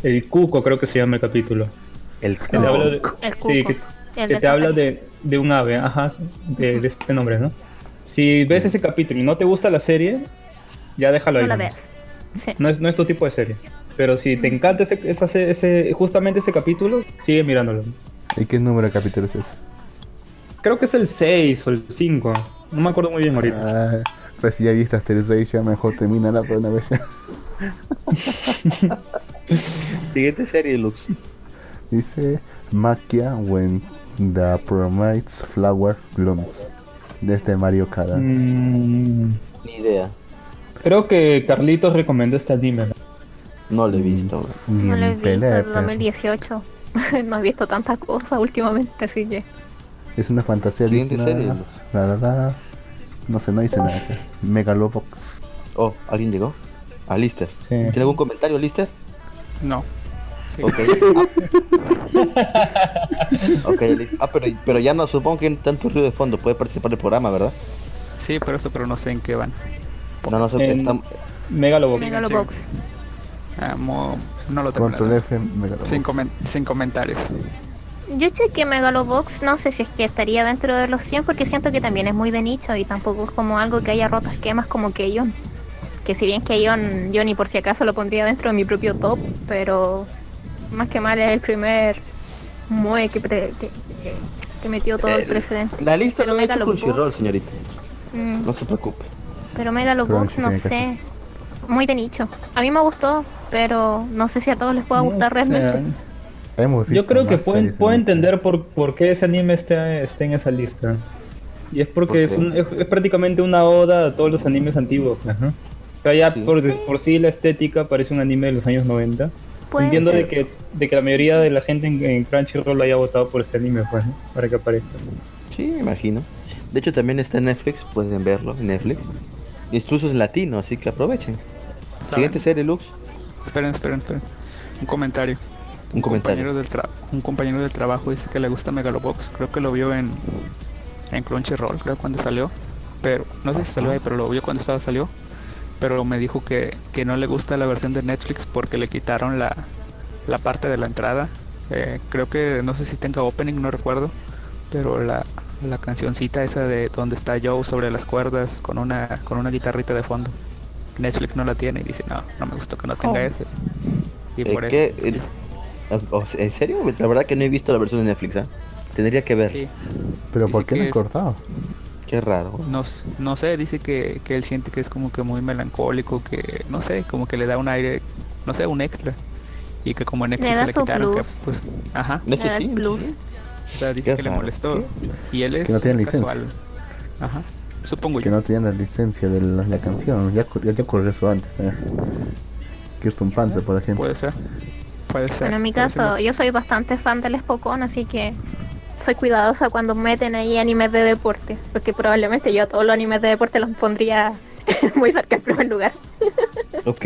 S4: El Cuco, creo que se llama el capítulo.
S3: El
S4: Que te habla de,
S1: El
S4: sí,
S1: cuco.
S4: que,
S1: El
S4: que te habla de, de un ave, ajá, de, de este nombre, ¿no? Si ves ese capítulo y no te gusta la serie, ya déjalo
S1: No
S4: ahí.
S1: la veas. Sí.
S4: No es, no es tu tipo de serie. Pero si te encanta ese, esa se- ese, justamente ese capítulo, sigue mirándolo.
S2: ¿Y qué número de capítulo es ese?
S4: Creo que es el 6 o el 5. No me acuerdo muy bien ahorita.
S2: Ah, pues si ya viste hasta el 6, ya mejor termínala por una vez.
S3: Siguiente serie, Lux.
S2: Dice Maquia when the promites flower blooms. Desde Mario Kada.
S4: Mm,
S3: Ni idea.
S4: creo que Carlitos recomendó este anime. ¿no?
S3: No lo he visto.
S2: Ni
S1: No lo he
S2: en
S1: visto
S2: pelea de
S1: desde
S2: perros.
S1: 2018. no he visto tantas cosas últimamente, así que.
S2: Es una fantasía
S3: serie.
S2: La, la, la. No sé, no dice nada. acá. Megalobox.
S3: Oh, ¿alguien llegó? A Lister.
S4: Sí.
S3: ¿Tiene algún comentario, Lister?
S5: No. Sí.
S3: Ok. ok, listo. Ah, pero, pero ya no, supongo que en tanto ruido de fondo. Puede participar del programa, ¿verdad?
S5: Sí, pero eso, pero no sé en qué van.
S3: No, no,
S4: En-
S3: está,
S4: Megalobox.
S1: Megalobox.
S5: Ah, mo- no lo
S2: Control
S5: terminé.
S2: F, Megalobox.
S5: Sin, comen- sin comentarios.
S1: Yo chequeé Megalobox, no sé si es que estaría dentro de los 100 porque siento que también es muy de nicho y tampoco es como algo que haya roto esquemas como Keion. Que si bien Keion yo ni por si acaso lo pondría dentro de mi propio top, pero más que mal es el primer Moe que, pre- que, que- que metió todo el
S3: El-
S1: precedente.
S3: la lista
S1: Pero
S3: lo hecho
S1: Megalobox.
S3: Crunchyroll, señorita.
S1: Mm,
S3: No se preocupe.
S1: pero Megalobox,
S2: Crunchy
S1: no sé, muy de nicho. A mí me gustó, pero no sé si a todos les pueda gustar
S4: No
S1: realmente.
S2: Hemos
S4: Yo creo que pueden, puedo
S2: de
S4: entender por, por qué ese anime está, está en esa lista. Y es porque
S3: ¿Por
S4: es, un- es, es prácticamente una oda a todos los animes antiguos. Ajá. O sea, ya
S3: Sí.
S4: por, por sí la estética parece un anime de los años 90.
S1: Puede
S4: Entiendo
S1: ser.
S4: de que, de que la mayoría de la gente en, en Crunchyroll haya votado por este anime, pues, ¿no? Para que aparezca.
S3: Sí, me imagino. De hecho, también está en Netflix, pueden verlo en Netflix. Incluso en latino, así que aprovechen. Siguiente serie, Lux.
S5: Esperen, esperen, esperen. Un comentario.
S3: Un comentario.
S5: compañero del tra- un compañero del trabajo dice que le gusta Megalobox. Creo que lo vio en, en Crunchyroll, creo cuando salió. Pero no sé si salió ahí, pero lo vio cuando estaba salió. Pero me dijo que, que no le gusta la versión de Netflix porque le quitaron la, la parte de la entrada. Eh, creo que no sé si tenga opening, no recuerdo. Pero la, la cancioncita esa de donde está Joe sobre las cuerdas con una, con una guitarrita de fondo. Netflix no la tiene y dice, no, no me gustó que no tenga
S1: Oh.
S5: ese. Y
S3: Eh,
S5: por
S3: ¿qué?
S5: eso.
S3: Eh, ¿En serio? La verdad que no he visto la versión de Netflix, ¿ah? Tendría que ver.
S5: Sí,
S2: Pero
S5: Dice
S2: ¿por qué no he
S5: es-
S2: cortado?
S3: Qué raro.
S5: no, no sé, dice que, que él siente que es como que muy melancólico, que no sé, como que le da un aire, no sé, un extra. Y que como en Netflix
S1: da
S5: se le quitaron, que pues, ajá,
S1: Le da
S3: sí.
S5: o sea, dice
S3: Qué
S5: que le molestó. Y él es
S2: Que no tiene
S5: un
S2: licencia.
S5: casual. Ajá, supongo
S2: Que
S5: yo.
S2: no tenían la licencia de la, la canción. Ya, ya, ya ocurrió eso antes. ¿eh? Kirsten Panzer, por ejemplo.
S5: Puede ser. Puede ser.
S1: Bueno, en mi
S5: puede ser.
S1: caso, yo soy bastante fan del Spokon, así que soy cuidadosa cuando meten ahí animes de deporte, porque probablemente yo a todos los animes de deporte los pondría muy cerca del primer lugar.
S3: Ok.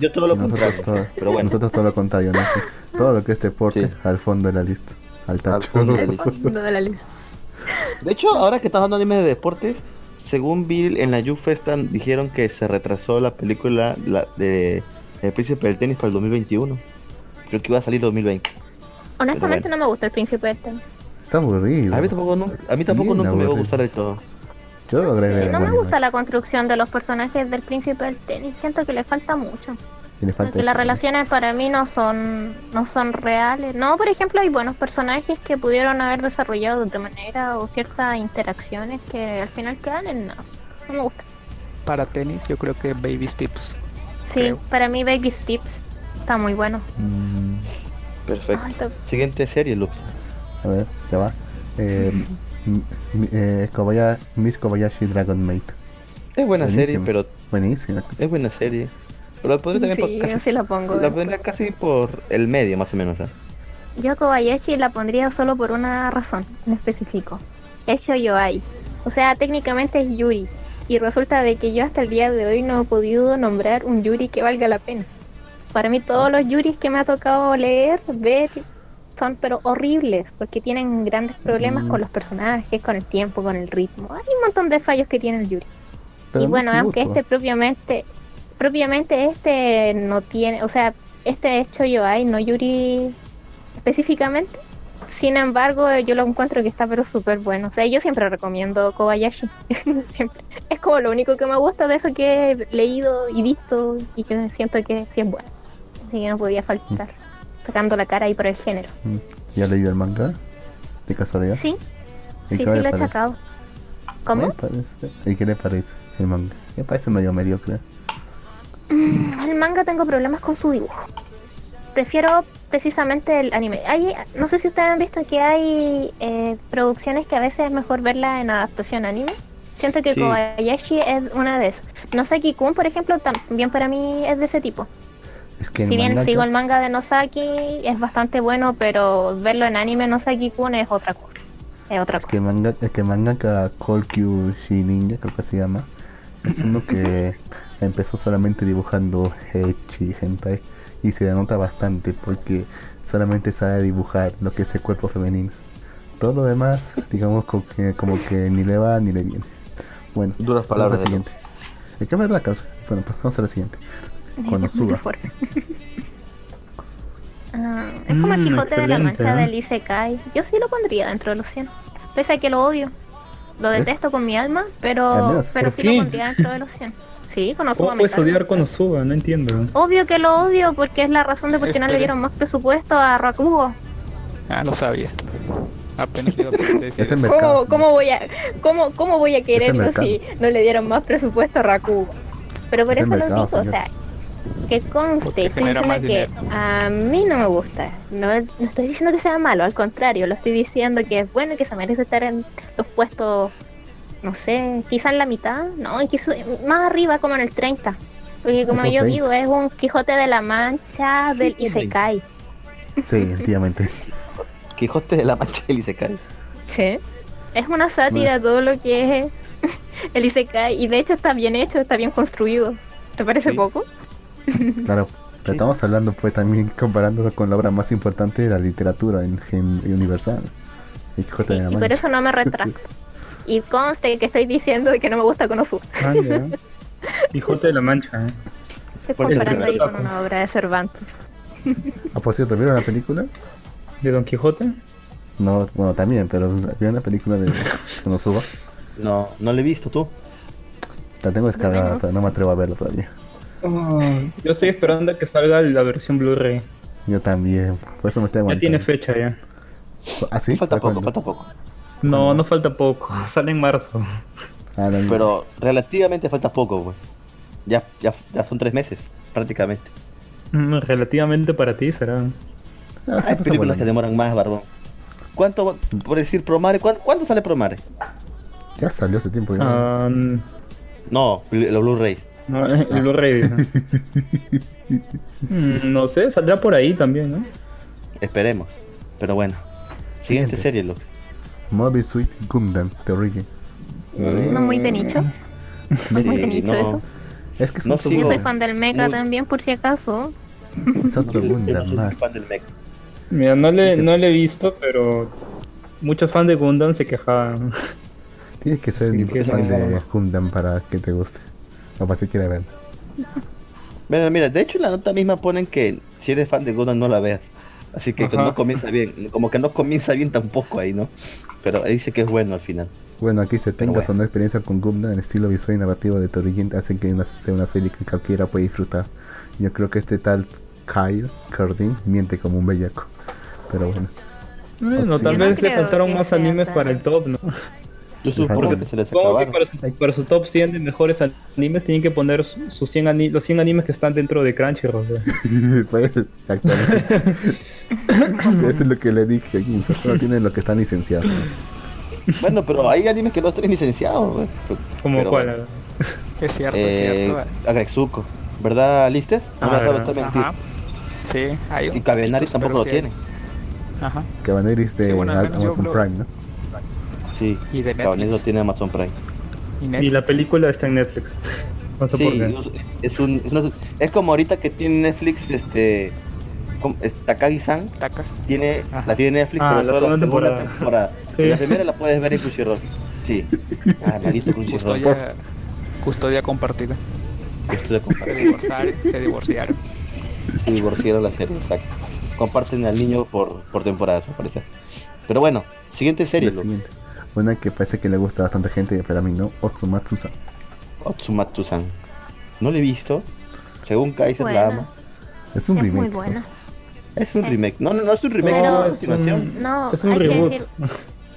S3: Yo todo lo
S2: nosotros
S3: contrario.
S2: todo,
S3: Pero bueno.
S2: nosotros todo lo contrario, ¿no? Sí. Todo lo que es deporte,
S3: Sí.
S2: al fondo de la lista. Al
S3: Al
S2: tacho.
S3: fondo de la lista.
S1: De la lista.
S3: De hecho, ahora que estamos hablando de anime de deportes, según Bill en la YouFest dijeron que se retrasó la película la- de El Príncipe del Tenis para el 2021. Creo que iba a salir 2020.
S1: Honestamente
S3: bueno.
S1: no me gusta el príncipe del tenis.
S2: Está aburrido.
S3: A mí tampoco, nu- a mí tampoco nunca me iba a gustar del todo.
S2: Yo lo ver
S1: No me gusta la construcción de los personajes del príncipe del tenis, siento que le falta mucho.
S2: Y le falta
S1: Que las relaciones para mí no son no son reales. No, por ejemplo, hay buenos personajes que pudieron haber desarrollado de otra manera o ciertas interacciones que al final quedan en nada. No me gusta.
S5: Para tenis, yo creo que Baby Tips.
S1: Sí,
S5: Creo.
S1: para mí Baby Tips está muy bueno.
S2: Mm,
S3: Perfecto.
S1: Está-
S3: Siguiente serie, Lux.
S2: a ver, ya va. Eh, eh, Kobaya- Miss Kobayashi Dragon Maid.
S3: Es buena serie, pero
S2: Buenísima.
S3: es buena serie. Pero la pondría también
S1: Sí,
S3: por
S1: yo
S3: casi,
S1: sí la pongo.
S3: la
S1: después.
S3: pondría casi por el medio, más o menos. ¿ah?
S1: Yo a Kobayashi la pondría solo por una razón en específico. Es Yoai. O sea, técnicamente es Yuri. Y resulta de que yo hasta el día de hoy no he podido nombrar un Yuri que valga la pena. Para mí todos los Yuris que me ha tocado leer, ver, son pero horribles, porque tienen grandes problemas
S2: Mm.
S1: con los personajes, con el tiempo, con el ritmo. Hay un montón de fallos que tiene el Yuri.
S2: Pero
S1: y
S2: no
S1: bueno, aunque este propiamente, propiamente este no tiene, o sea, este hecho yo hay, no Yuri específicamente. Sin embargo, yo lo encuentro que está pero súper bueno. O sea, yo siempre recomiendo Kobayashi. siempre. Es como lo único que me gusta de eso que he leído y visto y que siento que sí es bueno. Así que no podía faltar. Sacando la cara ahí por el género.
S2: Mm, ¿Ya leído el manga? ¿De casualidad?
S1: Sí,
S2: ¿Y
S1: sí, sí lo he sacado. ¿Cómo?
S2: ¿Y qué le parece el manga? Me parece medio mediocre.
S1: El manga tengo problemas con su dibujo. Prefiero precisamente el anime. Hay, no sé si ustedes han visto que hay eh, producciones que a veces es mejor verla en adaptación anime. Siento que
S3: Sí.
S1: Kobayashi es una de esas. Nosaki Kun, por ejemplo, también para mí es de ese tipo.
S2: Es que
S1: si bien
S2: mangaka-
S1: sigo el manga de Nosaki, es bastante bueno, pero verlo en anime Nosaki Kun es otra cosa. Es otra
S2: Es
S1: cosa.
S2: que manga, es que mangaka Kolkyu Ninja creo que se llama, es uno que empezó solamente dibujando Hechi Hentai y se le nota bastante porque solamente sabe dibujar lo que es el cuerpo femenino. Todo lo demás, digamos como que, como que ni le va ni le viene. Bueno,
S3: Duras palabras
S2: la
S3: de
S2: siguiente. Es que es verdad, causa. Bueno, pasamos a la siguiente. Cuando suba.
S1: Fuerte. Ah, es como el
S4: Mm,
S1: Quijote de la Mancha
S4: ¿eh?
S1: del Isekai. Yo sí lo pondría dentro de los 100. Pese a que lo odio. Lo detesto con mi alma,
S2: Al
S1: pero, pero
S4: ¿por
S1: sí
S4: qué?
S1: lo pondría dentro de los 100. Sí, conozco
S4: ¿Cómo puedes odiar cuando suba? No entiendo.
S1: Obvio que lo odio porque es la razón de por qué no le dieron más presupuesto a Rakugo.
S5: Ah, lo sabía. Apenas le iba a decir
S2: Es mercado,
S1: ¿Cómo, cómo voy a cómo, cómo voy a quererlo si no le dieron más presupuesto a Rakugo? Pero por
S2: Es
S1: eso lo
S2: mercado,
S1: digo, o
S2: señores.
S1: sea, que conste, estoy diciendo que
S5: dinero.
S1: a mí no me gusta. No, no estoy diciendo que sea malo, al contrario, lo estoy diciendo que es bueno y que se merece estar en los puestos, no sé, quizá en la mitad, no, y quizá más arriba como en el 30. Porque como yo
S2: 20.
S1: digo, es un Quijote de la Mancha del Isekai.
S2: Sí, efectivamente.
S3: Quijote de la Mancha del Isekai.
S1: Sí. Es una sátira todo lo que es el Isekai. Y de hecho está bien hecho, está bien construido. ¿Te parece
S3: Sí.
S1: poco?
S2: Claro. Pero estamos hablando pues también comparándolo con la obra más importante de la literatura en, en universal. El Quijote de la
S1: Y por eso no me retracto. Y conste que estoy diciendo de que no me gusta Konosuba.
S4: Ah. Quijote de la Mancha. ¿eh?
S1: Estoy
S3: Por
S1: comparando ahí con una obra de Cervantes.
S2: Ah, por cierto, ¿vieron la película?
S4: ¿De Don Quijote?
S2: No, bueno, también, pero ¿vieron la película de Konosuba?
S3: No, no lo he visto tú.
S2: La tengo descargada, pero no me atrevo a verla todavía.
S4: Oh, yo estoy esperando a que salga la versión Blu-ray.
S2: Yo también, por eso me estoy
S4: Ya
S2: aguantando.
S4: tiene fecha ya.
S2: ¿Ah, sí?
S3: falta
S2: ¿Para
S3: poco, falta poco.
S4: No, no falta poco. Sale en marzo.
S2: Ah, no,
S3: Pero relativamente falta poco, pues. Ya, ya, ya son tres meses, prácticamente.
S4: Mm, Relativamente para ti será.
S2: Ah,
S3: Hay películas que demoran más, Barbón. ¿Cuánto, por decir Promare, ¿cuándo, cuándo sale Promare?
S2: Ya salió hace tiempo. ya.
S4: Ah, mm,
S3: No, los Blu-ray.
S4: no, el Blu-ray. dice. Mm, no sé, saldrá por ahí también, ¿no?
S3: Esperemos. Pero bueno. Siguiente
S2: Siguiente.
S3: serie, Lux.
S2: Mobile Suit Gundam The Origin.
S1: No muy de nicho. Muy de
S3: Sí,
S1: nicho
S3: no,
S1: eso.
S2: Es que
S3: No
S1: Yo
S3: sigo.
S1: soy fan del mecha
S3: Muy-
S1: también, por si acaso.
S2: Es otro Gundam más.
S3: fan del mecha.
S4: Mira, no le, no le he visto, pero muchos fans de Gundam se quejaban.
S2: Tienes que ser
S4: Sí,
S2: fan de. Gundam para que te guste. O para si quieres ver.
S3: Bueno, mira, de hecho en la nota misma ponen que si eres fan de Gundam no la veas. Así que, no comienza bien. Como que no comienza bien tampoco ahí, ¿no? Pero dice que es bueno al final.
S2: Bueno, aquí se tenga
S3: bueno.
S2: o no experiencia con Gundam, el estilo visual y narrativo de Origin hacen que una- sea una serie que cualquiera puede disfrutar. Yo creo que este tal Kyle Cardin miente como un bellaco. Pero bueno.
S4: Bueno,
S2: Sí.
S4: tal
S1: no
S4: vez le faltaron más animes para el top, ¿no?
S3: Yo supongo que se les
S4: Supongo que para su, para su top 100 de mejores animes tienen que poner su- sus 100 ani- los 100 animes que están dentro de Crunchyroll.
S2: pues exactamente. Eso es lo que le dije. Solo tienen lo que están licenciados.
S3: Bueno, pero hay animes que no están licenciados.
S4: Como
S3: Pero
S4: cuál.
S3: bueno.
S5: Es cierto, es
S3: Eh,
S5: cierto.
S3: Agretsuko. ¿Verdad, Lister? No
S4: Ah,
S3: me mentir.
S5: Ajá. Sí, hay un
S3: Y Cabenari tampoco lo
S5: sí
S3: tiene.
S5: Ajá.
S2: Cabaneris de
S5: Sí, bueno,
S2: Amazon Prime, ¿no?
S3: Sí,
S5: Y de
S3: Cabaneri lo
S5: Netflix.
S3: tiene Amazon Prime.
S5: Y
S4: Y
S5: Netflix.
S4: la película está en Netflix. No sé por
S3: Sí,
S4: qué.
S3: es, un, es, una- es como ahorita que tiene Netflix, este... Takagi-san
S5: Taca.
S3: tiene,
S5: Ajá.
S3: la tiene Netflix,
S4: Ah,
S3: pero
S4: la
S3: solo la
S4: segunda
S3: segunda
S4: temporada.
S3: temporada.
S4: Sí.
S3: Y La primera la puedes ver en Crunchyroll. Sí. Ah, maldito Crunchyroll.
S5: Custodia, custodia compartida.
S3: Estoy de
S5: Se divorciaron. se divorciaron.
S3: Se divorciaron la serie, exacto. Comparten al niño por, por temporadas, al parecer. Pero bueno, siguiente serie,
S2: La
S3: Lu.
S2: siguiente. Una que parece que le gusta a bastante gente, pero a mí no. Otsumatsu-san.
S3: Otsumatsu-san. No lo he visto. Según Kaiser la ama.
S2: Es un
S1: Es
S2: remake.
S1: muy buena.
S3: Es un remake. No, no, no es un remake,
S1: Pero-
S3: es una continuación.
S4: un-
S1: No,
S4: Es un reboot.
S1: decir-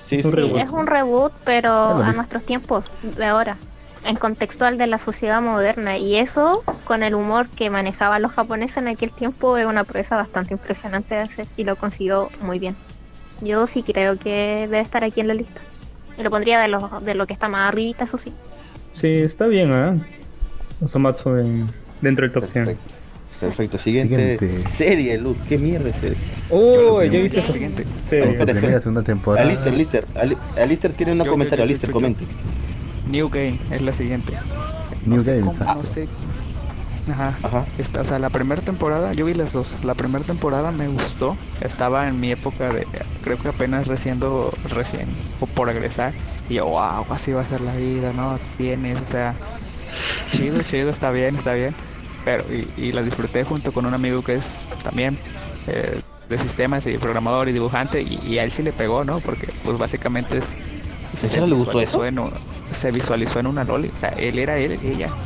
S3: Sí,
S4: es un reboot.
S1: es un reboot, pero a
S2: mismo.
S1: nuestros tiempos de ahora, en contextual de la sociedad moderna. Y eso, con el humor que manejaban los japoneses en aquel tiempo, es una proeza bastante impresionante de hacer y lo consiguió muy bien. Yo sí creo que debe estar aquí en la lista. Lo pondría de lo, de lo que está más arribita, eso sí.
S4: Sí, está bien, ¿eh? Osomatsu en- dentro del top 100.
S3: Perfecto. Perfecto. Siguiente,
S2: Siguiente.
S3: serie, Luz. ¿Qué mierda es esto?
S4: Oh,
S2: Yo
S4: he visto esa
S5: siguiente.
S4: serie.
S2: Primera segunda temporada.
S3: Alister, Lister. Ali- Alister tiene un comentario.
S5: yo, yo,
S3: Alister,
S5: yo, yo.
S3: comente.
S5: New Game es la siguiente.
S2: New
S5: no sé
S2: Game,
S5: cómo,
S2: exacto.
S5: no sé. Ajá.
S3: Ajá.
S5: Esta, o sea, la primera temporada, yo vi las dos. La primera temporada me gustó. Estaba en mi época de, creo que apenas recién, recién o por egresar. Y yo, wow, así va a ser la vida, ¿no? Vienes, o sea, chido, chido, está bien, está bien. Pero, y, y la disfruté junto con un amigo que es también eh, de sistemas y programador y dibujante. Y, y a él sí le pegó, ¿no? Porque, pues básicamente es.
S3: serio le gustó
S5: visualizó
S3: eso?
S5: en un- se visualizó en una loli. O sea, él era él y ella.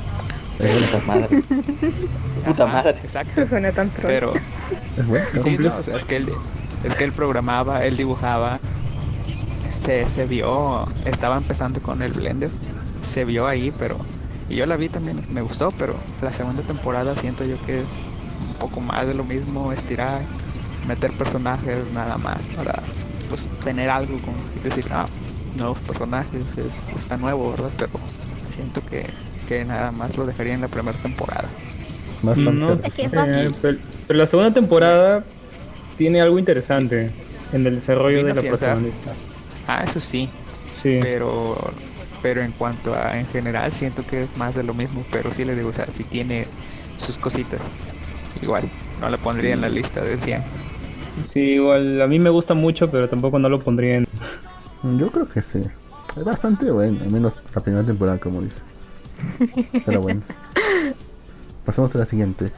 S3: Puta madre. Puta
S5: Ajá,
S3: madre.
S5: Exacto.
S1: Suena tan troll.
S5: Pero
S2: Es bueno.
S5: sí,
S4: Cumplió
S5: no,
S4: su
S5: o sea, es que él es que él programaba, él dibujaba, se, se vio, estaba empezando con el Blender, se vio ahí, pero y yo la vi también, me gustó, pero la segunda temporada siento yo que es un poco más de lo mismo, estirar, meter personajes nada más para pues tener algo con decir, ah, nuevos personajes, es, está nuevo, ¿verdad? Pero siento que, que nada más lo dejaría en la primera temporada.
S2: Más
S4: No sé,
S1: fácil.
S4: pero, pero la segunda temporada tiene algo interesante en el desarrollo de la
S5: afianzada.
S4: protagonista.
S5: Ah, eso sí,
S4: Sí.
S5: pero pero en cuanto a en general siento que es más de lo mismo, pero sí le digo, o sea, sí tiene sus cositas. Igual, no la pondría en la lista de 100.
S4: Sí, igual a mí me gusta mucho, pero tampoco no lo pondría en...
S2: Yo creo que sí. Es bastante bueno, al menos la primera temporada, como dice. Pero bueno. Pasamos a la siguiente.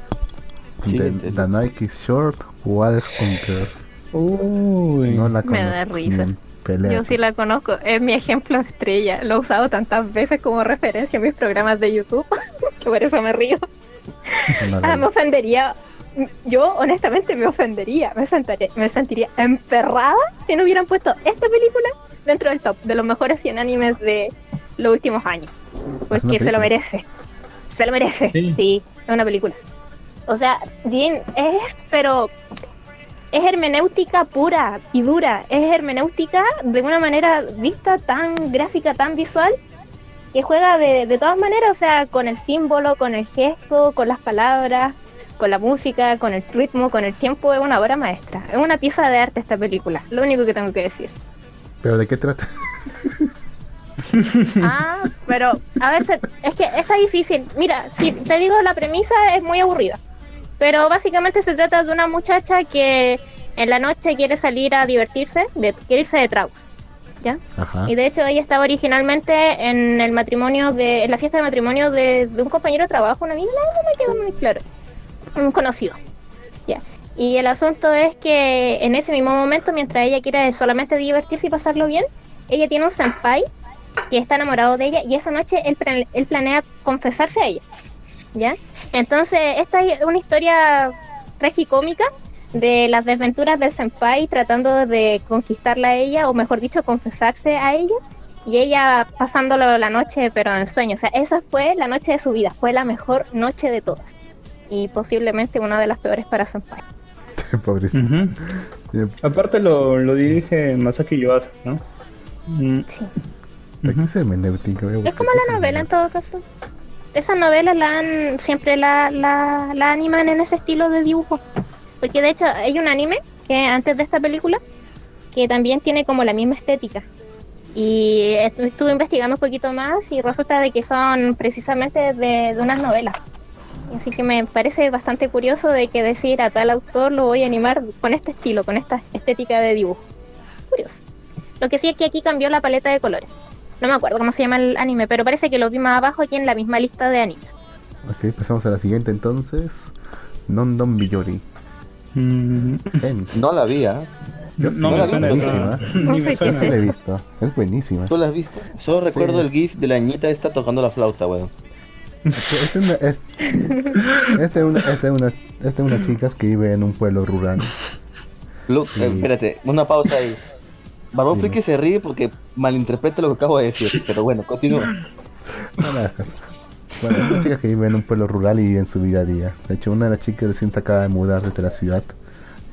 S3: Siguiente.
S2: The, The Nike is Short Wild Hunter.
S4: Uy.
S2: No la
S1: Me da risa.
S2: pelea.
S1: Yo sí la conozco, es mi ejemplo estrella. Lo he usado tantas veces como referencia en mis programas de YouTube que por eso me río. Ah, me ofendería. Yo, honestamente, me ofendería. Me sentaría, me sentiría emperrada si no hubieran puesto esta película dentro del top de los mejores 100 animes de los últimos años.
S2: ¿Es una
S1: Porque se lo merece. Se lo merece.
S4: Sí.
S1: Sí, es una película. O sea, bien, es, pero es hermenéutica pura y dura. Es hermenéutica de una manera vista tan gráfica, tan visual, que juega de, de todas maneras, o sea, con el símbolo, con el gesto, con las palabras, con la música, con el ritmo, con el tiempo. Es una obra maestra. Es una pieza de arte esta película. Lo único que tengo que decir.
S2: ¿Pero de qué trata?
S1: Ah, pero a ver, es que está difícil. Mira, si te digo la premisa es muy aburrida. Pero básicamente se trata de una muchacha que en la noche quiere salir a divertirse, de, quiere irse de tragos. ¿Ya?
S2: Ajá.
S1: Y de hecho ella estaba originalmente en el matrimonio de, en la fiesta de matrimonio de, de un compañero de trabajo, una amiga, no, no me quedó muy claro. Un conocido. Ya. Y el asunto es que en ese mismo momento, mientras ella quiere solamente divertirse y pasarlo bien, ella tiene un senpai que está enamorado de ella y esa noche él, él planea confesarse a ella. ¿Ya? Entonces, esta es una historia tragicómica de las desventuras del senpai tratando de conquistarla a ella, o mejor dicho, confesarse a ella, y ella pasándolo la noche, pero en sueño. O sea, esa fue la noche de su vida, fue la mejor noche de todas. Y posiblemente una de las peores para senpai.
S2: Pobrecito.
S4: Aparte lo, lo dirige Masaki Yuasa, ¿no? Mm,
S1: Sí.
S2: ¿De qué es hermenéutica? Voy a
S1: Es
S2: buscar
S1: como la novela en todo caso. Esas novelas la han, siempre la, la, la animan en ese estilo de dibujo. Porque de hecho hay un anime que antes de esta película que también tiene como la misma estética. Y estu- estuve investigando un poquito más y resulta de que son precisamente de, de unas novelas. Así que me parece bastante curioso de que decir a tal autor lo voy a animar con este estilo, con esta estética de dibujo. Curioso. Lo que sí es que aquí cambió la paleta de colores. No me acuerdo cómo se llama el anime, pero parece que lo vi más abajo aquí en la misma lista de animes.
S2: Ok, pasamos a la siguiente entonces. Nondon Biyori.
S4: mm.
S3: No la vi, ¿ah?
S2: Yo sí,
S4: no
S3: la
S4: me suena Ni
S1: No sé
S4: me
S1: qué
S4: suena.
S2: Yo sí la he visto. Es buenísima.
S3: ¿Tú la has visto? Solo recuerdo
S2: Sí.
S3: el gif de la niñita esta tocando la flauta, weón.
S2: Es una, es, es una, es de una, es de unas chicas que vive en un pueblo rural.
S3: Lu-
S2: Sí.
S3: eh, espérate, una pausa ahí. Barbón. Friki se ríe porque malinterpreta lo que acabo de decir, pero bueno, continúa.
S2: No me caso. Bueno, una chica que vive en un pueblo rural y vive en su vida a día. De hecho, una de las chicas recién se acaba de mudar desde la ciudad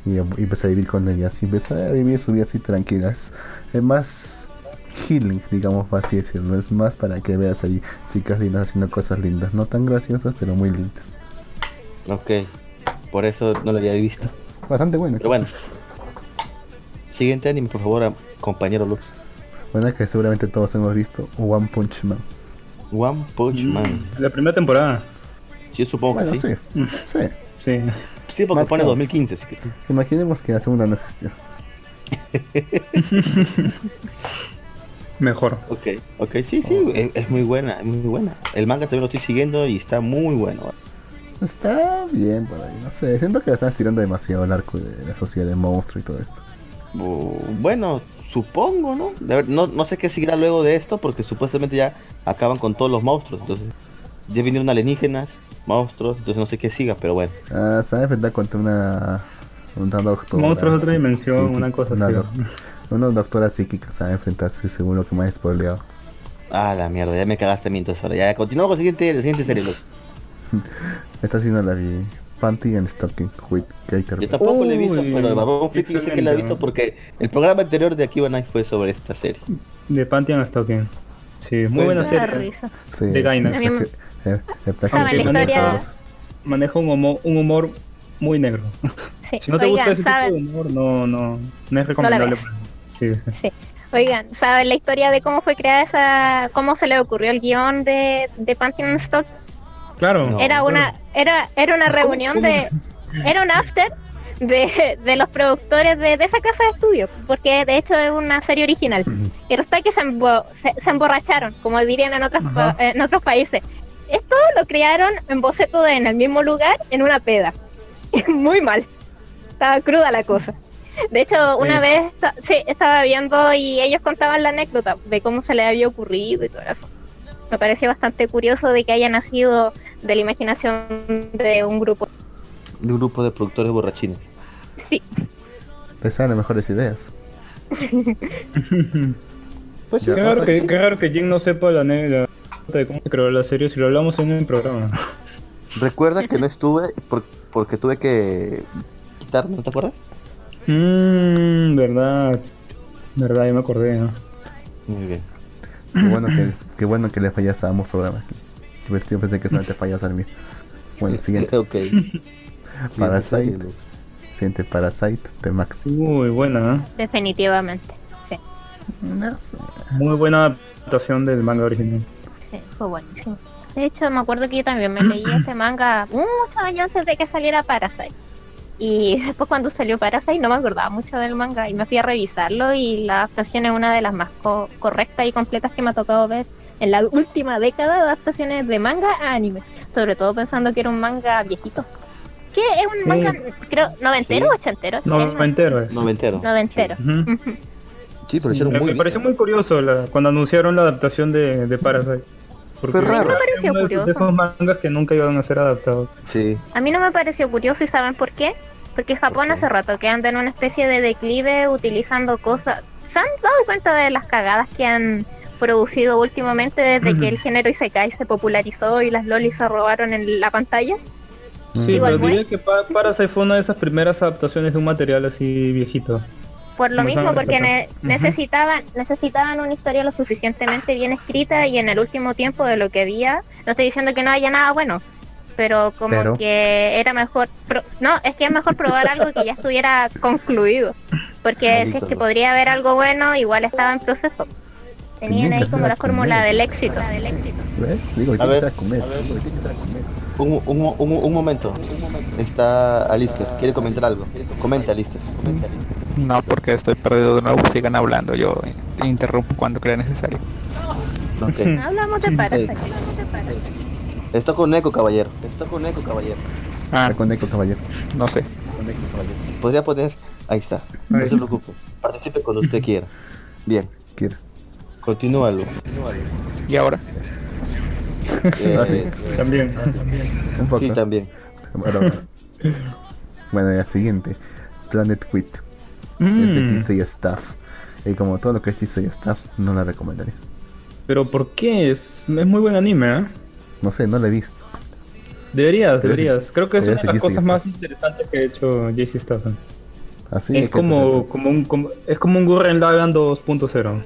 S2: y, y empezó a vivir con ellas. Y empezó a vivir su vida así tranquila. Es, es más healing, digamos así decirlo. Es más para que veas ahí chicas lindas haciendo cosas lindas. No tan graciosas, pero muy lindas.
S3: Ok, por eso no lo había visto.
S2: Bastante buena.
S3: Pero bueno. Siguiente anime, por favor, a- compañero Luz.
S2: Buena que seguramente todos hemos visto. One Punch Man.
S3: One Punch Man.
S4: La primera temporada.
S3: Sí, supongo
S2: Bueno,
S3: que
S2: sí.
S3: sí.
S2: Sí.
S4: Sí.
S3: Sí, porque
S2: Más
S3: pone
S2: caos.
S3: 2015, así que...
S2: Imaginemos que la segunda no existió.
S4: Mejor.
S3: Ok, ok, sí, sí, es, es muy buena, es muy buena. El manga también lo estoy siguiendo y está muy bueno.
S2: Está bien por ahí, no sé. Siento que lo están estirando demasiado el arco de la sociedad de monstruo y todo esto.
S3: Bu- Bueno, supongo, ¿no? De ver- no? No sé qué seguirá luego de esto porque supuestamente ya acaban con todos los monstruos. Entonces, ya vinieron alienígenas, monstruos, entonces no sé qué siga, pero bueno.
S2: Ah, se va a enfrentar contra una. Una doctora.
S4: Monstruos de otra dimensión, una cosa
S2: una
S4: así.
S2: Doc- Una doctora psíquica se va a enfrentarse según lo que me ha spoileado.
S3: Ah, la mierda, ya me cagaste entonces ahora. Ya, continuamos con la siguiente, la siguiente serie.
S2: Esta sí no la vi. Panty and Stocking with Gator.
S3: Yo tampoco la he visto, pero el Barbón Friki dice que la ha
S4: excelente.
S3: visto porque el programa anterior de Akiba Night fue sobre esta serie.
S4: De Pantheon Stocking. Sí, muy buena serie.
S1: risa.
S2: Sí,
S4: de Gainax.
S2: el el- el las
S4: historia-
S2: cosas.
S4: maneja un humor, un humor muy negro.
S1: Sí.
S4: Si no te
S1: Oigan,
S4: gusta ese
S1: ¿saben?
S4: tipo de humor, no, no, no es recomendable.
S1: veas.
S4: Sí, sí.
S1: Oigan, ¿saben la historia de cómo fue creada esa, cómo se le ocurrió el guion de, de Pantheon Stock?
S4: Claro.
S3: No.
S1: Era una, era, era una
S4: ¿Cómo-
S1: reunión
S4: cómo?
S1: de, era un after de, de los productores de, de esa casa de estudio, porque de hecho es una serie original. Y resulta que se, embo- se, se emborracharon, como dirían en otros, pa- en otros países. Esto lo crearon en boceto de en el mismo lugar, en una peda. Muy mal. Estaba cruda la cosa. De hecho,
S4: Sí.
S1: una vez sí, estaba viendo y ellos contaban la anécdota de cómo se les había ocurrido y todo eso. Me pareció bastante curioso de que haya nacido de la imaginación de un grupo.
S3: De un grupo de productores borrachines.
S1: Sí,
S2: Te salen mejores ideas.
S3: Pues.
S4: Qué raro, que, qué raro que Jin no sepa la anécdota de cómo se creó la serie si lo hablamos en el programa.
S3: Recuerda que no estuve por- porque tuve que quitarme, ¿no te acuerdas?
S4: Mmm, verdad. Verdad, ya me acordé. ¿no?
S3: Muy bien.
S2: Qué bueno que, qué bueno que le fallas a ambos programas. Pues yo pensé que solamente fallas al mío. Bueno, siguiente.
S3: Ok.
S2: Parasite. Siguiente Parasite de Max.
S4: Muy buena, ¿eh?
S1: definitivamente. Sí,
S2: No sé.
S4: Muy buena adaptación del manga original.
S1: sí, fue buenísimo. De hecho, me acuerdo que yo también me leí ese manga muchos años antes de que saliera Parasite. Y después cuando salió Parasite no me acordaba mucho del manga y me fui a revisarlo y la adaptación es una de las más co- correctas y completas que me ha tocado ver en la última década de adaptaciones de manga a anime. Sobre todo pensando que era un manga viejito. Que es un
S4: Sí.
S1: manga, creo, noventero
S3: Sí.
S1: o ochentero.
S4: No,
S1: Es
S4: entero es.
S3: Noventero.
S1: Noventero.
S3: Sí, pero
S4: Sí,
S3: hicieron
S4: me,
S3: muy
S4: me
S3: bien.
S4: pareció muy curioso la- cuando anunciaron la adaptación de, de Parasite. Porque
S3: Fue raro.
S1: Me pareció
S4: uno de esos, de
S1: curioso.
S4: esos mangas que nunca iban a ser adaptados.
S3: Sí.
S1: A mí no me pareció curioso y ¿saben por qué? Porque Japón hace rato que anda en una especie de declive utilizando cosas... ¿Se han dado cuenta de las cagadas que han producido últimamente desde que el género Isekai se popularizó y las lolis se robaron en la pantalla?
S4: Sí,
S1: Igual
S4: pero diría que Pa- Parasite fue una de esas primeras adaptaciones de un material así viejito.
S1: Por lo mismo, porque ne- necesitaban necesitaban una historia lo suficientemente bien escrita y en el último tiempo de lo que había, no estoy diciendo que no haya nada bueno, pero como
S2: Pero.
S1: que era mejor, pro- no, es que es mejor probar algo que ya estuviera concluido, porque si es que podría haber algo bueno, igual estaba en proceso. Tenían ahí como la fórmula
S2: comer.
S1: del éxito. del éxito.
S2: ¿Ves? Digo,
S3: A ver, a ver.
S2: Akumetsu.
S3: Un, un, un, un momento. Está Alister. ¿Quiere comentar algo? Comenta, Alister. Comenta.
S5: No, porque estoy perdido de nuevo. Sigan hablando. Yo interrumpo cuando crea necesario.
S3: Ok.
S1: Hablamos de Parasite. hablamos de Parasite.
S3: Está con eco, caballero. Está con eco, caballero.
S5: Ah,
S2: Está con eco, caballero.
S5: no sé.
S3: Con eco, caballero. Podría poner. Ahí está. No se preocupe. Participe cuando usted quiera. Bien.
S2: Quiero.
S3: Continúalo.
S5: ¿Y ahora?
S3: Eh,
S2: Ah, sí.
S4: También.
S2: Un poco.
S3: sí, también.
S2: Bueno, bueno, ya siguiente. Planet Quit. Es de
S4: Mm,
S2: Kisei Staff. Y como todo lo que es Kisei Staff, no la recomendaría.
S4: Pero ¿por qué? Es, es muy buen anime, ¿eh?
S2: No sé, no la he visto.
S4: Deberías,
S2: es-
S4: deberías. Creo que es una
S2: es
S4: de las cosas más interesantes que ha hecho JC Staffen.
S2: Así
S4: es
S2: que-
S4: como, como un como- es como un Gurren Lagann 2.0.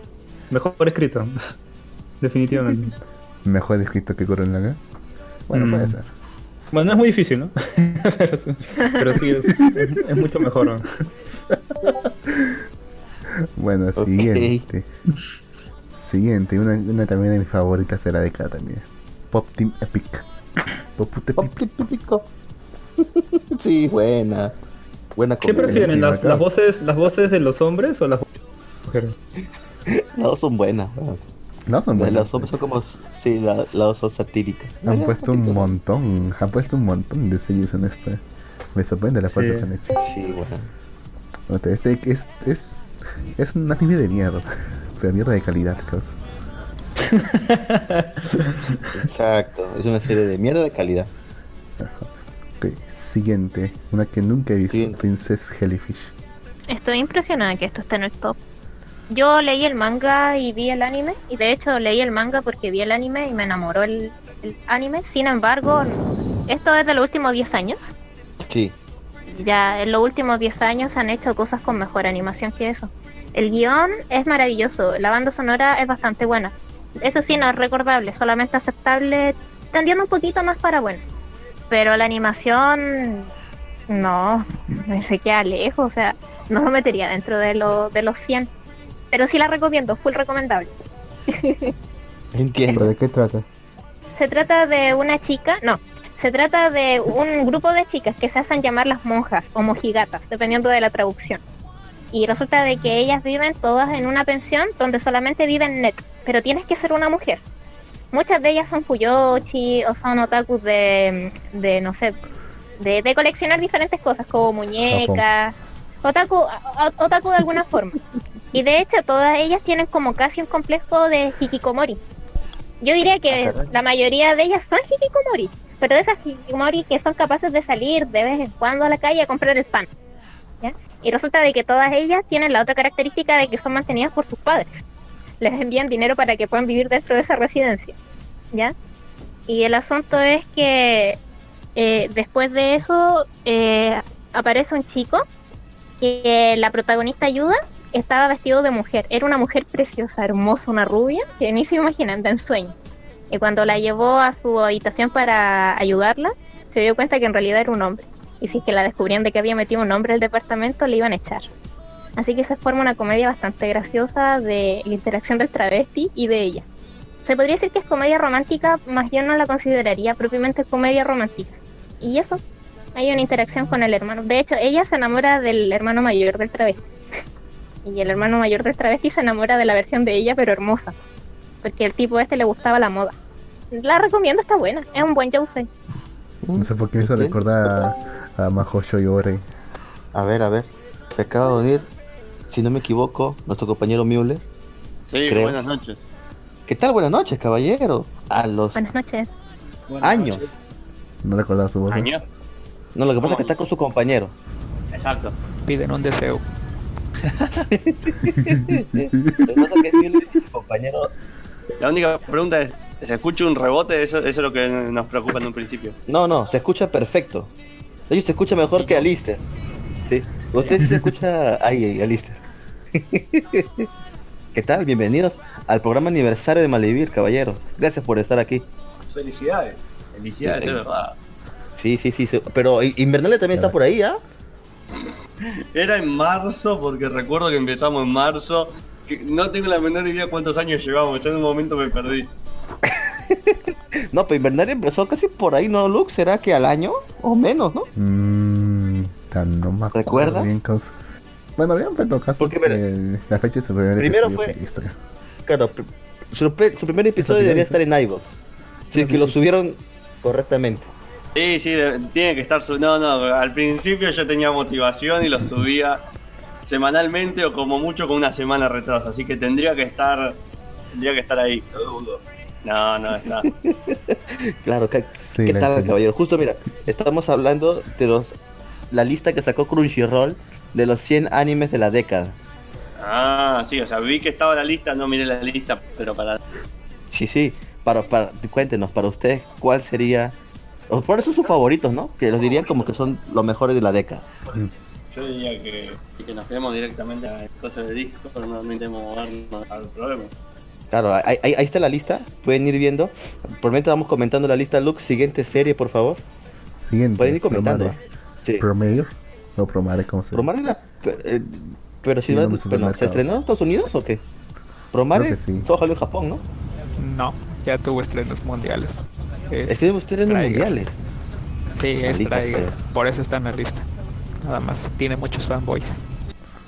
S4: Mejor escrito. Definitivamente.
S2: Mejor escrito que Gurren Lagann. Bueno,
S4: Mm.
S2: puede ser.
S4: Bueno, no es muy difícil, ¿no? pero, sí, pero sí, es, es mucho mejor. ¿no?
S2: Bueno, siguiente. Siguiente, una, una también de mis favoritas de la década también. Pop Team Epic. Pop Team Epic.
S3: sí, buena. Buena
S4: ¿Qué prefieren? ¿Las, las voces, ¿Las voces de los hombres o las mujeres?
S3: Las dos son buenas. weón.
S2: No son buenas.
S3: las hombres son como. Sí, la- las dos son satíricas.
S2: Han puesto un montón, han puesto un montón de sellos en esta. Me sorprende la
S4: Sí.
S2: fuerza que han hecho.
S3: Sí, bueno.
S2: Este es, es, es un anime de mierda, pero mierda de calidad, causa.
S3: Exacto. Es una serie de mierda de calidad.
S2: Ok, siguiente, una que nunca he visto,
S3: Siguiente.
S2: Princess Jellyfish.
S1: Estoy impresionada que esto esté en el top. Yo leí el manga y vi el anime, y de hecho leí el manga porque vi el anime y me enamoró el, el anime. Sin embargo, esto es de los últimos 10 años.
S3: Sí.
S1: Ya en los últimos 10 años se han hecho cosas con mejor animación que eso. El guion es maravilloso, la banda sonora es bastante buena. Eso sí, no es recordable, solamente aceptable, tendiendo un poquito más para bueno. Pero la animación, no, se queda lejos, o sea, no lo metería dentro de, lo, de los 100. Pero sí la recomiendo, full recomendable.
S3: Entiendo.
S2: ¿Pero de qué trata?
S1: Se trata de una chica, no, se trata de un grupo de chicas que se hacen llamar las monjas o mojigatas, dependiendo de la traducción. Y resulta de que ellas viven todas en una pensión donde solamente viven net, pero tienes que ser una mujer. Muchas de ellas son fuyoshi o son otakus de, de no sé, de, de coleccionar diferentes cosas como muñecas, otaku, otaku de alguna forma. Y de hecho todas ellas tienen como casi un complejo de hikikomori. Yo diría que
S3: Ah,
S1: la mayoría de ellas son hikikomori, pero de esas hikikomori que son capaces de salir de vez en cuando a la calle a comprar el pan. Y resulta de que todas ellas tienen la otra característica de que son mantenidas por sus padres. Les envían dinero para que puedan vivir dentro de esa residencia. ¿Ya? Y el asunto es que eh, después de eso eh, aparece un chico que la protagonista ayuda, estaba vestido de mujer. Era una mujer preciosa, hermosa, una rubia, que ni se imaginan, en sueño. Y cuando la llevó a su habitación para ayudarla, se dio cuenta que en realidad era un hombre. Y si es que la descubrían de que había metido un hombre al departamento, le iban a echar. Así que se forma una comedia bastante graciosa de la interacción del travesti y de ella. Se podría decir que es comedia romántica, más yo no la consideraría propiamente comedia romántica. Y eso, hay una interacción con el hermano. De hecho, ella se enamora del hermano mayor del travesti. Y el hermano mayor del travesti se enamora de la versión de ella, pero hermosa. Porque el tipo este le gustaba la moda. La recomiendo, está buena. Es un buen Jousei.
S2: No sé por qué me hizo recordar a, a Majo Shoyore.
S3: A ver, a ver. Se acaba de unir, si no me equivoco, nuestro compañero Müller.
S6: Sí,
S3: Creo.
S6: buenas noches.
S3: ¿Qué tal? Buenas noches, caballero. A los
S1: Buenas noches.
S3: años.
S2: No recordaba su voz. ¿eh?
S6: ¿Año?
S3: No, lo que pasa es que está con su compañero.
S6: Exacto.
S5: Piden un deseo.
S3: Lo que pasa es que Müller y su compañero.
S6: La única pregunta es, ¿se escucha un rebote? Eso, eso es lo que nos preocupa en un principio.
S3: No, no, se escucha perfecto. De hecho, se escucha mejor que Alister. Sí. Usted sí se escucha ahí, ahí, Alister. ¿Qué tal? Bienvenidos al programa aniversario de Malvivir, caballeros. Gracias por estar aquí.
S7: Felicidades.
S6: Felicidades,
S3: Sí.
S6: es verdad.
S3: Sí, sí, sí. sí. Pero Invernalia también está por ahí, ¿ah?
S6: Era en marzo, porque recuerdo que empezamos en marzo. No tengo la menor idea cuántos años llevamos, ya en un momento me perdí.
S3: No, pero Invernalia empezó casi por ahí, ¿no, Luke? ¿Será que al año? O menos, ¿no?
S2: Mmm. No me acuerdo
S3: ¿Recuerdas?
S2: bien, causa. Bueno, bien, pero caso,
S3: Porque, mira,
S2: eh, la fecha de su primer
S3: primero
S2: episodio
S3: fue-. Claro, su, primer episodio debería estar en iVoox. Si es que lo subieron correctamente.
S6: Sí, sí, tiene que estar su... No, no, al principio yo tenía motivación y lo subía semanalmente o como mucho con una semana retraso, así que tendría que estar... Tendría que estar ahí.
S7: Lo dudo.
S6: No, no, está.
S3: Claro, ¿qué,
S2: Sí,
S3: qué tal, caballero? Justo mira, estamos hablando de los la lista que sacó Crunchyroll de los 100 animes de la década.
S6: Ah, sí, o sea, vi que estaba la lista, no miré la lista, pero para...
S3: Sí, sí. Para, para, cuéntenos, para ustedes, ¿cuál sería? O por eso sus favoritos, ¿no? Que los dirían como que son los mejores de la década.
S6: Yo diría que, que nos quedemos directamente a cosas de disco, pero no intentemos movernos al problema.
S3: Claro, ahí, ahí- está la lista. Pueden ir viendo. Por mientras vamos comentando la lista, Luke. Siguiente serie, por favor.
S2: Siguiente.
S3: Pueden ir comentando.
S2: Promare.
S3: Sí.
S2: Promare. O Promare, ¿cómo se
S3: Promare la... eh, pero si
S2: Sí,
S3: va-
S2: no supermercado.
S3: ¿se estrenó en Estados Unidos o qué? Promare
S2: sí.
S3: solo salió en Japón, ¿no?
S5: No, ya tuvo estrenos mundiales. Es Trigger.
S3: mundiales.
S5: Sí, es
S3: sea.
S5: Por eso está en la lista. Nada más. Tiene muchos fanboys.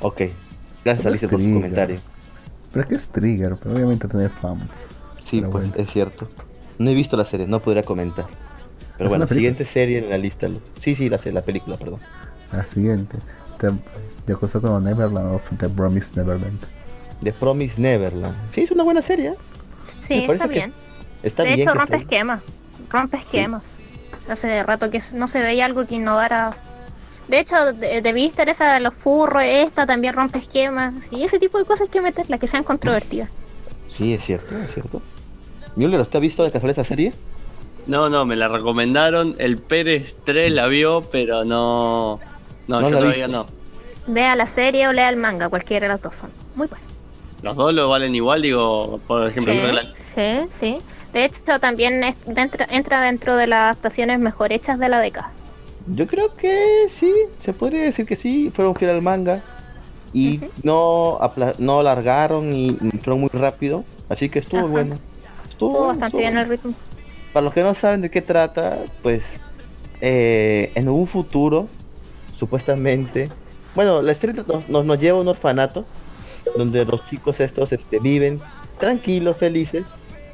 S3: Ok. Gracias, Alicia, por su
S2: Trigger.
S3: comentario.
S2: Pero que es Trigger, pero obviamente tener fans.
S3: Sí,
S2: Pero
S3: pues
S2: bueno.
S3: es cierto. No he visto la serie, no podría comentar. Pero
S2: ¿Es
S3: bueno,
S2: película?
S3: siguiente serie en la lista. Sí, sí, la, sé, la película, perdón.
S2: La siguiente. The, Yakuza como Neverland of The Promised Neverland.
S3: The Promise Neverland. Sí, es una buena serie. ¿eh?
S1: Sí, está bien.
S3: Está
S1: de
S3: bien.
S1: hecho, rompe esquemas. Rompe esquemas. Hace rato que no se veía algo que innovara. De hecho, de, de Víctor, esa de los furros, esta también rompe esquemas. Y ese tipo de cosas hay que meterla, que sean controvertidas.
S3: Sí, es cierto, es cierto. Müller, ¿usted ha visto de casualidad esa serie?
S6: No, no, me la recomendaron. El Pérez 3 la vio, pero no. No,
S3: No
S6: yo todavía no.
S1: Vea la serie o lea el manga, cualquiera de las dos son. Muy buenas.
S6: Los dos lo valen igual, digo, por ejemplo,
S1: Sí,
S6: la-
S1: sí, sí. De hecho, también es- dentro- entra dentro de las adaptaciones mejor hechas de la década.
S3: Yo creo que sí, se podría decir que sí, fueron fiel al manga y no no alargaron y fueron muy rápido, así que estuvo
S1: Ajá.
S3: bueno. Estuvo,
S1: Estuvo bastante
S3: estuvo
S1: bien
S3: bueno.
S1: el ritmo.
S3: Para los que no saben de qué trata, pues eh, en un futuro, supuestamente, bueno, la historia nos, nos, nos lleva a un orfanato donde los chicos estos este, viven tranquilos, felices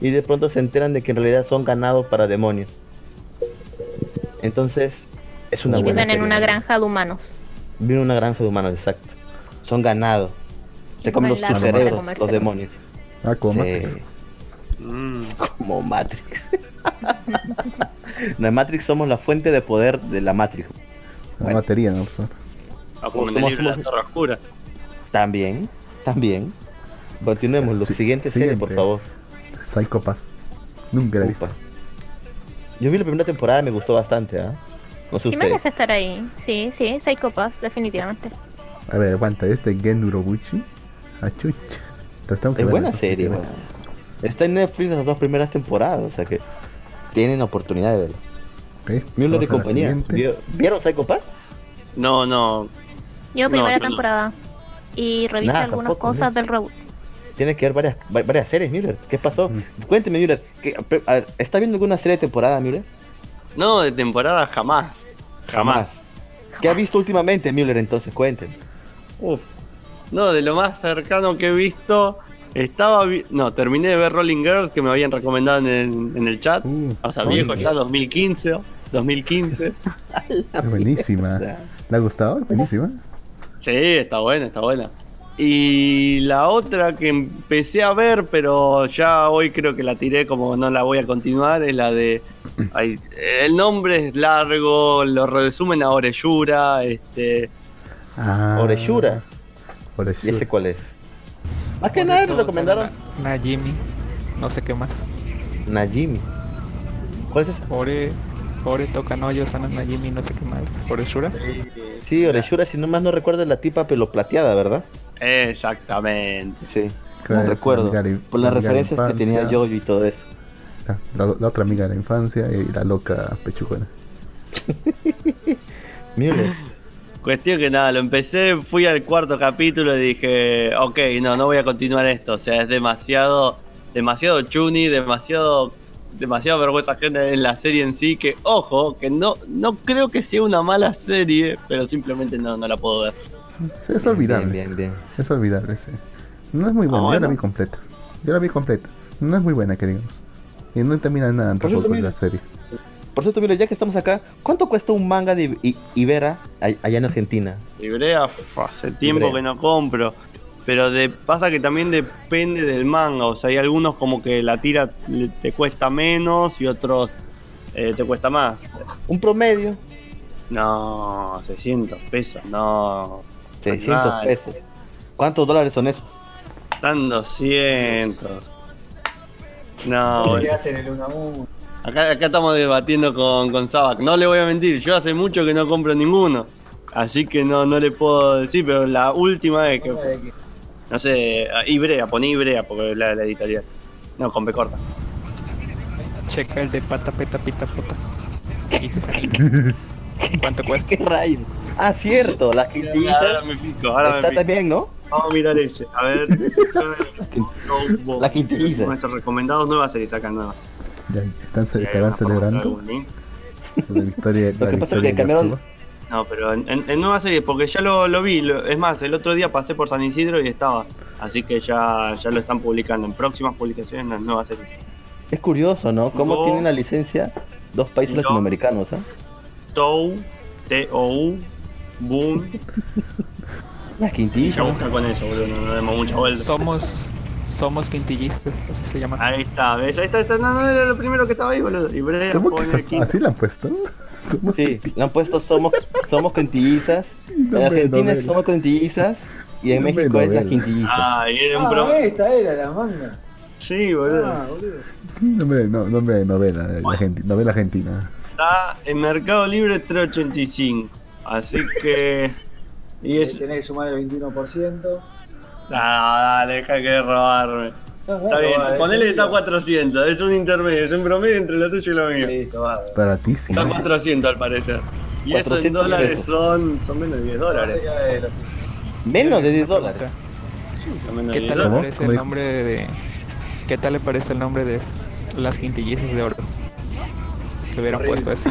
S3: y de pronto se enteran de que en realidad son ganados para demonios. Entonces, es una
S1: Y
S3: buena
S1: viven en una
S3: ¿no?
S1: granja de humanos.
S3: Viven en una granja de humanos, exacto. Son ganados. Se
S1: Y
S3: comen los sus cerebros, los demonios.
S2: Ah, como
S3: Sí,
S2: Matrix.
S6: Mm.
S3: como Matrix. en Matrix somos la fuente de poder de la Matrix.
S2: La batería, ¿no? Pues,
S6: Ah, como en
S3: Somos-
S6: el libro de
S3: somos-
S6: la Torre Oscura.
S3: También, también. Continuemos. Los
S2: Sí,
S3: siguientes series, por
S2: siguiente.
S3: favor.
S2: Psycho Pass. Nunca la he visto.
S3: Yo vi la primera temporada, me gustó bastante, ¿ah? No sé
S1: Sí
S3: ustedes.
S1: merece estar ahí. Sí, sí, Psycho Pass, definitivamente.
S2: A ver, aguanta, este Gen Urobuchi. Ah, chucha. Entonces tengo que
S3: Es buena serie, weón. Está en Netflix las dos primeras temporadas, o sea que tienen oportunidad de verlo.
S2: ver. Ok,
S3: Müller y compañía.
S2: siguiente.
S3: ¿Vio- ¿Vieron Psycho Pass?
S6: No, no.
S1: Yo primera
S6: no.
S1: temporada. Y revisé
S3: Nada,
S1: algunas
S3: tampoco,
S1: cosas del reboot.
S3: Tiene que ver varias, va- varias series, Müller. ¿Qué pasó?
S2: Mm.
S3: Cuénteme, Müller. ¿qué- a ver, ¿Está viendo alguna serie de temporada, Müller?
S6: No, de temporada jamás. Jamás.
S3: ¿Qué ha visto últimamente, Müller? Entonces, cuéntenme.
S6: Uf. No, de lo más cercano que he visto. Estaba. vi- No, terminé de ver Rolling Girls que me habían recomendado en el, en el chat.
S2: Uh,
S6: O sea, viejo ya, 2015. 2015.
S2: Es buenísima. ¿Le ha gustado? Buenísima.
S6: Sí, está buena, está buena. Y la otra que empecé a ver, pero ya hoy creo que la tiré como no la voy a continuar, es la de... ay, el nombre es largo, lo resumen a Oreyura, este...
S2: Ah,
S3: Oreshura. ¿Y ese cuál es? Más que nada
S5: Todos
S3: recomendaron
S5: Na- Najimi, no sé qué más.
S3: Najimi. ¿Cuál es ese?
S5: Ore, Ore Tokanoyo, Sana Najimi, no sé qué más. Oreshura.
S3: Sí, Oreshura, si no más no recuerdo la tipa pelo plateada, ¿verdad?
S6: Exactamente.
S3: Sí,
S2: Claro,
S3: no recuerdo.
S2: amiga
S3: Por las referencias que tenía. Jojo y todo eso.
S2: La, la- la otra amiga de la infancia y la loca pechugona.
S6: Cuestión que nada, lo empecé, fui al cuarto capítulo y dije, ok, no, no voy a continuar esto. O sea, es demasiado, demasiado chuni, demasiado, demasiado vergüenza ajena en la serie en sí. Que, ojo, que no, no creo que sea una mala serie, pero simplemente no, no la puedo ver.
S2: Es olvidable.
S3: Bien, bien, bien.
S2: Es olvidable, sí. No es muy buena,
S6: Ah,
S2: yo la vi completa. Yo la vi completa. No es muy buena, que digamos. Y no termina en nada
S3: Por
S2: tampoco la
S3: mira.
S2: serie.
S3: Por cierto, Müller, ya que estamos acá, ¿cuánto cuesta un manga de I- Ibera allá en Argentina?
S6: Uf, hace tiempo que no compro. Pero de, pasa que también depende del manga. O sea, hay algunos como que la tira te cuesta menos y otros eh, te cuesta más.
S3: Un promedio,
S6: No, 600 pesos, no.
S3: 600
S6: Vale.
S3: pesos. ¿Cuántos dólares son esos?
S6: Están 200. No,
S7: Te
S6: boludo.
S7: quedaste en el 1 a 1.
S6: acá, acá estamos debatiendo con, con Sabac. No le voy a mentir, yo hace mucho que no compro ninguno. Así que no, no le puedo decir, pero la última vez que. No sé, Ibrea, poné Ibrea porque es la, la editorial. No, con B corta.
S5: Checa el de pata, peta, pita, anime. ¿Cuánto cuesta?
S3: ¿Qué rayos? Ah, cierto, la
S6: Ahora
S3: quintillita
S6: me pico, ahora me
S3: está
S6: pico.
S3: también, ¿no?
S6: Vamos a mirar ese. A ver. No,
S3: La quintilliza.
S6: Nuestros recomendados nuevas series sacan nuevas.
S2: Ya, están,
S6: Y ahí
S2: estarán celebrando la victoria,
S3: Lo
S2: la
S3: que pasa es que
S2: de
S3: cambiaron-.
S6: No, pero en, en, en nuevas series, porque ya lo, lo vi. lo- es más, el otro día pasé por San Isidro y estaba. Así que ya, ya lo están publicando en próximas publicaciones en las nuevas series.
S3: Es curioso, ¿no? Cómo
S6: No.
S3: tienen la licencia dos países
S6: No.
S3: latinoamericanos, ¿ah?
S6: Tou, T-O-U, Boom.
S3: La
S6: Ya
S3: quintilla.
S6: busca con eso, boludo, no, no demos mucha vuelta.
S5: Somos, somos quintillistas, así se llama.
S6: Ahí está, ¿ves? Ahí está, ahí está. No, no, era lo primero que estaba ahí, boludo. Y Brea
S2: ¿Cómo que son- así la han puesto? Somos
S3: Sí, le han puesto somos, somos quintillizas. En Argentina somos quintillizas. Y en México es la
S2: novela.
S3: quintillizas.
S6: Ah, y era un
S7: Ah,
S6: pro.
S7: esta era la manga.
S6: Sí, boludo.
S7: Ah, boludo.
S2: nombre, no, nombre de novela,
S6: Bueno.
S2: argenti- novela argentina.
S6: Está en Mercado Libre 385. Así que. Y
S7: Eh,
S6: es.
S7: Tenés que sumar el 21%.
S6: Ah, dale, deja que robarme. Está bien, ponele que está a 400, es un intermedio, es un promedio entre lo tuyo y lo mío.
S7: Listo, va.
S2: Baratísimo.
S6: Está a 400 al parecer. Y eso en
S3: 400
S6: dólares son, son menos de 10 dólares.
S3: Menos de 10 dólares.
S6: Son menos de
S5: ¿Qué
S6: 10
S5: tal le parece
S2: ¿Cómo
S5: el nombre de... ¿Qué tal le parece el nombre de las quintillizas de oro? Que hubieran puesto eso.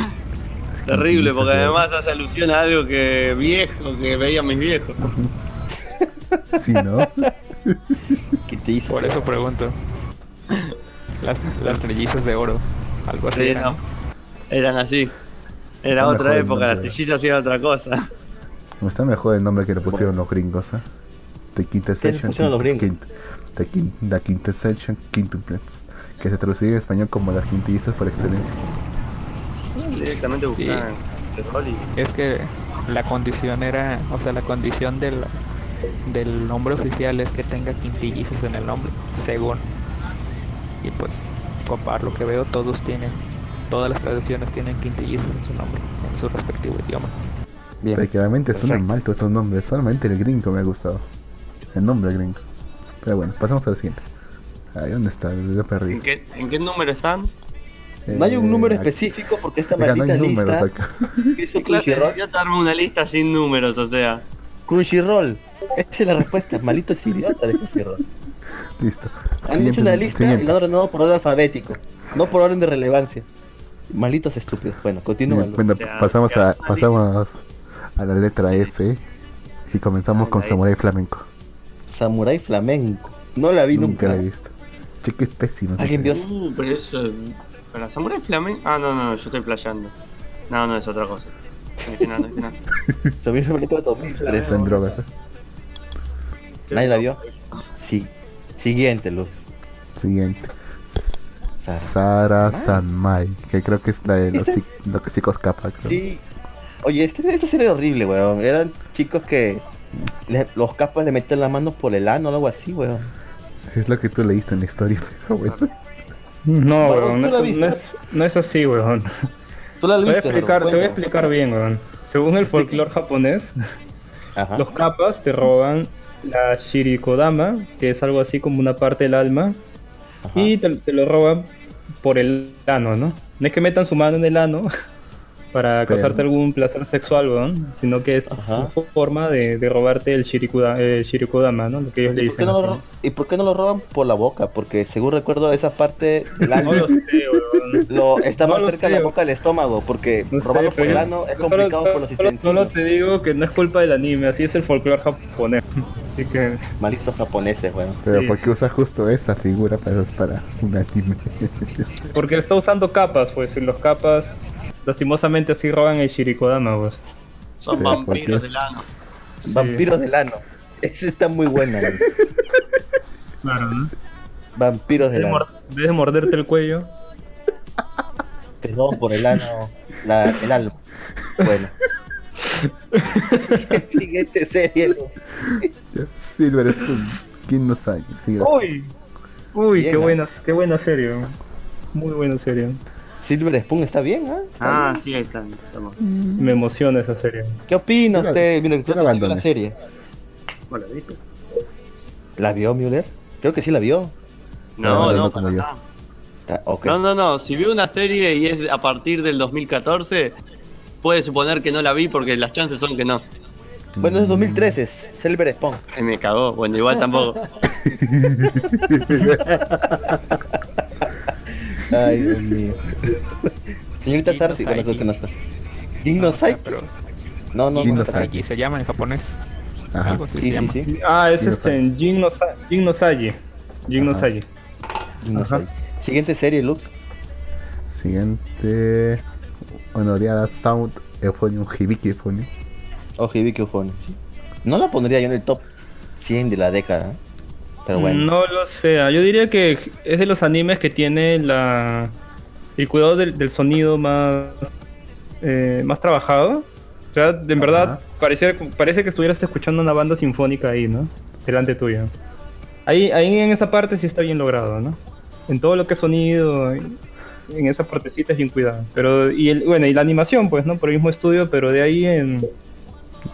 S6: Terrible, porque además hace alusión a algo que viejo, que veían mis viejos.
S2: Sí, ¿no?
S3: ¿Qué te hizo?
S5: Por eso pregunto. Las, las trellizas de oro. Algo así.
S6: Sí. Eran así. Era
S2: Está
S6: otra época, las trillizas hacían otra cosa.
S2: Me está mejor el nombre que le pusieron los gringos, ¿eh? The Quintessential.
S3: pusieron los gringos?
S2: Quint- The, Quin- the Quintessential Quintuplets. Que se traduciría en español como las quintillizas por excelencia.
S6: Directamente
S5: Sí.
S6: buscaban petróleo
S5: Es que la condición era, o sea, la condición del, del nombre oficial es que tenga quintillizas en el nombre, según. Y pues, compar lo que veo, todos tienen, todas las traducciones tienen quintillizas en su nombre, en su respectivo idioma.
S3: Bien.
S2: Prácticamente suenan
S3: Perfecto.
S2: mal todos esos nombres. Solamente el gringo me ha gustado. El nombre gringo. Pero bueno, pasamos al siguiente. Ahí, ¿dónde está? Yo perdí.
S6: ¿En qué, ¿En qué número están?
S3: No hay un número
S2: Eh,
S3: específico porque esta
S2: acá no
S3: maldita
S2: hay números
S3: lista
S2: acá.
S3: que es un Crunchyroll.
S6: yo te armo una lista sin números, o sea.
S3: Crunchyroll. Esa es la respuesta, malitos idiotas de Crunchyroll.
S2: Listo.
S3: Han
S2: Siguiente-
S3: hecho una lista y la han ordenado por orden alfabético, no por orden de relevancia. Malitos estúpidos. Bueno, continúa.
S2: Bueno,
S6: O sea,
S2: pasamos a,
S6: ya,
S2: pasamos a la letra S y comenzamos con. Samurai Flamenco.
S3: Samurai flamenco. No la vi
S2: Nunca
S3: nunca.
S2: la he visto. Che, qué pésimo.
S3: ¿Alguien vio?
S6: Uh, pero eso. ¿Para Samurai Flamenco? Ah, no, no, yo estoy playando. No, no, es otra cosa.
S3: Samurai flamenco de 2003.
S2: Está en drogas.
S3: ¿Nadie la vio? Sí. Siguiente, Luz.
S2: Siguiente.
S3: Sara.
S2: Sara Sanmai, que creo que es la de los,
S3: ¿Esta?
S2: chi- los chicos capa. creo.
S3: Sí. Oye, este, esta serie era horrible, weón. Eran chicos que le- los capas le metían la mano por el ano o algo así, weón.
S2: Es lo que tú leíste en la historia, pero bueno.
S4: No, weón,
S3: ¿tú
S4: no, es-
S3: viste?
S4: no es, no es así, weón.
S3: Tú la
S4: Te voy explicar, te voy a explicar bien, weón. Según el folclore japonés,
S3: Ajá.
S4: los kappas te roban la shirikodama, que es algo así como una parte del alma,
S3: Ajá.
S4: y te, te lo roban por el ano, ¿no? No es que metan su mano en el ano para
S2: Pero-
S4: causarte algún placer sexual, weón, sino que es
S3: Ajá.
S4: su forma de, de robarte el, shirikuda, el shirikodama, ¿no? Lo que ellos le
S3: ¿Y por, qué
S4: dicen.
S3: no lo, ro- ¿Y por qué no lo roban por la boca? Porque según recuerdo esa parte del
S4: No lo sé,
S3: lo, está
S4: No
S3: más
S4: lo
S3: cerca de
S4: sé.
S3: la boca del estómago, porque
S4: No sé,
S3: robarlo por el ano es
S4: yo solo-
S3: complicado por los
S4: solo- Solo te digo que no es culpa del anime, así es el folclore japonés. Así que
S3: Malitos japoneses, weón.
S2: Pero
S4: Sí.
S2: ¿por qué usas justo esa figura para, para un anime?
S4: Porque está usando capas, pues, y los capas lastimosamente así roban el Shirikodama, pues.
S6: Son
S2: Pero, ¿por
S6: vampiros del ano.
S4: Sí.
S3: Vampiros del ano. Esa está muy buena.
S4: Claro, ¿no?
S3: Vampiros del ano.
S4: mor- en vez de morderte el cuello,
S3: Te roban por el ano la, el alma. Bueno. Siguiente serie.
S2: Silver Spoon, ¿quién no sabe? Sí,
S4: ¡Uy! Uy,
S3: Bien,
S4: qué buena, qué buena serie. Muy buena serie.
S3: Silver Spoon está bien, ¿ah? Está
S6: Ah,
S3: bien.
S6: sí, ahí están. estamos.
S4: Me emociona esa serie.
S3: ¿Qué opina
S2: Yo
S3: usted, Müller?
S2: yo la
S3: ¿Usted vio
S2: abandoné.
S3: la serie?
S6: Bueno, ¿viste?
S3: ¿La vio, Müller? Creo que sí la vio.
S6: No,
S2: no,
S6: no,
S2: no.
S3: Está-.
S6: No, no, no. Si vi una serie y es a partir del 2014, puede suponer que no la vi porque las chances son que no.
S3: Bueno, es 2013, es Silver Spoon.
S6: Ay, me cagó. Bueno, igual tampoco.
S3: Ay, Dios mío. Señorita
S5: Saiki.
S3: conozco que no está. Dino Saiki.
S5: Pero
S3: No, no,
S2: Dino
S3: no.
S5: se llama en japonés.
S2: Ajá.
S5: Algo así
S3: Sí,
S5: se
S3: sí,
S5: llama.
S3: sí.
S4: Ah, es este,
S3: Ajá. Saiki. Siguiente serie, Lux.
S2: Siguiente. Honoreada Sound Euphonium Hibiki Euphonium.
S3: O Hibiki Ufone. sí. No la pondría yo en el top 100 de la década. ¿eh? Pero bueno.
S4: No lo sé. Yo diría que es de los animes que tiene la el cuidado del, del sonido más eh, más trabajado. O sea, de en verdad parece, parece que estuvieras escuchando una banda sinfónica ahí, ¿no? Delante tuyo. Ahí, ahí en esa parte sí está bien logrado, ¿no? En todo lo que es sonido, en esa partecita es bien cuidado. Pero, y el, bueno, y la animación, pues, ¿no? Por el mismo estudio, pero de ahí en,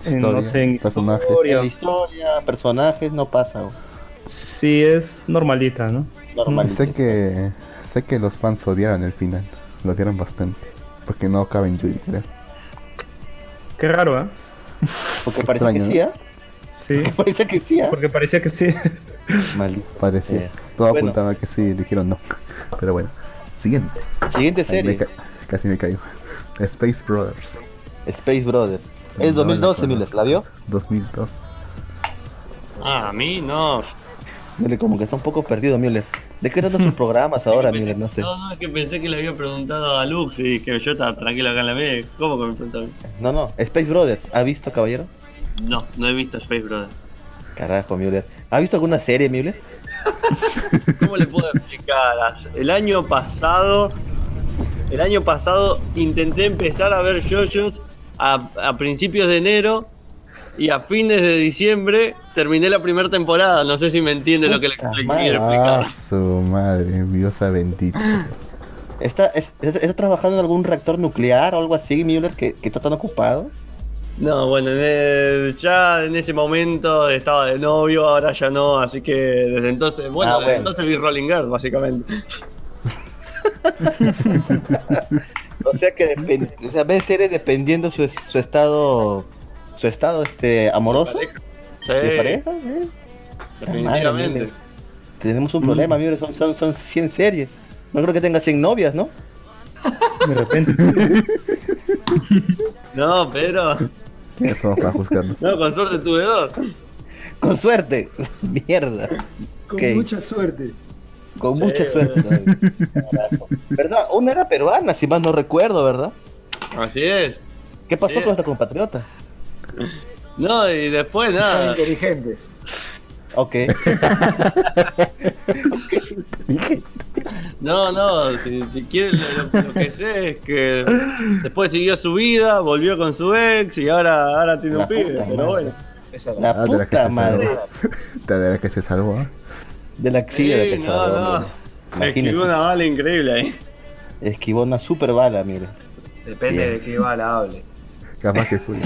S4: en, no
S2: Historia,
S4: sé, en
S2: personajes.
S4: historia,
S3: En la historia, personajes, no pasa. güey.
S4: Sí, es normalita, ¿no?
S3: Normal.
S2: Sé que sé que los fans odiaron el final. Lo odiaron bastante. Porque no acaba en Yui, creo.
S4: Qué raro, ¿eh?
S3: Porque parece que
S2: Extraño,
S3: sí, ¿ah?
S4: Sí,
S3: Parece que sí, ¿ah?
S4: porque parecía que sí.
S3: Maldito.
S2: Parecía.
S3: Eh,
S2: Todo
S3: bueno.
S2: apuntaba que sí, dijeron no. Pero bueno. Siguiente.
S3: Siguiente
S2: me
S3: serie,
S2: ca- casi me caigo. Space Brothers.
S3: Space Brothers. Es
S2: No la
S3: 2012, Miller,
S2: conozco.
S3: ¿la vio?
S2: 2002.
S6: Ah, a mí no.
S3: Miller, como que está un poco perdido, Miller. ¿De qué tratan sus programas ahora, Miller? No sé.
S6: No, no, es que pensé que le había preguntado a Lux y que yo estaba tranquilo acá en la media. ¿Cómo que me preguntó?
S3: No, no. Space Brothers. ¿Ha visto, caballero?
S6: No, no he visto Space Brother.
S3: Carajo, Miller. ¿Ha visto alguna serie, Miller?
S6: ¿Cómo le puedo explicar? El año pasado, el año pasado intenté empezar a ver JoJo's a, a principios de enero y a fines de diciembre terminé la primera temporada. No sé si me entiende lo que le, quiero
S2: Ah,
S6: explicar.
S2: su madre, diosa bendita.
S3: ¿Está, es- es- está trabajando en algún reactor nuclear o algo así, Miller, que, que está tan ocupado?
S6: No, bueno, en el- ya en ese momento estaba de novio, ahora ya no, así que desde entonces, bueno,
S3: Ah,
S6: desde
S3: bueno.
S6: entonces vi Rolling Girl, básicamente.
S3: O sea que depen- o sea, ve series dependiendo su, su estado su estado este amoroso
S6: Sí,
S3: de pareja. ¿eh?
S6: definitivamente.
S3: Madre mía, Tenemos un problema, Miller, son, son, son 100 series. No creo que tenga 100 novias, ¿no?
S4: De repente. sí.
S6: No, pero,
S2: ¿Quiénes somos para
S6: no, con suerte tuve dos.
S3: Con suerte. Mierda.
S7: Con mucha suerte.
S3: Con
S6: Sí,
S3: mucha suerte. ¿Verdad? Una era peruana, si más no recuerdo, ¿verdad?
S6: Así es.
S3: ¿Qué pasó
S6: Sí.
S3: con esta compatriota?
S6: No, y después
S7: Son
S6: nada.
S7: inteligentes.
S3: Ok.
S6: No, no, si, si quiere lo, lo que sé es que después siguió su vida, volvió con su ex y ahora, ahora tiene
S3: La
S6: un pibe, pero bueno.
S7: Esa
S3: La
S2: Ah, de la que
S3: puta
S2: se
S3: madre.
S2: salvó. De la que se salvó. ¿ah?
S3: De la sí, de la que se
S6: no,
S3: salvó,
S6: no.
S3: Imagínese.
S6: Esquivó una bala increíble ahí.
S3: Esquivó una super bala, mire.
S7: Depende
S3: Bien.
S7: de qué bala hable.
S2: Capaz que suya.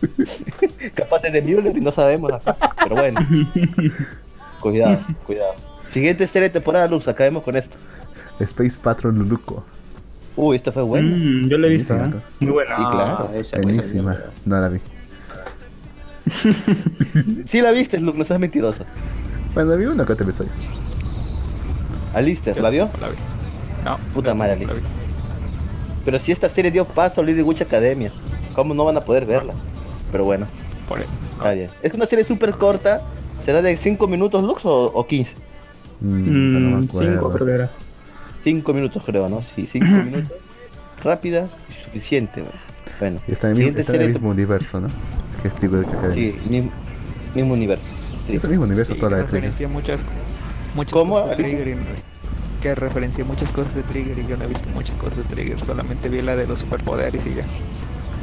S3: Capaz es de Müller y no sabemos acá. Pero bueno. cuidado, cuidado. Siguiente serie de temporada, Luz, acabemos con esto.
S2: Space Patrol Luluco.
S3: Uy, esta fue buena.
S4: Mm, yo lo he visto, ¿eh? Muy buena.
S3: Sí, claro.
S7: esa cosa
S2: Buenísima. No la vi.
S3: Sí la viste, Luz, no seas mentiroso.
S2: Bueno, vi uno que te episodio.
S3: Alistair, ¿la vio?
S5: No la vi. No.
S3: Puta
S5: no,
S3: madre,
S5: la vi.
S3: Pero si esta serie dio paso a Little Witch Academia, ¿cómo no van a poder verla? Pero bueno,
S5: Por
S3: está bien. Es una serie súper corta. ¿Será de 5 minutos, Lux, o, o 15?
S2: Mm, pero no me
S4: Mm, cinco
S2: acuerdo.
S4: creo que era.
S3: 5 minutos, creo, ¿no? Sí, 5 minutos. Rápida y suficiente. Bueno,
S2: Y está en el, mismo,
S3: siguiente
S2: está en el mismo universo, ¿no? Que es Witch Academy.
S3: Sí, mismo, mismo universo. Sí.
S2: Es el mismo universo
S5: Sí,
S2: toda la de Trigger.
S5: referencia muchas, muchas
S3: ¿Cómo,
S5: cosas de? Trigger. y- que referencia muchas cosas de Trigger y yo no he visto muchas cosas de Trigger. Solamente vi la de los superpoderes y ya.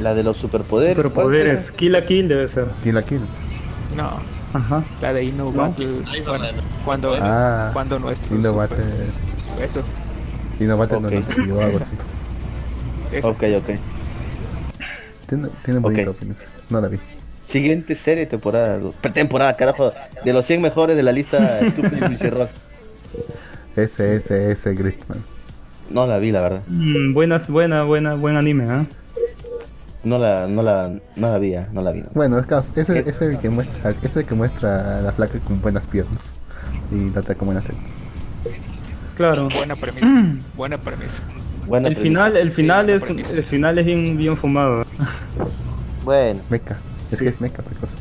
S3: La de los superpoderes. ¿cuál
S4: Superpoderes.
S3: es
S4: Kill a Kill debe ser.
S2: Kill la Kill.
S5: No,
S4: Ajá.
S5: la de Inno Battle.
S6: La-
S5: cuando,
S2: Ah,
S5: cuando nuestro.
S2: Innovat
S5: super- Eso.
S2: Innovat no
S3: Ok.
S2: nos escribió algo así.
S3: Ok, ok.
S2: Tiene, tiene bonita
S3: Ok.
S2: opinión. No la vi.
S3: Siguiente serie, temporada. Luz. Temporada, carajo. De los 100 mejores de la lista Witch Rock.
S2: SSS Gritman.
S3: No la vi, la verdad.
S4: Mm, buenas, buena, buena, buen anime, ¿ah?
S3: No la, no la, no la vi, ah, no la vi. no.
S2: Bueno, es, caso- es, el, es el que muestra es el que muestra a la flaca con buenas piernas y la otra con buenas tetas.
S4: Claro.
S5: Buena premisa. buena premisa.
S3: Buena
S4: El
S3: premisa.
S4: final, el final es,
S5: premisa.
S4: el final es bien, bien fumado.
S3: Bueno,
S2: Es mecha. Es que es mecha, por cosa.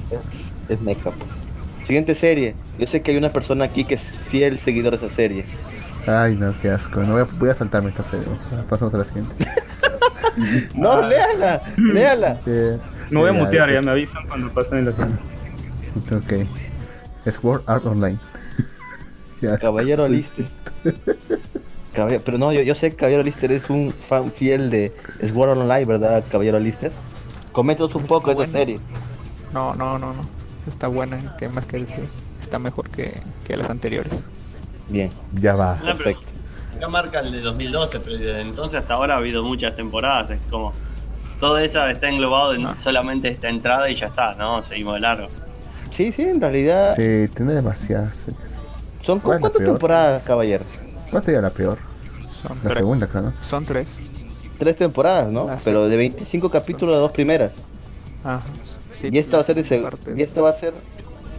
S3: es mecha. pues. Siguiente serie. Yo sé que hay una persona aquí que es fiel seguidor de esa serie.
S2: Ay, no, qué asco. No voy a, voy a saltarme esta serie. Pasamos a la siguiente.
S3: No, léala, léala.
S2: Que-
S4: Me voy a mutear, ya me avisan cuando pasen en la tienda.
S2: Ok. Sword Art Online.
S3: Caballero Lister. Caballero- pero no, yo, yo sé que Caballero Lister es un fan fiel de Sword Art Online, ¿verdad, Caballero Lister? Coméntanos un poco de esta serie.
S5: No, no, no, no. Está buena. ¿Qué más que decir? Está mejor que, que las anteriores.
S3: Bien,
S2: Ya va.
S3: Perfecto.
S6: Acá marca el de 2012, pero desde entonces hasta ahora ha habido muchas temporadas. Es como. Todo eso está englobado en
S5: Ah.
S6: solamente esta entrada y ya está, ¿no? Seguimos de largo.
S3: Sí, sí, en realidad.
S2: Sí, tiene demasiadas series.
S3: ¿Son
S2: ¿Cuál es la
S3: cuántas temporadas, caballero?
S2: ¿Cuál sería la peor?
S5: Son,
S2: La
S5: tres.
S2: segunda, ¿no?
S5: Son tres.
S3: Tres temporadas, ¿no?
S5: Ah, sí.
S3: Pero de 25 capítulos, las dos primeras.
S5: Ajá. Sí,
S3: y esta va a ser de y esta va a ser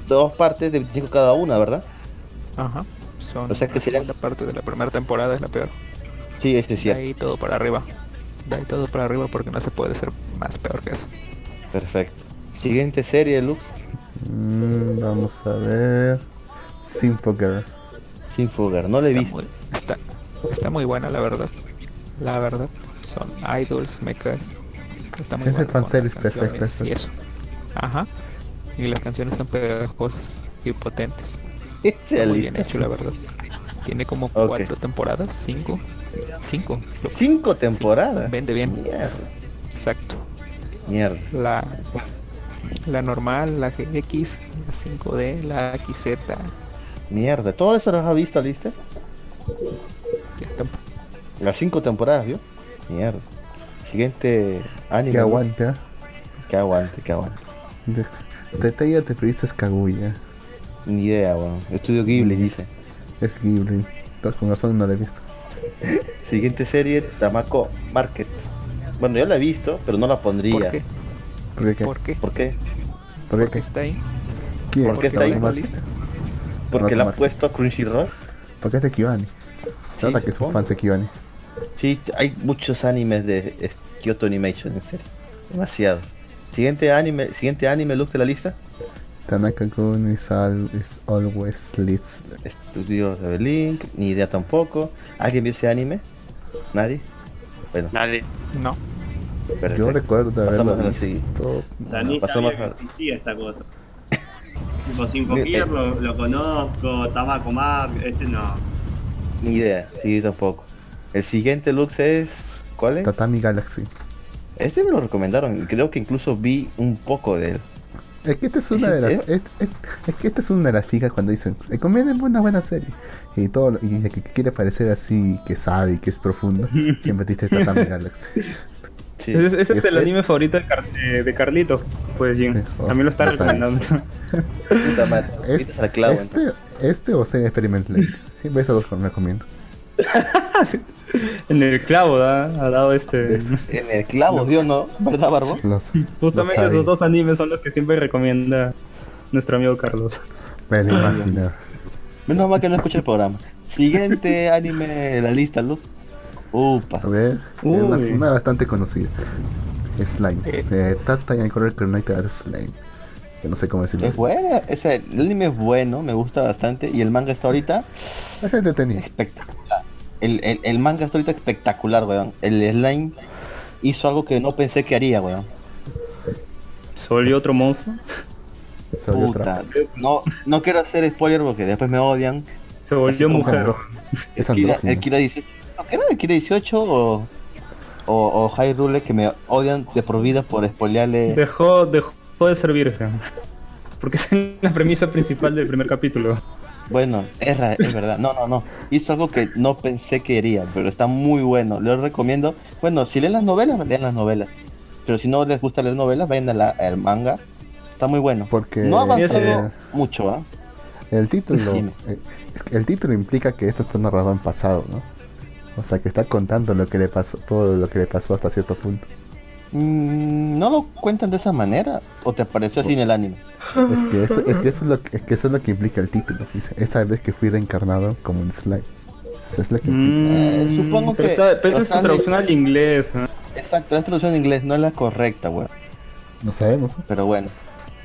S3: dos partes de 25 cada una, ¿verdad?
S5: Ajá. Son
S3: O sea que
S5: la
S3: sería-
S5: segunda parte de la primera temporada es la peor.
S3: Sí, este cierto.
S5: ahí todo para arriba. De ahí todo para arriba porque no se puede ser más peor que eso.
S3: Perfecto. Siguiente serie, Lux.
S2: Mm, vamos a ver. Sinfogirl.
S3: Sin fugar. No le
S5: Está
S3: vi.
S5: muy, está, está muy buena la verdad. La verdad. Son idols, mechas. Está muy
S2: Es el
S5: buena las
S2: perfecto,
S5: Y
S2: es.
S5: eso. Ajá. Y las canciones son pegajosas y potentes. Está muy bien hecho la verdad. Tiene como cuatro temporadas, cinco. Cinco. Lo-
S3: Cinco temporadas.
S5: Vende bien.
S3: Mierda.
S5: Exacto.
S3: Mierda.
S5: La, la normal, la GX, la 5D, la XZ.
S3: Mierda. ¿Todo eso lo has visto, lista? Las cinco temporadas, ¿vio? Mierda. Siguiente anime.
S2: Que aguante, ¿ah?
S3: Que aguante, que aguante.
S2: De, de te pediste Kaguya.
S3: Ni idea, weón. Estudio Ghibli, dice.
S2: Es Ghibli. Pero con razón no la he visto.
S3: Siguiente serie, Tamako Market. Bueno, yo la he visto, pero no la pondría.
S5: ¿Por qué?
S2: ¿Por qué?
S5: ¿Por qué?
S3: ¿Por qué?
S2: ¿Por
S5: ¿Por qué
S2: qué?
S5: está ahí?
S2: ¿Quién?
S3: ¿Por qué está ahí?
S5: está en la
S2: ¿Por
S5: lista?
S3: Porque la ha puesto Crunchyroll.
S2: qué es de Kibani? Se nota que son
S3: supongo.
S2: fans de Kibani.
S3: Sí, hay muchos animes de es- Kyoto Animation, en serio. Demasiados. Siguiente anime, siguiente anime look de la lista.
S2: Tanaka-kun is, al- is always leads.
S3: Estudios de Link, ni idea tampoco. ¿Alguien vio ese anime? ¿Nadie? Bueno,
S6: Nadie.
S5: No.
S3: perfecto.
S2: Yo recuerdo
S3: Pasamos
S2: haberlo
S3: a la siguiente.
S2: visto.
S6: Sea, ni
S3: pasamos a-
S6: que existía esta cosa. tipo, Cinco
S3: Bien,
S6: Gear
S3: eh.
S6: lo, lo conozco, Tamako Mark, este no.
S3: Ni idea, sí, tampoco. El siguiente Lux es. ¿Cuál es?
S2: Tatami Galaxy.
S3: Este me lo recomendaron creo que incluso vi un poco de él.
S2: Es que esta es una de las.
S3: ¿Eh?
S2: Es, es- es que esta es una de las fijas cuando dicen, recomienden una buena serie. Y todo lo- y el que quiere parecer así, que sabe y que es profundo, siempre dice Tatami Galaxy.
S3: Sí.
S4: Ese, ese es,
S2: Es-
S4: el
S2: es-
S4: anime favorito de, Car- de- de Carlitos, pues Jim.
S2: Sí, oh,
S4: También lo está recomendando.
S3: Puta madre.
S2: Es-
S3: Viste al clavo,
S2: este, este o serie experimental. Siempre esos dos me recomiendo.
S4: en el clavo, ¿da? ha dado este.
S3: En el clavo, Dios, ¿no? ¿Verdad, Barbo?
S2: Los,
S4: Justamente esos dos animes son los que siempre recomienda nuestro amigo Carlos.
S2: Me lo imagino.
S3: Menos mal que no escuché el programa. Siguiente anime de la lista, Luz. Upa.
S2: A ver, una,
S4: Uy.
S2: una bastante conocida. Slime.
S5: Eh.
S2: Eh, Tata y Correr Connected Slime. Que no sé cómo decirlo.
S3: Es buena, ese, el anime es bueno, me gusta bastante. Y el manga está ahorita
S2: Es entretenido.
S3: espectacular. El, el, el manga está ahorita espectacular, weón. El slime hizo algo que no pensé que haría, weón.
S4: Se volvió otro monstruo.
S2: Se volvió
S3: Puta.
S2: otra.
S3: No, no quiero hacer spoiler porque después me odian.
S4: Se volvió mujer.
S2: Es
S3: el, Kira,
S2: andrógino.
S3: el Kira 18. ¿no? ¿Qué era el Kira 18 o, o, o Hyrule que me odian de por vida por spoilearle?
S4: Dejó, dejó de ser virgen. Porque esa es la premisa principal del primer capítulo.
S3: Bueno, es, verdad. No, no, no. Hizo algo que no pensé que haría, pero está muy bueno. Les recomiendo. Bueno, si leen las novelas, lean las novelas. Pero si no les gusta leer novelas, vayan a la- al manga. Está muy bueno.
S2: Porque
S3: No ha avanzado
S2: eh,
S3: mucho, ¿ah?
S2: el título eh, el título implica que esto está narrado en pasado, ¿no? O sea, que está contando lo que le pasó, todo lo que le pasó hasta cierto punto.
S3: Mm, ¿No lo cuentan de esa manera? ¿O te pareció así en el anime?
S2: Es que eso, es que eso es lo que, es que eso es lo que implica el título. Dice, esa vez que fui reencarnado como un slime. Eso es lo que implica.
S3: Eh, supongo
S4: pero
S3: que-
S4: está- pero esa es su traducción al inglés. ¿eh?
S3: Exacto, la traducción en inglés no es la correcta, weón.
S2: No sabemos. ¿no?
S3: Pero bueno.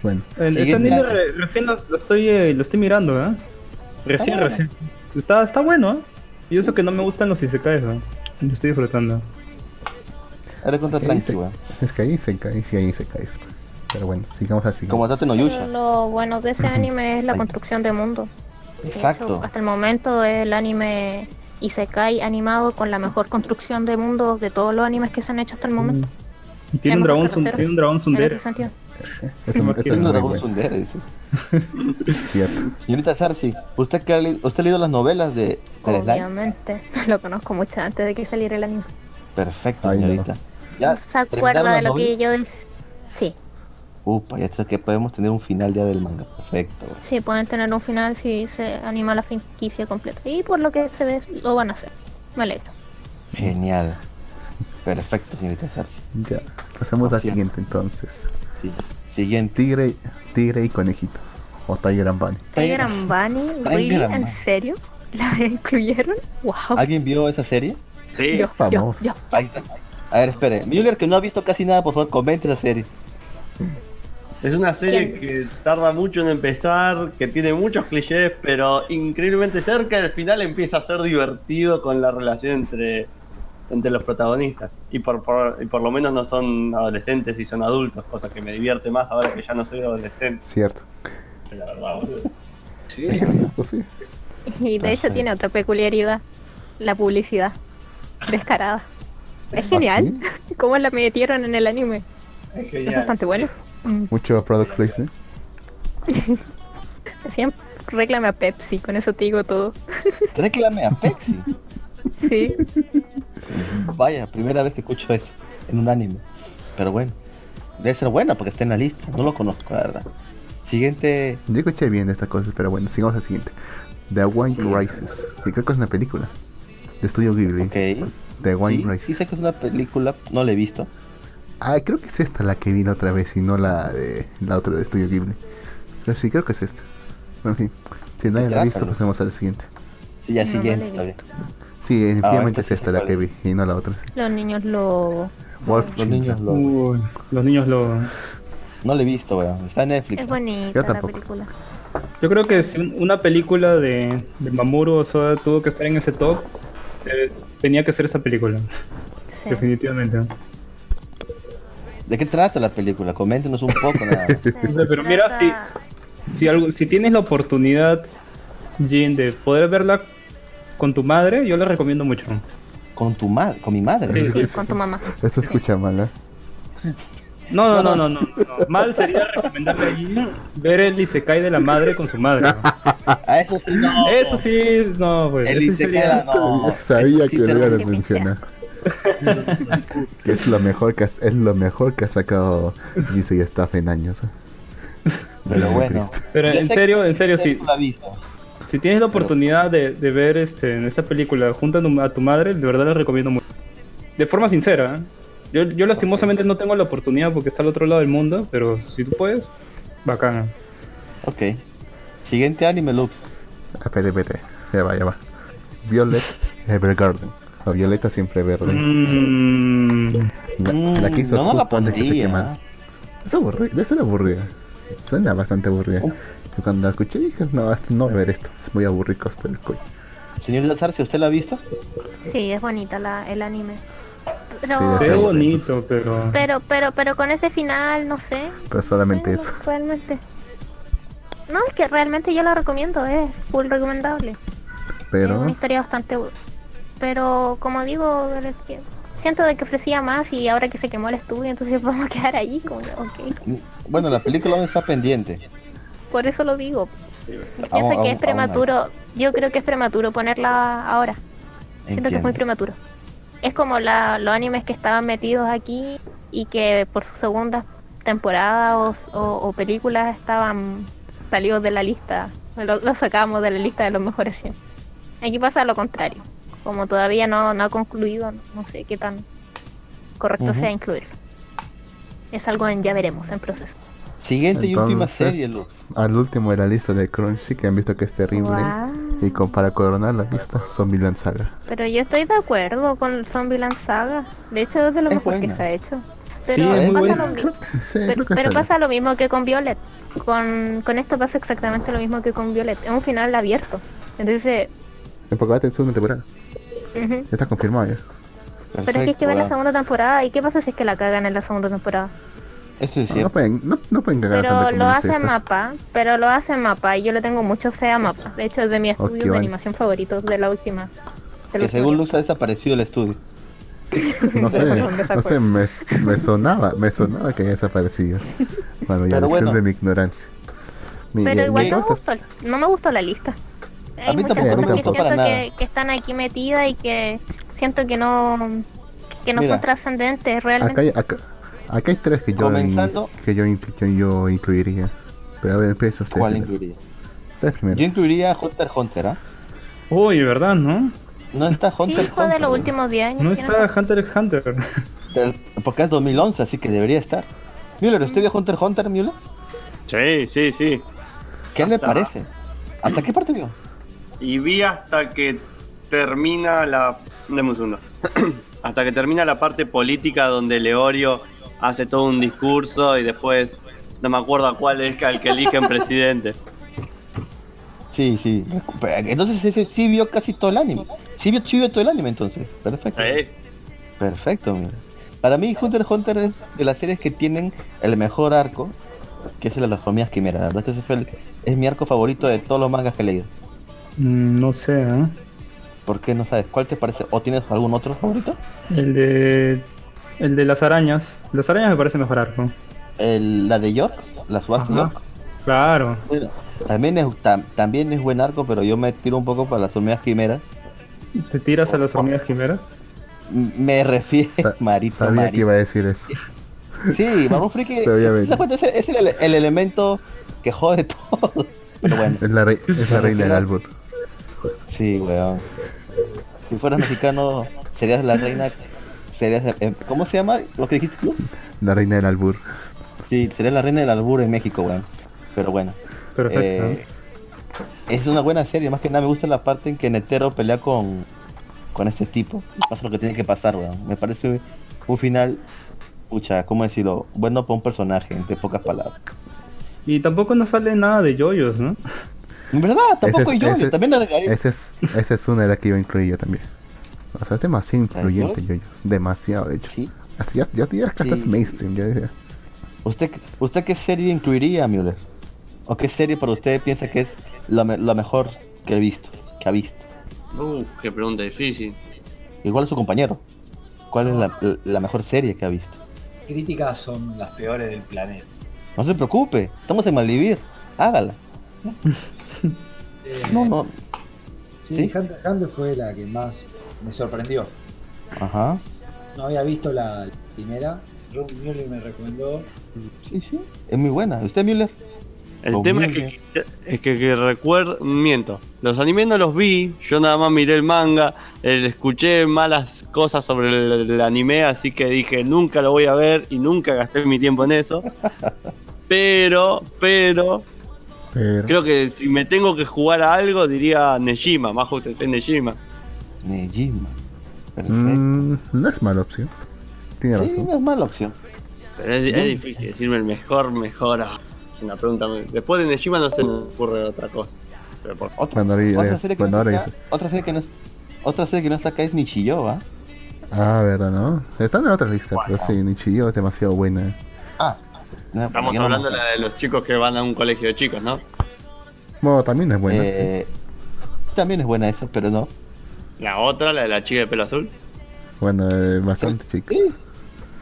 S2: Bueno,
S4: El- Ese anime
S3: anime.
S4: re- recién lo, lo estoy, eh, lo estoy mirando, ¿eh? Recién,
S3: bueno.
S4: recién. Está, está bueno, ¿eh? Y eso que no me gustan los isekais, ¿eh? Lo estoy disfrutando.
S3: Eres contra
S2: ¿qué
S3: tranqui,
S2: dice?
S3: weón.
S2: Es que ahí se cae, sí, ahí se cae. Pero bueno, sigamos así.
S3: Como Tate no Yusha.
S1: lo bueno de ese anime es la construcción de mundo. De
S3: Exacto.
S1: hecho, hasta el momento es el anime Isekai animado con la mejor construcción de mundo de todos los animes que se han hecho hasta el momento.
S4: Y tiene un dragón, tiene un dragón sundere.
S2: Eso, eso es muy bueno. Cierto.
S3: Señorita Sarsi, ¿usted, que ha, le- ¿usted ha leído las novelas de, de?
S1: Obviamente, lo conozco mucho antes de que saliera el anime.
S3: Perfecto,
S2: Ay, no.
S3: Ya
S1: ¿Se acuerda de lo que
S3: novelas?
S1: yo? Sí.
S3: Upa, ya creo que podemos tener un final ya del manga. Perfecto.
S1: Sí, pueden tener un final si se anima la franquicia completa. Y por lo que se ve, lo van a hacer. Me alegro.
S3: Genial. Perfecto, señorita Sarsi.
S2: Ya, pasamos al siguiente entonces.
S3: Sí. Siguiente.
S2: Tigre, tigre y conejito. O Tiger and Bunny.
S1: Tiger and Bunny, ¿really?
S3: Tiger and
S1: ¿En serio? ¿La incluyeron? ¡Wow!
S3: ¿Alguien vio esa serie?
S6: Sí.
S1: Yo, yo,
S2: famoso.
S1: yo.
S3: Ahí está. A ver, espere. Müller, que no ha visto casi nada, por favor, comente esa serie.
S6: Es una serie que tarda mucho en empezar, que tiene muchos clichés, pero increíblemente cerca del final empieza a ser divertido con la relación entre, entre los protagonistas. Y por, por- y por lo menos no son adolescentes y son adultos, cosa que me divierte más ahora que ya no soy adolescente.
S2: Cierto.
S6: La verdad, boludo.
S7: Sí.
S2: Es cierto, sí.
S1: Y de hecho tiene otra peculiaridad. La publicidad. Descarada. Es genial. ¿Cómo la metieron en el anime?
S6: Es
S1: bastante bueno. Mm.
S2: Mucho product placement.
S1: Siempre reclame a Pepsi, con eso te digo todo.
S3: Reclame a Pepsi.
S1: Sí.
S3: Vaya, primera vez que escucho eso en un anime. Pero bueno, debe ser bueno porque está en la lista. No lo conozco, la verdad. Siguiente.
S2: Yo escuché bien estas cosas, pero bueno, sigamos al siguiente. The Wine
S3: Sí.
S2: Rises. Que creo que es una película. De estudio Ghibli.
S3: Ok.
S2: The Wine
S3: Sí,
S2: Rises.
S3: sí sé que es una película, no la he visto.
S2: Ah, creo que es esta la que vi la otra vez y no la de la otra de Estudio Ghibli. Pero sí, creo que es esta. En fin, si nadie la ha visto, pasemos a la siguiente.
S3: Sí, ya
S1: No,
S3: siguiente,
S1: no
S3: está
S1: la
S3: bien.
S2: Sí, efectivamente
S3: esta
S2: es esta la que vi y no la otra.
S1: Los niños lo...
S2: Wolf
S3: Los niños lo...
S4: Uy, los niños lo...
S3: No la he visto, weón. Está en Netflix.
S1: Es
S3: ¿no?
S1: bonita
S2: Yo
S1: la
S2: tampoco.
S1: película.
S4: Yo creo que si un- una película de, de Mamoru Osoda tuvo que estar en ese top, eh, tenía que ser esta película,
S1: Sí.
S4: definitivamente.
S3: ¿De qué trata la película? Coméntenos un poco nada
S4: pero mira, si, si, algo, si tienes la oportunidad, Jin, de poder verla con tu madre, yo la recomiendo mucho.
S3: Con tu madre, con mi madre.
S4: Sí.
S1: Sí, con tu mamá.
S2: Eso escucha mal, ¿eh?
S4: No, no, no, no, no, no. Mal sería recomendarle a Jin ver el Isekai de la madre con su madre.
S3: Eso sí, no.
S4: Eso sí, no, pues.
S3: El Isekai, no.
S2: Sabía que lo iban a mencionar. que es lo mejor que ha- es lo mejor que ha sacado Gise y Staff en años. ¿eh?
S3: Pero bueno.
S4: Pero en serio, en serio, sí. Si tienes la oportunidad de, de ver este, en esta película junto a tu, a tu madre, de verdad la recomiendo mucho. De forma sincera, ¿eh? Yo, yo lastimosamente no tengo la oportunidad porque está al otro lado del mundo, pero si tú puedes, bacana.
S3: Ok. Siguiente anime, Lux.
S2: Espérate, espérate. Ya va, ya va. Violet Evergarden. O Violeta siempre verde.
S4: Mm,
S2: La, la que hizo
S3: no, la
S2: justo antes que se
S3: pondría.
S2: quemara. Es aburrida, debe ser aburrida. Suena bastante aburrida.
S3: Oh.
S2: Y cuando la escuché dije, no, esto, no voy a ver esto. Es muy aburrido hasta el coño.
S3: Señor Lazarce, ¿usted la ha visto?
S1: Sí, es bonita la, el anime. Pero,
S2: Sí,
S4: se
S2: sí.
S4: ve bonito, pero...
S1: pero, pero, pero con ese final, no sé.
S2: Pero solamente eso.
S1: Realmente. No, es que realmente yo la recomiendo, es full recomendable. Es
S2: Pero
S1: una historia bastante. Pero como digo, es que siento de que ofrecía más y ahora que se quemó el estudio, entonces vamos a quedar ahí. Como, que, ok.
S3: Bueno, la película aún está pendiente.
S1: Por eso lo digo. Pienso que es prematuro. Yo creo que es prematuro ponerla ahora. Siento que es muy prematuro. Es como la, los animes que estaban metidos aquí y que por su segunda temporada o, o- o películas estaban salidos de la lista. Lo, lo sacamos de la lista de los mejores 100. Aquí pasa lo contrario. Como todavía no, no ha concluido, no sé qué tan correcto sea incluirlo. Es algo en ya veremos, en proceso.
S3: Siguiente y última serie, Lux.
S2: al último de la lista de Crunchy que han visto que es terrible.
S1: Guau.
S2: Y con, para coronar la lista, Zombieland Saga.
S1: Pero yo estoy de acuerdo con Zombieland Saga. De hecho, es de lo
S3: Es
S1: mejor que se ha hecho. Pero,
S4: es
S1: pasa, lo mi-
S2: Sí,
S1: pero, pasa lo mismo que con Violet. Con, con esto pasa exactamente lo mismo que con Violet. Es un final abierto. Entonces,
S2: bien. Porque va a tener segunda temporada.
S1: ujú.
S2: Ya está confirmado ya.
S1: pero es que hay que ver la
S3: weón.
S1: segunda temporada. ¿Y qué pasa si es que la cagan en la segunda temporada?
S3: Es
S2: No, pueden, no, no pueden cagar
S1: Pero
S2: tanto
S1: lo hace
S2: esta.
S1: Mapa. Pero lo hace Mapa. Y yo le tengo mucho fe a Mapa. De hecho, es de mis estudios de
S2: vale.
S1: animación favoritos de la última. de
S3: Que según. Lux ha desaparecido el estudio.
S2: No sé,
S1: ¿Dónde
S2: no sé, me, me sonaba, me sonaba que había desaparecido. Bueno, ya disculpen
S3: bueno.
S2: mi ignorancia. Mi-
S1: Pero
S2: ya-
S1: igual
S2: ya
S1: no gustó, no me gustó la lista. Hay
S3: mí
S1: muchas
S2: tampoco, a mí
S1: cosas que siento que, que están aquí metidas y que siento que no que no
S3: Mira.
S1: son trascendentes realmente.
S2: acá, acá, Aquí hay tres que yo,
S3: Comenzando-
S2: que yo, inclu- yo, incluiría. Pero a ver, empieza usted.
S3: ¿Cuál
S2: primero.
S3: incluiría?
S2: Usted primero.
S3: Yo incluiría Hunter x Hunter, ¿ah?
S4: Uy, ¿verdad, no?
S3: No está
S1: Sí,
S3: Hunter x
S1: fue de
S3: Hunter.
S1: los últimos 10 años.
S4: No
S1: que
S4: está Hunter x Hunter.
S3: Del- Porque es 2011, así que debería estar. Müller, ¿usted vio Hunter x Hunter, Müller?
S6: Sí, sí, sí.
S3: ¿Qué le parece? ¿Hasta qué parte vio?
S6: Y vi hasta que termina la. Deme un segundo. hasta que termina la parte política donde Leorio hace todo un discurso y después no me acuerdo a cuál es al que eligen presidente.
S3: Sí, sí. Entonces ese sí vio casi todo el anime. Sí vio, sí vio todo el anime entonces. Perfecto.
S6: Sí.
S3: Perfecto, Müller. Para mí Hunter x Hunter es de las series que tienen el mejor arco, que es el de las hormigas quimeras. La verdad que ese fue el- es mi arco favorito de todos los mangas que he leído.
S4: Mm, no sé, ¿eh?
S3: ¿Por qué no sabes? ¿Cuál te parece? ¿O tienes algún otro favorito?
S4: El de. El de las arañas. Las arañas me parece mejor arco.
S3: El- la de York, la subasta. York.
S4: Claro.
S3: Bueno, también es, tam- también es buen arco, pero yo me tiro un poco para las hormigas quimeras.
S4: ¿Te tiras a las hormigas quimeras?
S3: Me refiero,
S2: Sa-
S3: Marito,
S2: Sabía
S3: Marito.
S2: que iba a decir eso.
S3: Sí, Baron Friki es, es el, el elemento que jode todo. Pero bueno,
S2: Es la, rei- es la reina del albur.
S3: sí, weón. Si fueras mexicano, serías la reina. Serías, eh, ¿Cómo se llama lo que dijiste tú?
S2: La reina del albur.
S3: Sí, serías la reina del albur en México, weón. Pero bueno,
S4: Perfecto.
S3: eh, es una buena serie. Más que nada me gusta la parte en que Netero pelea con, con este tipo. Pasa lo que tiene que pasar, weón. Me parece un final, pucha, ¿cómo decirlo? Bueno para un personaje, entre pocas palabras.
S4: Y tampoco nos sale nada de yoyos, ¿no?
S3: En verdad, tampoco
S2: Ese es-
S3: yo,
S2: ese-
S3: también agregaría-
S2: Esa es, esa es una de las que iba a incluir yo también. O sea, es demasiado influyente, Yoyos. Demasiado, de hecho.
S3: Sí.
S2: Hasta ya, ya, ya hasta
S3: Sí,
S2: es mainstream. Ya, ya.
S3: ¿Usted, ¿Usted qué serie incluiría, Müller? ¿O qué serie para usted piensa que es la, me- la mejor que he visto? Que ha visto.
S6: Uf, qué pregunta difícil.
S3: Igual a su compañero. ¿Cuál es la, la mejor serie que ha visto?
S7: Críticas son las peores del planeta.
S3: No se preocupe, estamos en Maldivir. Hágala.
S7: Eh,
S3: No, no.
S7: Sí,
S3: ¿Sí?
S7: Hunter Hunter fue la que más me sorprendió.
S3: Ajá.
S7: No había visto la primera. Ron Mueller me recomendó.
S3: Sí, sí. Es muy buena. ¿Usted, Müller?
S6: El
S3: Oh,
S6: tema es que, es que, que recuerdo, miento, los animes no los vi, yo nada más miré el manga, escuché malas cosas sobre el, el anime, así que dije nunca lo voy a ver y nunca gasté mi tiempo en eso. Pero, pero,
S2: Pero,
S6: creo que si me tengo que jugar a algo diría Nejima, más justo es Nejima.
S3: Nejima. Perfecto.
S2: mm, no es mala opción. Tiene
S3: sí,
S2: razón.
S3: no es mala opción.
S6: Pero es, es difícil decirme el mejor, mejor. ah, Es una pregunta. muy- Después de Nejima no se me ocurre otra cosa. Pero por-
S3: Otra,
S2: Bueno,
S3: serie que
S2: bueno,
S3: no está otra serie que no es- otra serie que no está acá es Nichiyo, ¿va?
S2: Ah, verdad, ¿no? Están en otra lista, pero sí, Nichijou es demasiado buena.
S3: Ah. no,
S6: Estamos
S3: no
S6: hablando de la de los chicos que van a un colegio de chicos, ¿no?
S2: Bueno, también es buena,
S3: Eh, También es buena esa, pero no.
S6: La otra, la de la chica de pelo azul.
S2: Bueno, eh, bastante chicas.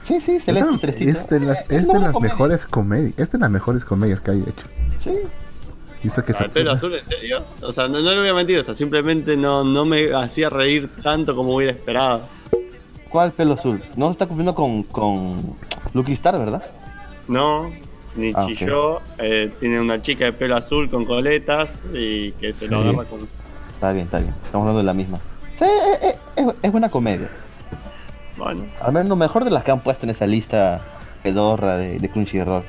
S3: Sí, sí, sí, Celeste,
S2: No,
S3: Celestita.
S2: es de las, es de las
S3: comedia.
S2: mejores comedias. Es de las mejores comedias que hay hecho.
S3: Sí.
S2: Hizo que
S6: ¿La
S2: se
S6: de pelo azul, en serio? O sea, no, no le voy a mentir, o sea, simplemente no, no me hacía reír tanto como hubiera esperado.
S3: ¿Cuál pelo azul? No se está confundiendo con, con Lucky Star, ¿verdad?
S6: No, ni
S3: Ah,
S6: chilló, eh, tiene una chica de pelo azul con coletas y que se lo agarra con...
S3: Está bien, está bien. Estamos hablando de la misma. Sí, eh, eh, es, es buena comedia.
S6: Bueno,
S3: Al menos lo mejor de las que han puesto en esa lista pedorra de, de Crunchyroll.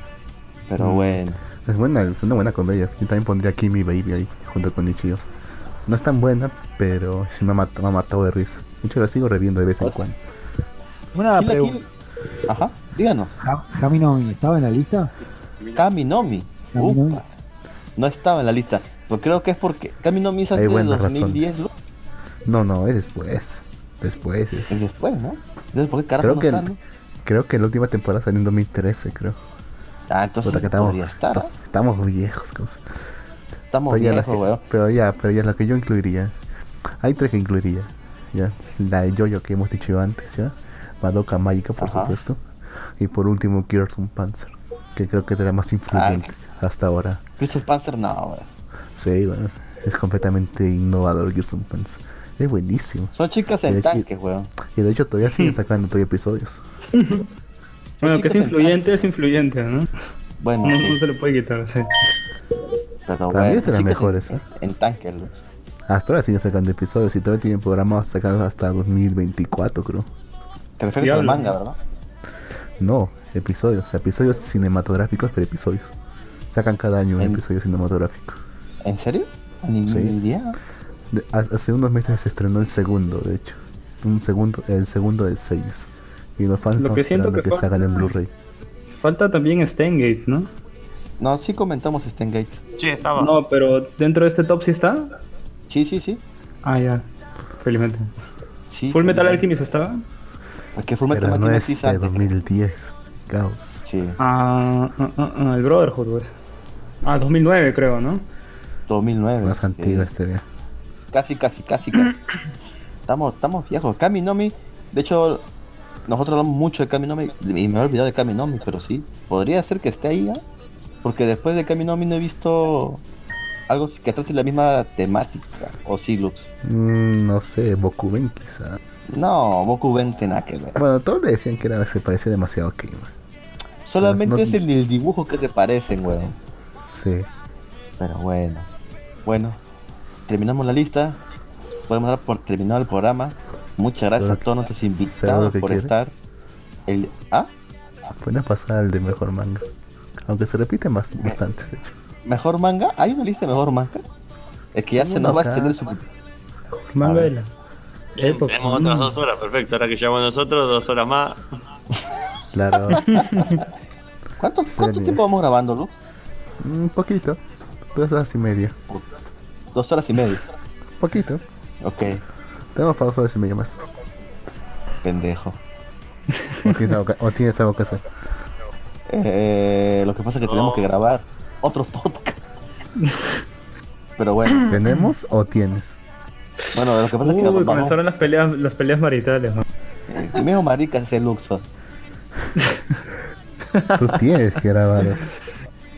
S3: Pero
S2: Mm.
S3: bueno.
S2: Es buena, es una buena comedia. Yo también pondría Kimi Baby ahí, junto con Nichio. No es tan buena, pero sí me ha, mat- me ha matado de risa. De hecho, la sigo reviendo de vez en cuando.
S8: Una pregunta.
S3: Ajá, díganos.
S8: Ja- ¿Jaminomi estaba en la lista?
S3: Kaminomi.
S8: Kaminomi.
S3: Upa. No estaba en la lista. Pero creo que es porque Kaminomi es antes de
S2: buenas
S3: 2010,
S2: razones.
S3: ¿No?
S2: No, es después. Después es.
S3: Es después, ¿no? Entonces, ¿por qué carajo
S2: Creo
S3: no
S2: que, creo que la última temporada salió en 2013, creo.
S3: Ah, entonces
S2: Puta, que estamos,
S3: podría estar, ¿ah?
S2: estamos viejos, cosa.
S3: Estamos
S2: Pero
S3: viejos,
S2: que-
S3: weón.
S2: pero ya, pero ya la que yo incluiría. Hay tres que incluiría. Ya, la de Jojo que hemos dicho antes, ya. Madoka Mágica, por
S3: Ajá.
S2: supuesto. Y por último, und Panzer. Que creo que es de las más influyentes hasta ahora.
S3: Crystal Panzer, no, weón.
S2: Sí, bueno. Es completamente innovador und Panzer. Es buenísimo.
S3: Son chicas en tanques, weón.
S2: Y de hecho todavía siguen sacando todavía episodios.
S4: Bueno, que es influyente, es influyente, ¿no?
S3: Bueno,
S4: No,
S3: sí,
S4: no se le puede quitar, sí.
S3: pero
S2: Para mí
S3: bueno.
S2: es de las mejores,
S3: En,
S2: ¿eh?
S3: en tanque, Lux.
S2: Hasta ahora siguen sacando episodios y todavía tienen programados sacarlos hasta 2024, creo.
S3: Te refieres al manga, ¿verdad?
S2: No, episodios, episodios cinematográficos, pero episodios. Sacan cada año un
S3: En-
S2: episodio cinematográfico.
S3: ¿En serio? Ni
S2: Sí.
S3: idea.
S2: De- ha- hace unos meses se estrenó el segundo, de hecho. Un segundo, el segundo de seis. Y los fans
S4: Lo
S2: están
S4: que siento que
S2: que salgan en Blu-ray.
S4: Falta también Steingate, ¿no?
S3: No, sí comentamos Stengate.
S6: Sí, estaba.
S4: No, pero dentro de este top sí está.
S3: Sí, sí, sí.
S4: Ah, ya. Felizmente.
S3: sí
S4: Full Metal Alchemist estaba.
S3: Porque Full Metal
S2: Pero no
S3: Alchemist
S2: es
S3: sí
S2: de
S3: antes.
S2: 2010. Caos.
S3: Sí,
S4: Ah, ah, ah, ah, el Brotherhood, pues. Ah, 2009 creo, ¿no?
S3: 2009.
S2: Más
S3: sí.
S2: antiguo este vea.
S3: Casi, casi, casi, casi. estamos, estamos viejos. Kami Nomi, de hecho, nosotros hablamos mucho de Kami Nomi y me he olvidado de Kami Nomi, pero sí, podría ser que esté ahí, ¿ah? Porque después de Kami Nomi no he visto algo que trate la misma temática, o sí, Lux.
S2: Mm, no sé, Bokuben quizá.
S3: No, Boku Ben tiene nada que ver.
S2: Bueno, todos le decían que era, se parecía demasiado a Kima.
S3: Solamente
S2: no-
S3: es el, el dibujo que se parecen, weón.
S2: Sí.
S3: Pero bueno. Bueno, terminamos la lista. Podemos dar por terminado el programa. Muchas gracias a todos nuestros invitados por
S2: quieres.
S3: estar. El, ¿Ah?
S2: Pueden pasar al de mejor manga. Aunque se repiten bas- bastantes, de hecho.
S3: ¿Mejor manga? ¿Hay una lista de mejor manga? Es que ya se nos va a extender su...
S4: Manga
S3: ver.
S4: de la
S6: Bien,
S4: época.
S6: tenemos otras dos horas, perfecto. Ahora que llegamos nosotros, dos horas más.
S2: Claro,
S3: ¿Cuánto, cuánto tiempo vamos grabando, Lu?
S2: un poquito. Dos horas y media.
S3: Dos horas y media.
S2: Poquito.
S3: Ok,
S2: Tenemos para dos horas y media más.
S3: pendejo.
S2: O tienes algo o tienes algo que hacer.
S3: Eh, lo que pasa es que tenemos que grabar otro podcast. Pero bueno,
S2: ¿Tenemos o tienes?
S3: bueno, lo que pasa es que
S4: comenzaron las peleas, las peleas maritales, ¿no?
S3: el primero marica es el Luxo.
S2: Tú tienes que grabar.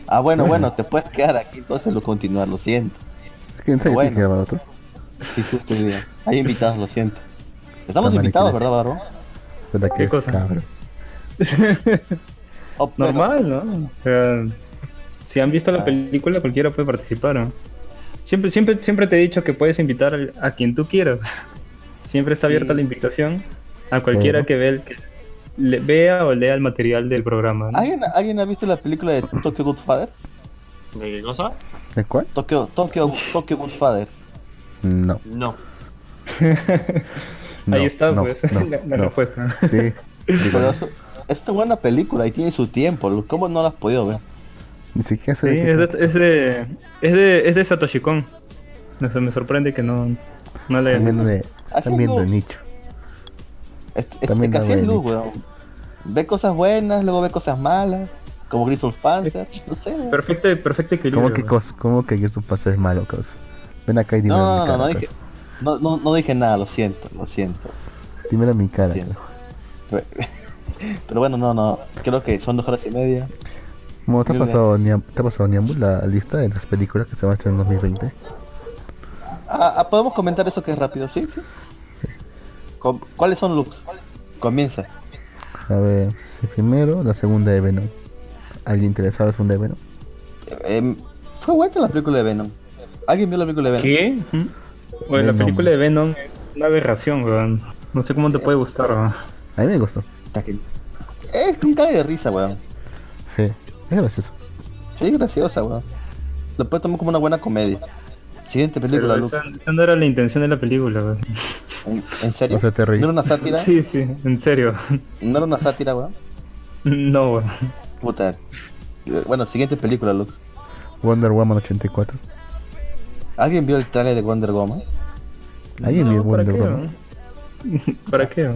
S3: Ah, bueno, bueno, te puedes quedar aquí, entonces lo continuar, lo siento.
S2: ¿Quién sabe
S3: Bueno.
S2: que grabar otro?
S3: Sí, justo día. Hay invitados, lo siento. Estamos invitados. ¿verdad, Barro?
S2: ¿Verdad que
S4: ¿Qué
S2: es
S4: cosa?
S2: cabrón?
S3: Oh, pero-
S4: Normal, ¿no? O sea, si han visto la
S3: Ah.
S4: película, cualquiera puede participar, ¿no? Siempre, siempre, siempre te he dicho que puedes invitar a quien tú quieras. Siempre está
S3: Sí.
S4: abierta la invitación a cualquiera
S2: Bueno.
S4: que, vea el, que le- vea o lea el material del programa. ¿no?
S3: ¿Alguien, ¿Alguien ha visto la película de Tokyo Godfather?
S6: ¿De qué cosa?
S2: ¿De cuál?
S3: Tokyo, Tokyo, Tokyo Godfather.
S2: No.
S6: No.
S2: no,
S4: Ahí está,
S2: no,
S4: pues,
S2: no,
S4: la, la
S2: no.
S4: respuesta.
S2: Sí.
S3: Pero es una buena película y tiene su tiempo. ¿Cómo no la has podido ver?
S2: Ni siquiera sé
S4: Sí, es de, es de, es de, es de Satoshi Kon. No sé, me sorprende que no, no la hayan
S2: Están viendo
S4: visto.
S2: de, están viendo de nicho.
S3: Este, este
S2: También
S3: así es
S2: voy a
S3: Lu,
S2: dicho.
S3: weón. Ve cosas buenas, luego ve cosas malas. Como Griswold Panzer. No sé.
S4: Perfecto, perfecto equilibrio.
S2: ¿Cómo que, cosa, ¿Cómo que Gears of War es malo, causa? Ven acá y dime
S3: No,
S2: a mi
S3: no, no,
S2: cara,
S3: no dije, no, no, no dije nada, lo siento, lo siento.
S2: Dímelo a mi cara.
S3: Pero bueno, no, no. Creo que son dos horas y media.
S2: ¿Cómo te ha pasado, Niam- te ha pasado Niambu, la lista de las películas que se van a estrenar en 2020?
S3: Ah, ah, ¿Podemos comentar eso que es rápido? ¿Sí? sí.
S2: Sí.
S3: ¿Cuáles son Lux? Comienza.
S2: A ver, sí, primero, la segunda de Venom. ¿Alguien interesado en la segunda de Venom?
S3: Em, fue buena la película de Venom. ¿Alguien vio la película de Venom?
S4: ¿Qué? ¿Mm? Oye, la película de Venom es una aberración, weón. No sé cómo te puede gustar, weón.
S2: A mí me gustó.
S3: Es un cague de risa, weón.
S2: Sí, es gracioso.
S3: Sí, graciosa, weón. Lo puedes tomar como una buena comedia. Siguiente película,
S4: Pero esa, esa no era la intención de la película, weón.
S3: ¿En, en serio?
S2: O sea, te.
S3: ¿No era una sátira?
S4: Sí, sí, en serio.
S3: ¿No era una sátira, weón?
S4: No, weón.
S3: Puta. Bueno, siguiente película, Lux.
S2: Wonder Woman 84.
S3: ¿Alguien vio el trailer de Wonder Woman?
S2: ¿Alguien
S4: No,
S2: vio
S4: ¿para
S2: Wonder
S4: qué,
S2: Woman?
S4: ¿Para qué?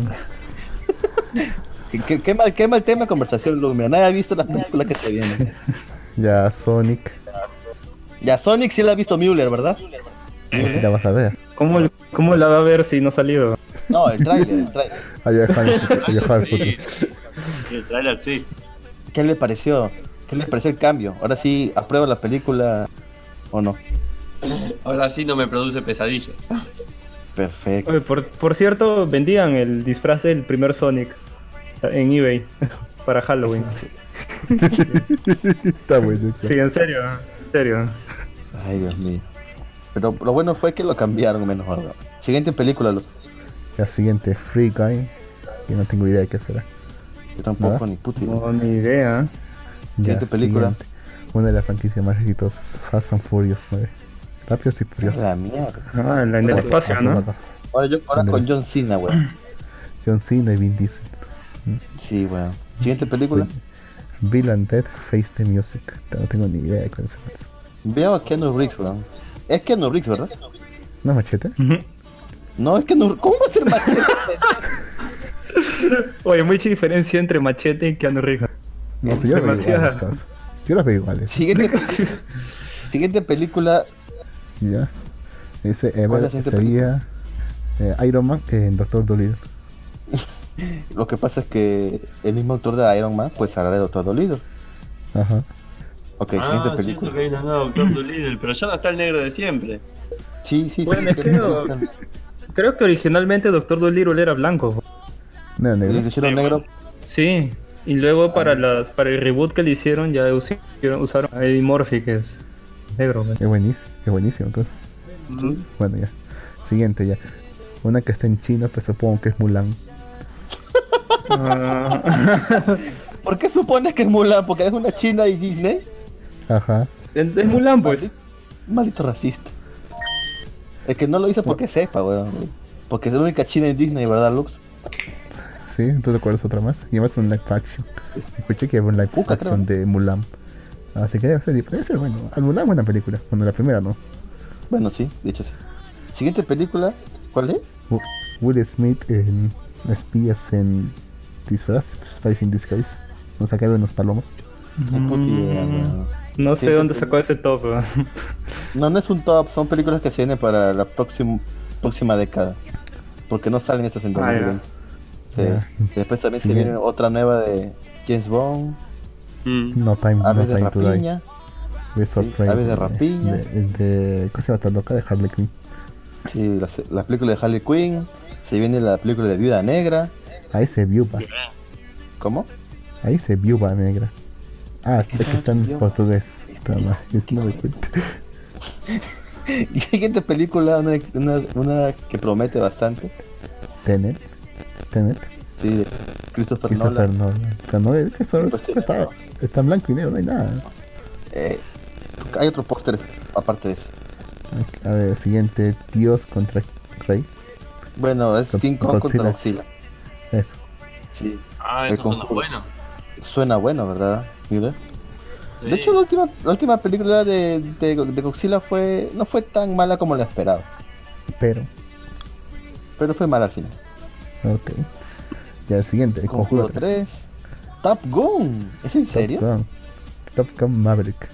S3: ¿Qué, mal, qué mal tema de conversación, Lux. Mira, nadie ha visto las películas que te vienen.
S2: Ya Sonic.
S3: Ya, Sonic sí la ha visto Mueller, ¿verdad?
S2: No sé la vas a ver.
S4: ¿Cómo, ¿Cómo la va a ver si no ha salido?
S3: No, el trailer, el trailer.
S2: Ha viajado al futuro, ha viajado al futuro.
S6: Sí, el trailer sí.
S3: ¿Qué le pareció? ¿Qué le pareció el cambio? Ahora sí, ¿aprueba la película o no?
S6: Ahora sí no me produce pesadillas.
S3: Perfecto.
S4: Oye, por, por cierto, vendían el disfraz del primer Sonic en eBay. para Halloween.
S2: Está bueno eso.
S4: Sí, en serio, en serio.
S3: Ay, Dios mío. Pero lo bueno fue que lo cambiaron menos mal. Siguiente película, lo-
S2: La siguiente, Free Guy. Que no tengo idea de qué será.
S3: Yo tampoco ni puta idea.
S4: No, ni idea.
S3: Siguiente película.
S2: siguiente. Una de las franquicias más exitosas, Fast and Furious 9. Rápidos y Furiosos.
S3: La mierda.
S4: Ah, en la en el espacio, ¿no?
S3: Ahora, yo, ahora con John Cena, weón.
S2: John Cena y Vin Diesel.
S3: Sí, weón. Siguiente película.
S2: Bill and Ted Face the Music. No tengo ni idea de cuál es.
S3: Veo a Keanu Reeves, weón. Es Keanu Reeves, ¿verdad?
S2: ¿No machete?
S3: No, es Keanu ¿Cómo va a ser machete?
S4: Oye, mucha diferencia entre Machete y Keanu Reeves.
S2: No sé, yo las veo iguales. cosas. Yo las veo iguales.
S3: Siguiente, siguiente película.
S2: Ya. Ese
S3: ¿Cuál es
S2: Ever sería eh, Iron Man en Doctor Dolittle.
S3: Lo que pasa es que el mismo actor de Iron Man, pues hará de Doctor Dolido.
S2: Ajá.
S3: Ok,
S6: Ah,
S3: siguiente película.
S6: que hay una nueva Doctor Dolittle, pero ya no está el negro de siempre.
S3: Sí, sí,
S4: Bueno,
S3: sí.
S4: es que no- Creo que originalmente Doctor Dolittle era blanco.
S2: No,
S3: Le
S2: negro.
S3: hicieron negro.
S4: Sí. Y luego para las para el reboot que le hicieron ya usaron, usaron a Eddie Murphy que es negro.
S2: Es buenísimo. Es buenísimo. Cosa. Bueno, ya. Siguiente ya. Una que está en China, pues supongo que es Mulan.
S4: Ah,
S3: ¿Por qué supones que es Mulan? Porque es una china y Disney.
S2: Ajá.
S4: es, es Mulan pues.
S3: Maldito racista. Es que no lo hizo porque sepa, weón. Porque es la única china en Disney, ¿verdad, Lux?
S2: Sí, ¿tú te acuerdas otra más? Y además un live action. Escuché que había un live action de Mulan. Así que debe ser, debe ser bueno. Al Mulan es buena película. Cuando la primera no.
S3: Bueno, sí, de hecho sí. Siguiente película, ¿cuál es?
S2: Will Smith en Espías en Disfraz, Spice in Disguise. Nos sacaron unos palomos.
S3: No.
S4: No sé dónde sacó ese top.
S3: no, no es un top, son películas que se vienen para la próxima, próxima década. Porque no salen estas en
S4: Ah, ya.
S3: 2020.
S2: Ya.
S3: Después también
S2: Sí,
S3: se
S2: bien.
S3: viene otra nueva de James Bond,
S6: Mm.
S2: No Time, no
S3: Aves de
S2: time to Die.
S3: Sí, Aves de Rapiña.
S2: De, de, ¿Cómo se llama esta loca? De Harley Quinn.
S3: Sí, la, la película de Harley Quinn. Se viene la película de Viuda Negra.
S2: Ahí se viuba.
S3: ¿Cómo?
S2: Ahí se viuba negra. Ah, es que está en portugués. Está mal, es no me cuento.
S3: Y siguiente película, una, una, una que promete bastante.
S2: Tenet. Tenet.
S3: Sí, de Christopher,
S2: Christopher
S3: Nolan.
S2: Nolan. Pero no es que solo
S3: Pues
S2: está, está en blanco y negro, no hay nada.
S3: Eh, hay otro póster aparte de eso.
S2: A ver, siguiente, Dios contra Rey.
S3: Bueno, es
S2: Con-
S3: King Kong contra
S2: Godzilla. Eso.
S3: Sí,
S6: Ah, eso suena bueno.
S3: suena bueno, ¿verdad? Mira.
S6: Sí.
S3: De hecho, la última, la última película de, de, de Godzilla fue, no fue tan mala como la esperaba.
S2: Pero,
S3: Pero fue mala al final.
S2: Ok. Ya el siguiente, el
S3: Conjuro
S2: Conjuro 3.
S3: 3. Top Gun. ¿Es en serio?
S2: Top Gun. Top Gun Maverick.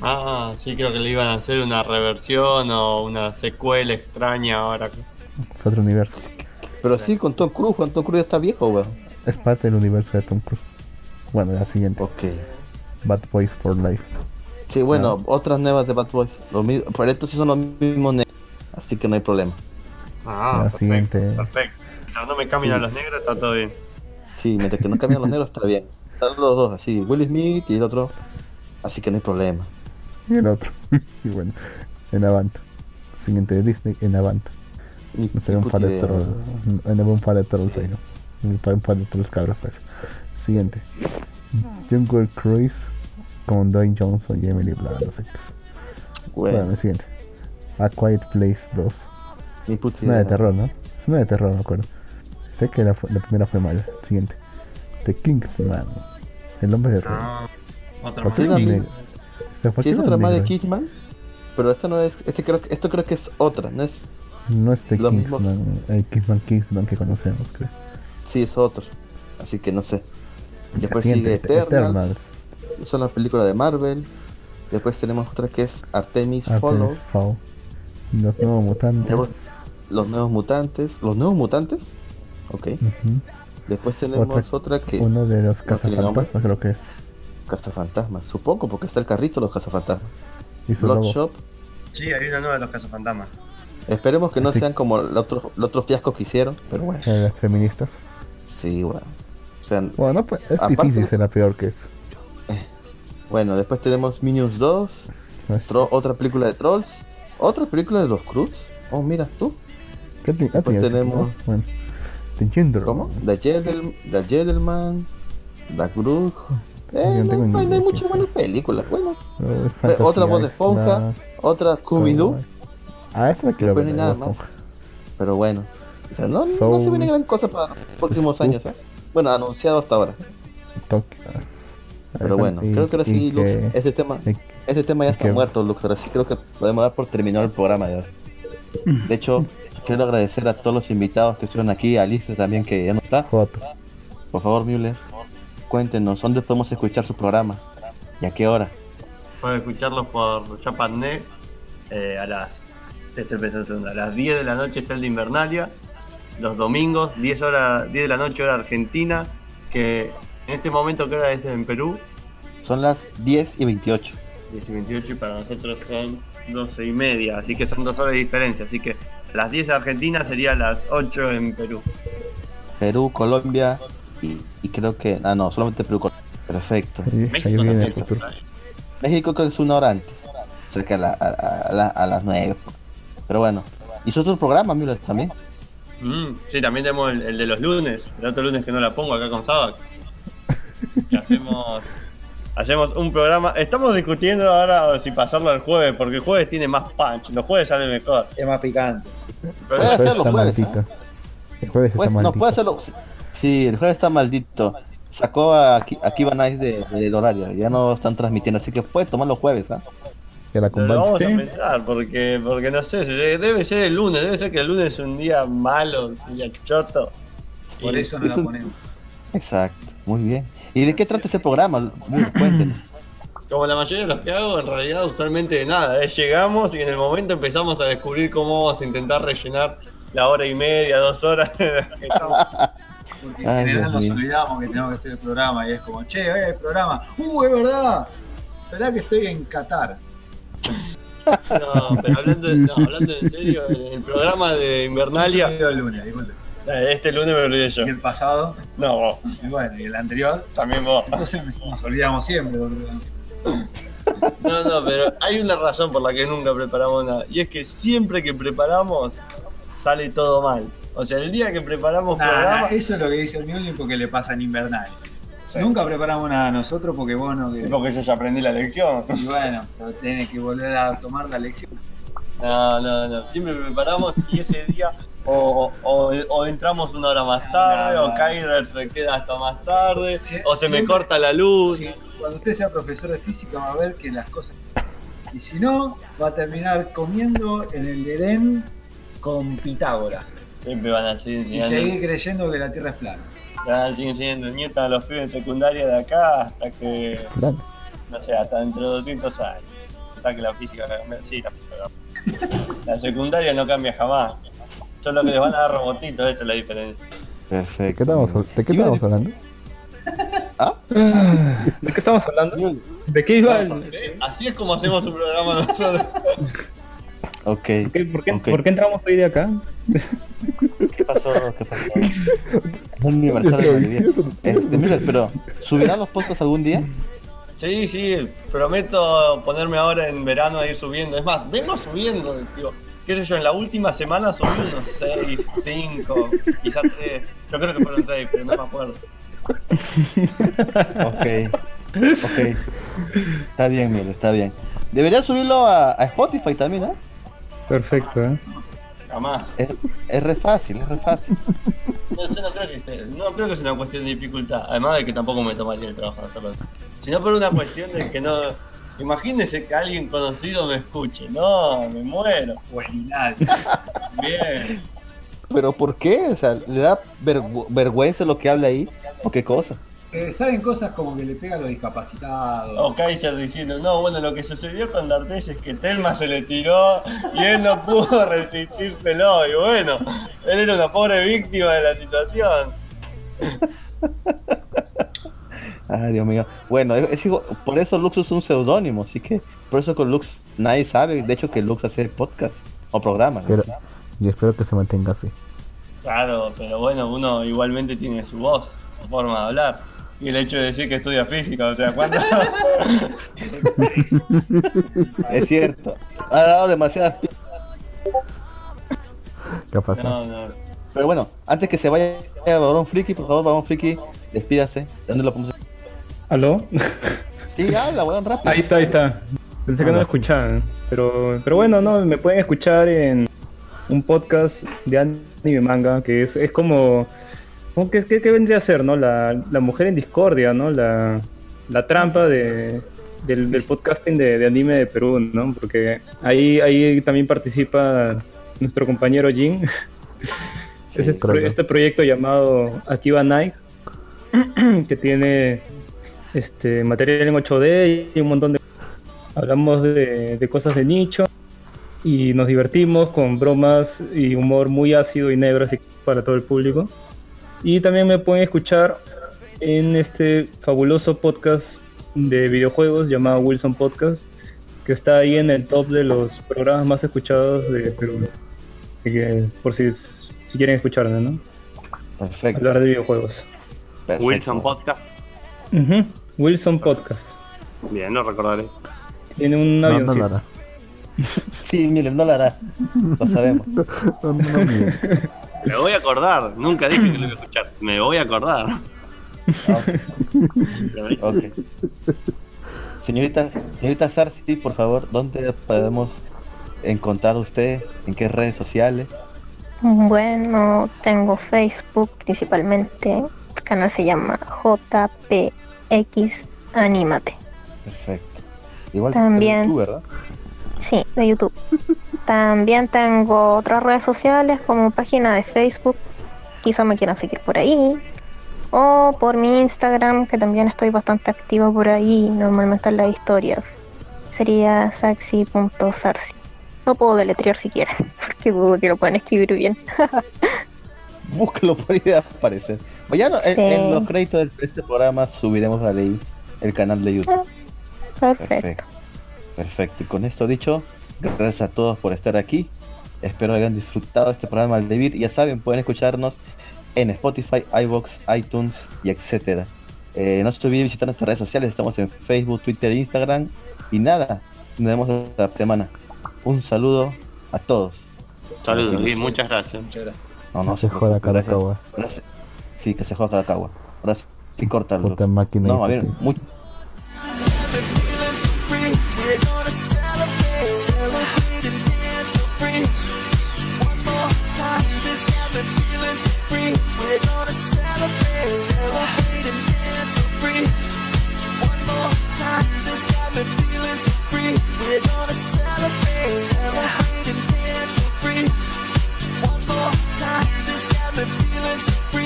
S6: Ah, sí, creo que le iban a hacer una reversión o una secuela extraña ahora.
S2: Es otro universo.
S3: Pero sí, con Tom Cruise. Juan Tom Cruise ya está viejo, weón.
S2: Es parte del universo de Tom Cruise. Bueno, la siguiente,
S3: Ok.
S2: Bad Boys for Life.
S3: Sí, bueno, otras nuevas de Bad Boys. Lo mi- Pero estos sí son los mismos negros. Así que no hay problema.
S6: Ah,
S2: La
S6: perfecto,
S2: siguiente.
S6: perfecto. No me cambien a los negros, está todo bien.
S3: Sí, mientras que no cambian los negros está bien. Están los dos así, Will Smith y el otro. Así que no hay problema.
S2: Y el otro. y bueno, en Avanta. Siguiente de Disney, en Avanta.
S3: Ni-
S2: No sería un par de trolls. En un par de trolls ahí, ¿no? Un par, de trolls cabros, pues. Siguiente. Jungle Cruise con Dwayne Johnson y Emily Blunt, no sé qué es. Bueno,
S3: Bueno,
S2: el siguiente. A Quiet Place 2.
S3: ni puta
S2: Es una de terror, ¿no? Es una de terror, me acuerdo. Sé que la, primera fue mala. Siguiente. The Kingsman. El hombre de
S6: Ah, otra
S2: ¿Por
S6: más.
S2: qué
S3: Sí, es otra más de? Kidman. Pero esta no es. Este creo, esto creo que es otra, ¿no es?
S2: No es The
S3: Lo mismo.
S2: Kingsman. El Kingsman Kingsman que conocemos, creo.
S3: Sí, es otro. Así que no sé. Después
S2: Siguiente,
S3: sigue Eternals.
S2: Eternals.
S3: Son las películas de Marvel. Después tenemos otra que es Artemis, Follow.
S2: Artemis Fowl. Los nuevos mutantes.
S3: Los nuevos mutantes. ¿Los nuevos mutantes? Ok. Después tenemos
S2: Otra-
S3: otra, que.
S2: Uno de los cazafantasmas, creo que es.
S3: Cazafantasmas. Supongo, porque está el carrito de los cazafantasmas.
S2: Y su logo.
S3: Bloodshot.
S6: Sí, hay una nueva de los cazafantasmas.
S3: Esperemos que no
S2: Así-
S3: sean como los otros los otros fiascos que hicieron. Pero bueno.
S2: Eh, las feministas.
S3: Sí, bueno. sea,
S2: Bueno, no, pues, es
S3: Aparte-
S2: difícil ser la peor que eso.
S3: bueno, después tenemos Minions 2,
S2: No es-
S3: Tro- otra película de Trolls, otra película de los Cruz. Oh, mira tú.
S2: ¿Qué te- ah,
S3: Después tenemos-
S2: eso? Bueno. The Gender.
S3: ¿Cómo? The, Gentleman, The Gentleman, The.
S2: Yo
S3: Eh,
S2: no
S3: no, no hay muchas buenas películas. Bueno,
S2: Eh,
S3: Eh,
S2: Fantasy
S3: otra voz de esponja, otra Scooby-Doo.
S2: Ah, esa la quiero ver.
S3: no nada
S2: esponja.
S3: Pero bueno, o sea, no, no
S2: Soul.
S3: se viene gran cosa para los próximos
S2: Scoops.
S3: años. ¿eh? Bueno, anunciado hasta ahora.
S2: Tokio.
S3: Pero bueno,
S2: Y-
S3: creo que ahora sí, Lux,
S2: que-
S3: este tema,
S2: y-
S3: este tema ya está
S2: que-
S3: muerto, Lux. Ahora sí creo que podemos dar por terminado el programa de hoy. De hecho, quiero agradecer a todos los invitados que estuvieron aquí, a Alicia también que ya no está.
S2: Joto.
S3: Por favor, Müller, cuéntenos dónde podemos escuchar su programa y a qué hora.
S6: Pueden escucharlos por Japan.net eh, a las a las 10 de la noche está el de Invernalia. Los domingos, 10 horas, 10 de la noche hora Argentina, que en este momento ¿qué hora es en Perú?
S3: Son las 10 y 28.
S6: 10 y 28 y para nosotros son 12 y media, así que son dos horas de diferencia, así que las 10 en Argentina sería las 8 en Perú.
S3: Perú, Colombia y, y creo que... Ah, no, solamente Perú. Colombia. Perfecto.
S2: Ahí
S6: México
S2: futuro.
S3: México creo que es una hora antes. O sea que a, la- a, a- a la- a las 9. Pero bueno. ¿Y otro programa, Müller, también?
S6: Mm, sí, también tenemos el, el de los lunes, el otro lunes que no la pongo acá con Sabac. Que hacemos, hacemos un programa. Estamos discutiendo ahora si pasarlo al jueves, porque el jueves tiene más punch, los jueves sale mejor.
S7: Es más picante.
S6: Pero
S3: Puede
S2: El jueves está
S3: jueves,
S2: maldito. El jueves está
S3: Pues, no,
S2: maldito.
S3: puede hacerlo. Sí, el jueves está maldito. Sacó a, Ki- a Kiva Nice de- del horario. Ya no están transmitiendo, así que puede tomar los jueves, ¿ah?
S2: Que la
S6: Pero vamos
S5: Sí.
S6: a pensar, porque, porque no sé, debe ser el lunes, debe ser que el lunes es un día malo, es un día choto.
S7: Por
S6: Y-
S7: eso no la
S3: eso-
S7: ponemos.
S3: Exacto, muy bien. ¿Y de qué trata ese programa?
S6: Como la mayoría de los que hago, en realidad usualmente de nada. Es llegamos y en el momento empezamos a descubrir cómo vamos a intentar rellenar la hora y media, dos horas.
S7: Porque en
S3: Ay,
S7: general nos olvidamos que tenemos que hacer el programa y es como, che, hoy hay programa. ¡Uh, es verdad! ¿Verdad que estoy en Qatar?
S6: No, pero hablando, no, hablando en serio, el programa de Invernalia,
S7: el lunes,
S6: eh, este lunes me olvidé yo.
S7: Y el pasado,
S6: No, vos,
S7: y bueno, y el anterior.
S6: también vos.
S7: Entonces nos olvidamos siempre, boludo.
S6: No, no, pero hay una razón por la que nunca preparamos nada. Y es que siempre que preparamos, sale todo mal. O sea, el día que preparamos
S7: Nah, eso es lo que dice el Mioli porque le pasa en invernal.
S6: Sí.
S7: Nunca preparamos nada nosotros porque bueno, que,
S6: Es porque yo ya aprendí la lección.
S7: y bueno, pero tiene que volver a tomar la lección.
S6: No, no, no. Siempre preparamos y ese día o, o, o entramos una hora más tarde,
S7: No,
S6: o
S7: no.
S6: Kyler se queda hasta más tarde, o se me corta la luz.
S7: Cuando usted sea profesor de física va a ver que las cosas... Y si no, va a terminar comiendo en el Edén con Pitágoras.
S6: Siempre van a seguir
S7: Y
S6: enseñando,
S7: seguir creyendo que la Tierra es plana.
S6: van a seguir enseñando nietas a los pibes en secundaria de acá hasta que, no sé, hasta dentro de 200 años. O sea que la física va a cambiar. Sí, la física va a cambiar. La secundaria no cambia jamás. Solo que les van a dar robotitos, esa es la diferencia.
S2: ¿De
S3: Perfecto.
S2: qué ¿de qué estábamos hablando?
S5: ¿De qué estamos hablando? ¿De qué iba el-.
S6: Así es como hacemos un programa nosotros.
S3: Ok.
S5: ¿Qué- por, qué,
S3: Ok.
S5: por qué entramos hoy de acá?
S3: ¿Qué pasó? ¿Qué pasó? Un aniversario de Navidad. Este, mira, pero ¿subirán los podcasts algún día?
S6: Sí, sí, prometo ponerme ahora en verano a ir subiendo. Es más, vengo subiendo, digo, qué sé yo, en la última semana subí unos 6, 5, quizás 3. Yo creo que fueron 6, pero no me acuerdo.
S3: Ok. Ok. Está bien, Milo, está bien. Debería subirlo a, a Spotify también, ¿eh?
S5: Perfecto, ¿eh?
S6: Jamás.
S3: Es, es re fácil, es re fácil.
S6: No, yo no creo, que sea, no creo que sea una cuestión de dificultad. Además de que tampoco me tomaría el trabajo de hacerlo. Sino por una cuestión de que no. Imagínese que alguien conocido me escuche. No, me muero.
S7: Bueninal.
S6: Bien.
S3: ¿Pero por qué? O sea, ¿le da vergü- vergüenza lo que habla ahí? ¿O qué cosa?
S7: Eh, ¿Saben cosas como que le pega a los discapacitados?
S6: O Kaiser diciendo, no, bueno, lo que sucedió con D'Artés es que Telma se le tiró y él no pudo resistírselo. Y bueno, él era una pobre víctima de la situación.
S3: Ay, Dios mío. Bueno, es, es por eso Lux es un seudónimo, así que por eso con Lux nadie sabe, de hecho, que Lux hace podcast o programa. ¿no?
S2: Pero, yo espero que se mantenga así.
S6: Claro, pero bueno, uno igualmente tiene su voz. forma de hablar. Y el hecho de decir que estudia física, o sea, ¿cuánto?
S3: Es cierto. Ha dado demasiadas
S2: ¿Qué pasa?
S6: No, no.
S3: Pero bueno, antes que se vaya Barón Friki, por favor, Barón Friki, despídase. ¿Dónde lo podemos
S4: ¿Aló?
S3: Sí, habla, weón, rápido.
S4: Ahí está, ahí está. Pensé que no me escuchaban. Pero, pero bueno, no, me pueden escuchar en un podcast de anime manga, que es, es como. como que, que- que vendría a ser, ¿no? La, la mujer en discordia, ¿no? La, la trampa de, del, del podcasting de, de anime de Perú, ¿no? Porque ahí, ahí también participa nuestro compañero Jin. es este, este proyecto llamado Akiba Night, que tiene este material en 8D y un montón de hablamos de, de cosas de nicho y nos divertimos con bromas y humor muy ácido y negro así para todo el público y también me pueden escuchar en este fabuloso podcast de videojuegos llamado Wilson Podcast que está ahí en el top de los programas más escuchados de Perú Así que por si, si quieren escucharme ¿no?
S3: Perfecto.
S4: hablar de videojuegos
S3: perfecto.
S6: Wilson Podcast.
S4: Ujú, Wilson Podcast
S6: Bien, lo recordaré.
S4: tiene un
S2: No, no
S4: avioncito
S2: lo hará.
S3: Sí, miren, no lo hará. Lo sabemos.
S2: No, no, no.
S6: Me voy a acordar. Nunca dije que lo iba a escuchar. Me voy a acordar.
S3: Ok. Señorita, señorita Sarsi, por favor, ¿dónde podemos encontrar a usted? ¿En qué redes sociales?
S1: Bueno, tengo Facebook principalmente. El canal se llama JPX Anímate.
S3: Perfecto. Igual
S1: También.
S3: tú, ¿verdad?
S1: Sí, de YouTube. También tengo otras redes sociales como página de Facebook. Quizá me quieran seguir por ahí. O por mi Instagram, que también estoy bastante activa por ahí, normalmente en las historias. Sería saxi.sarsi. No puedo deletrear siquiera, porque dudo que lo puedan escribir bien.
S3: Búscalo por ahí de aparecer. Bueno, ya no- en,
S1: Sí.
S3: en los créditos de este programa subiremos a ahí el canal de YouTube.
S1: Perfecto.
S3: Perfecto. Perfecto. Y con esto dicho, gracias a todos por estar aquí. Espero hayan disfrutado este programa al Debir. Ya saben, pueden escucharnos en Spotify, iBox, iTunes y etcétera. Eh, no se olviden visitar nuestras redes sociales. Estamos en Facebook, Twitter e Instagram. Y nada, nos vemos la semana. Un saludo a todos.
S6: Saludos y muchas gracias.
S7: Muchas gracias.
S3: No, no
S2: se joda
S3: preocupen, gracias. Sí, que se juega Caracagua. Ahora sí, cortarlo.
S2: Puta máquina
S3: No, a ver, mucho.
S9: We're gonna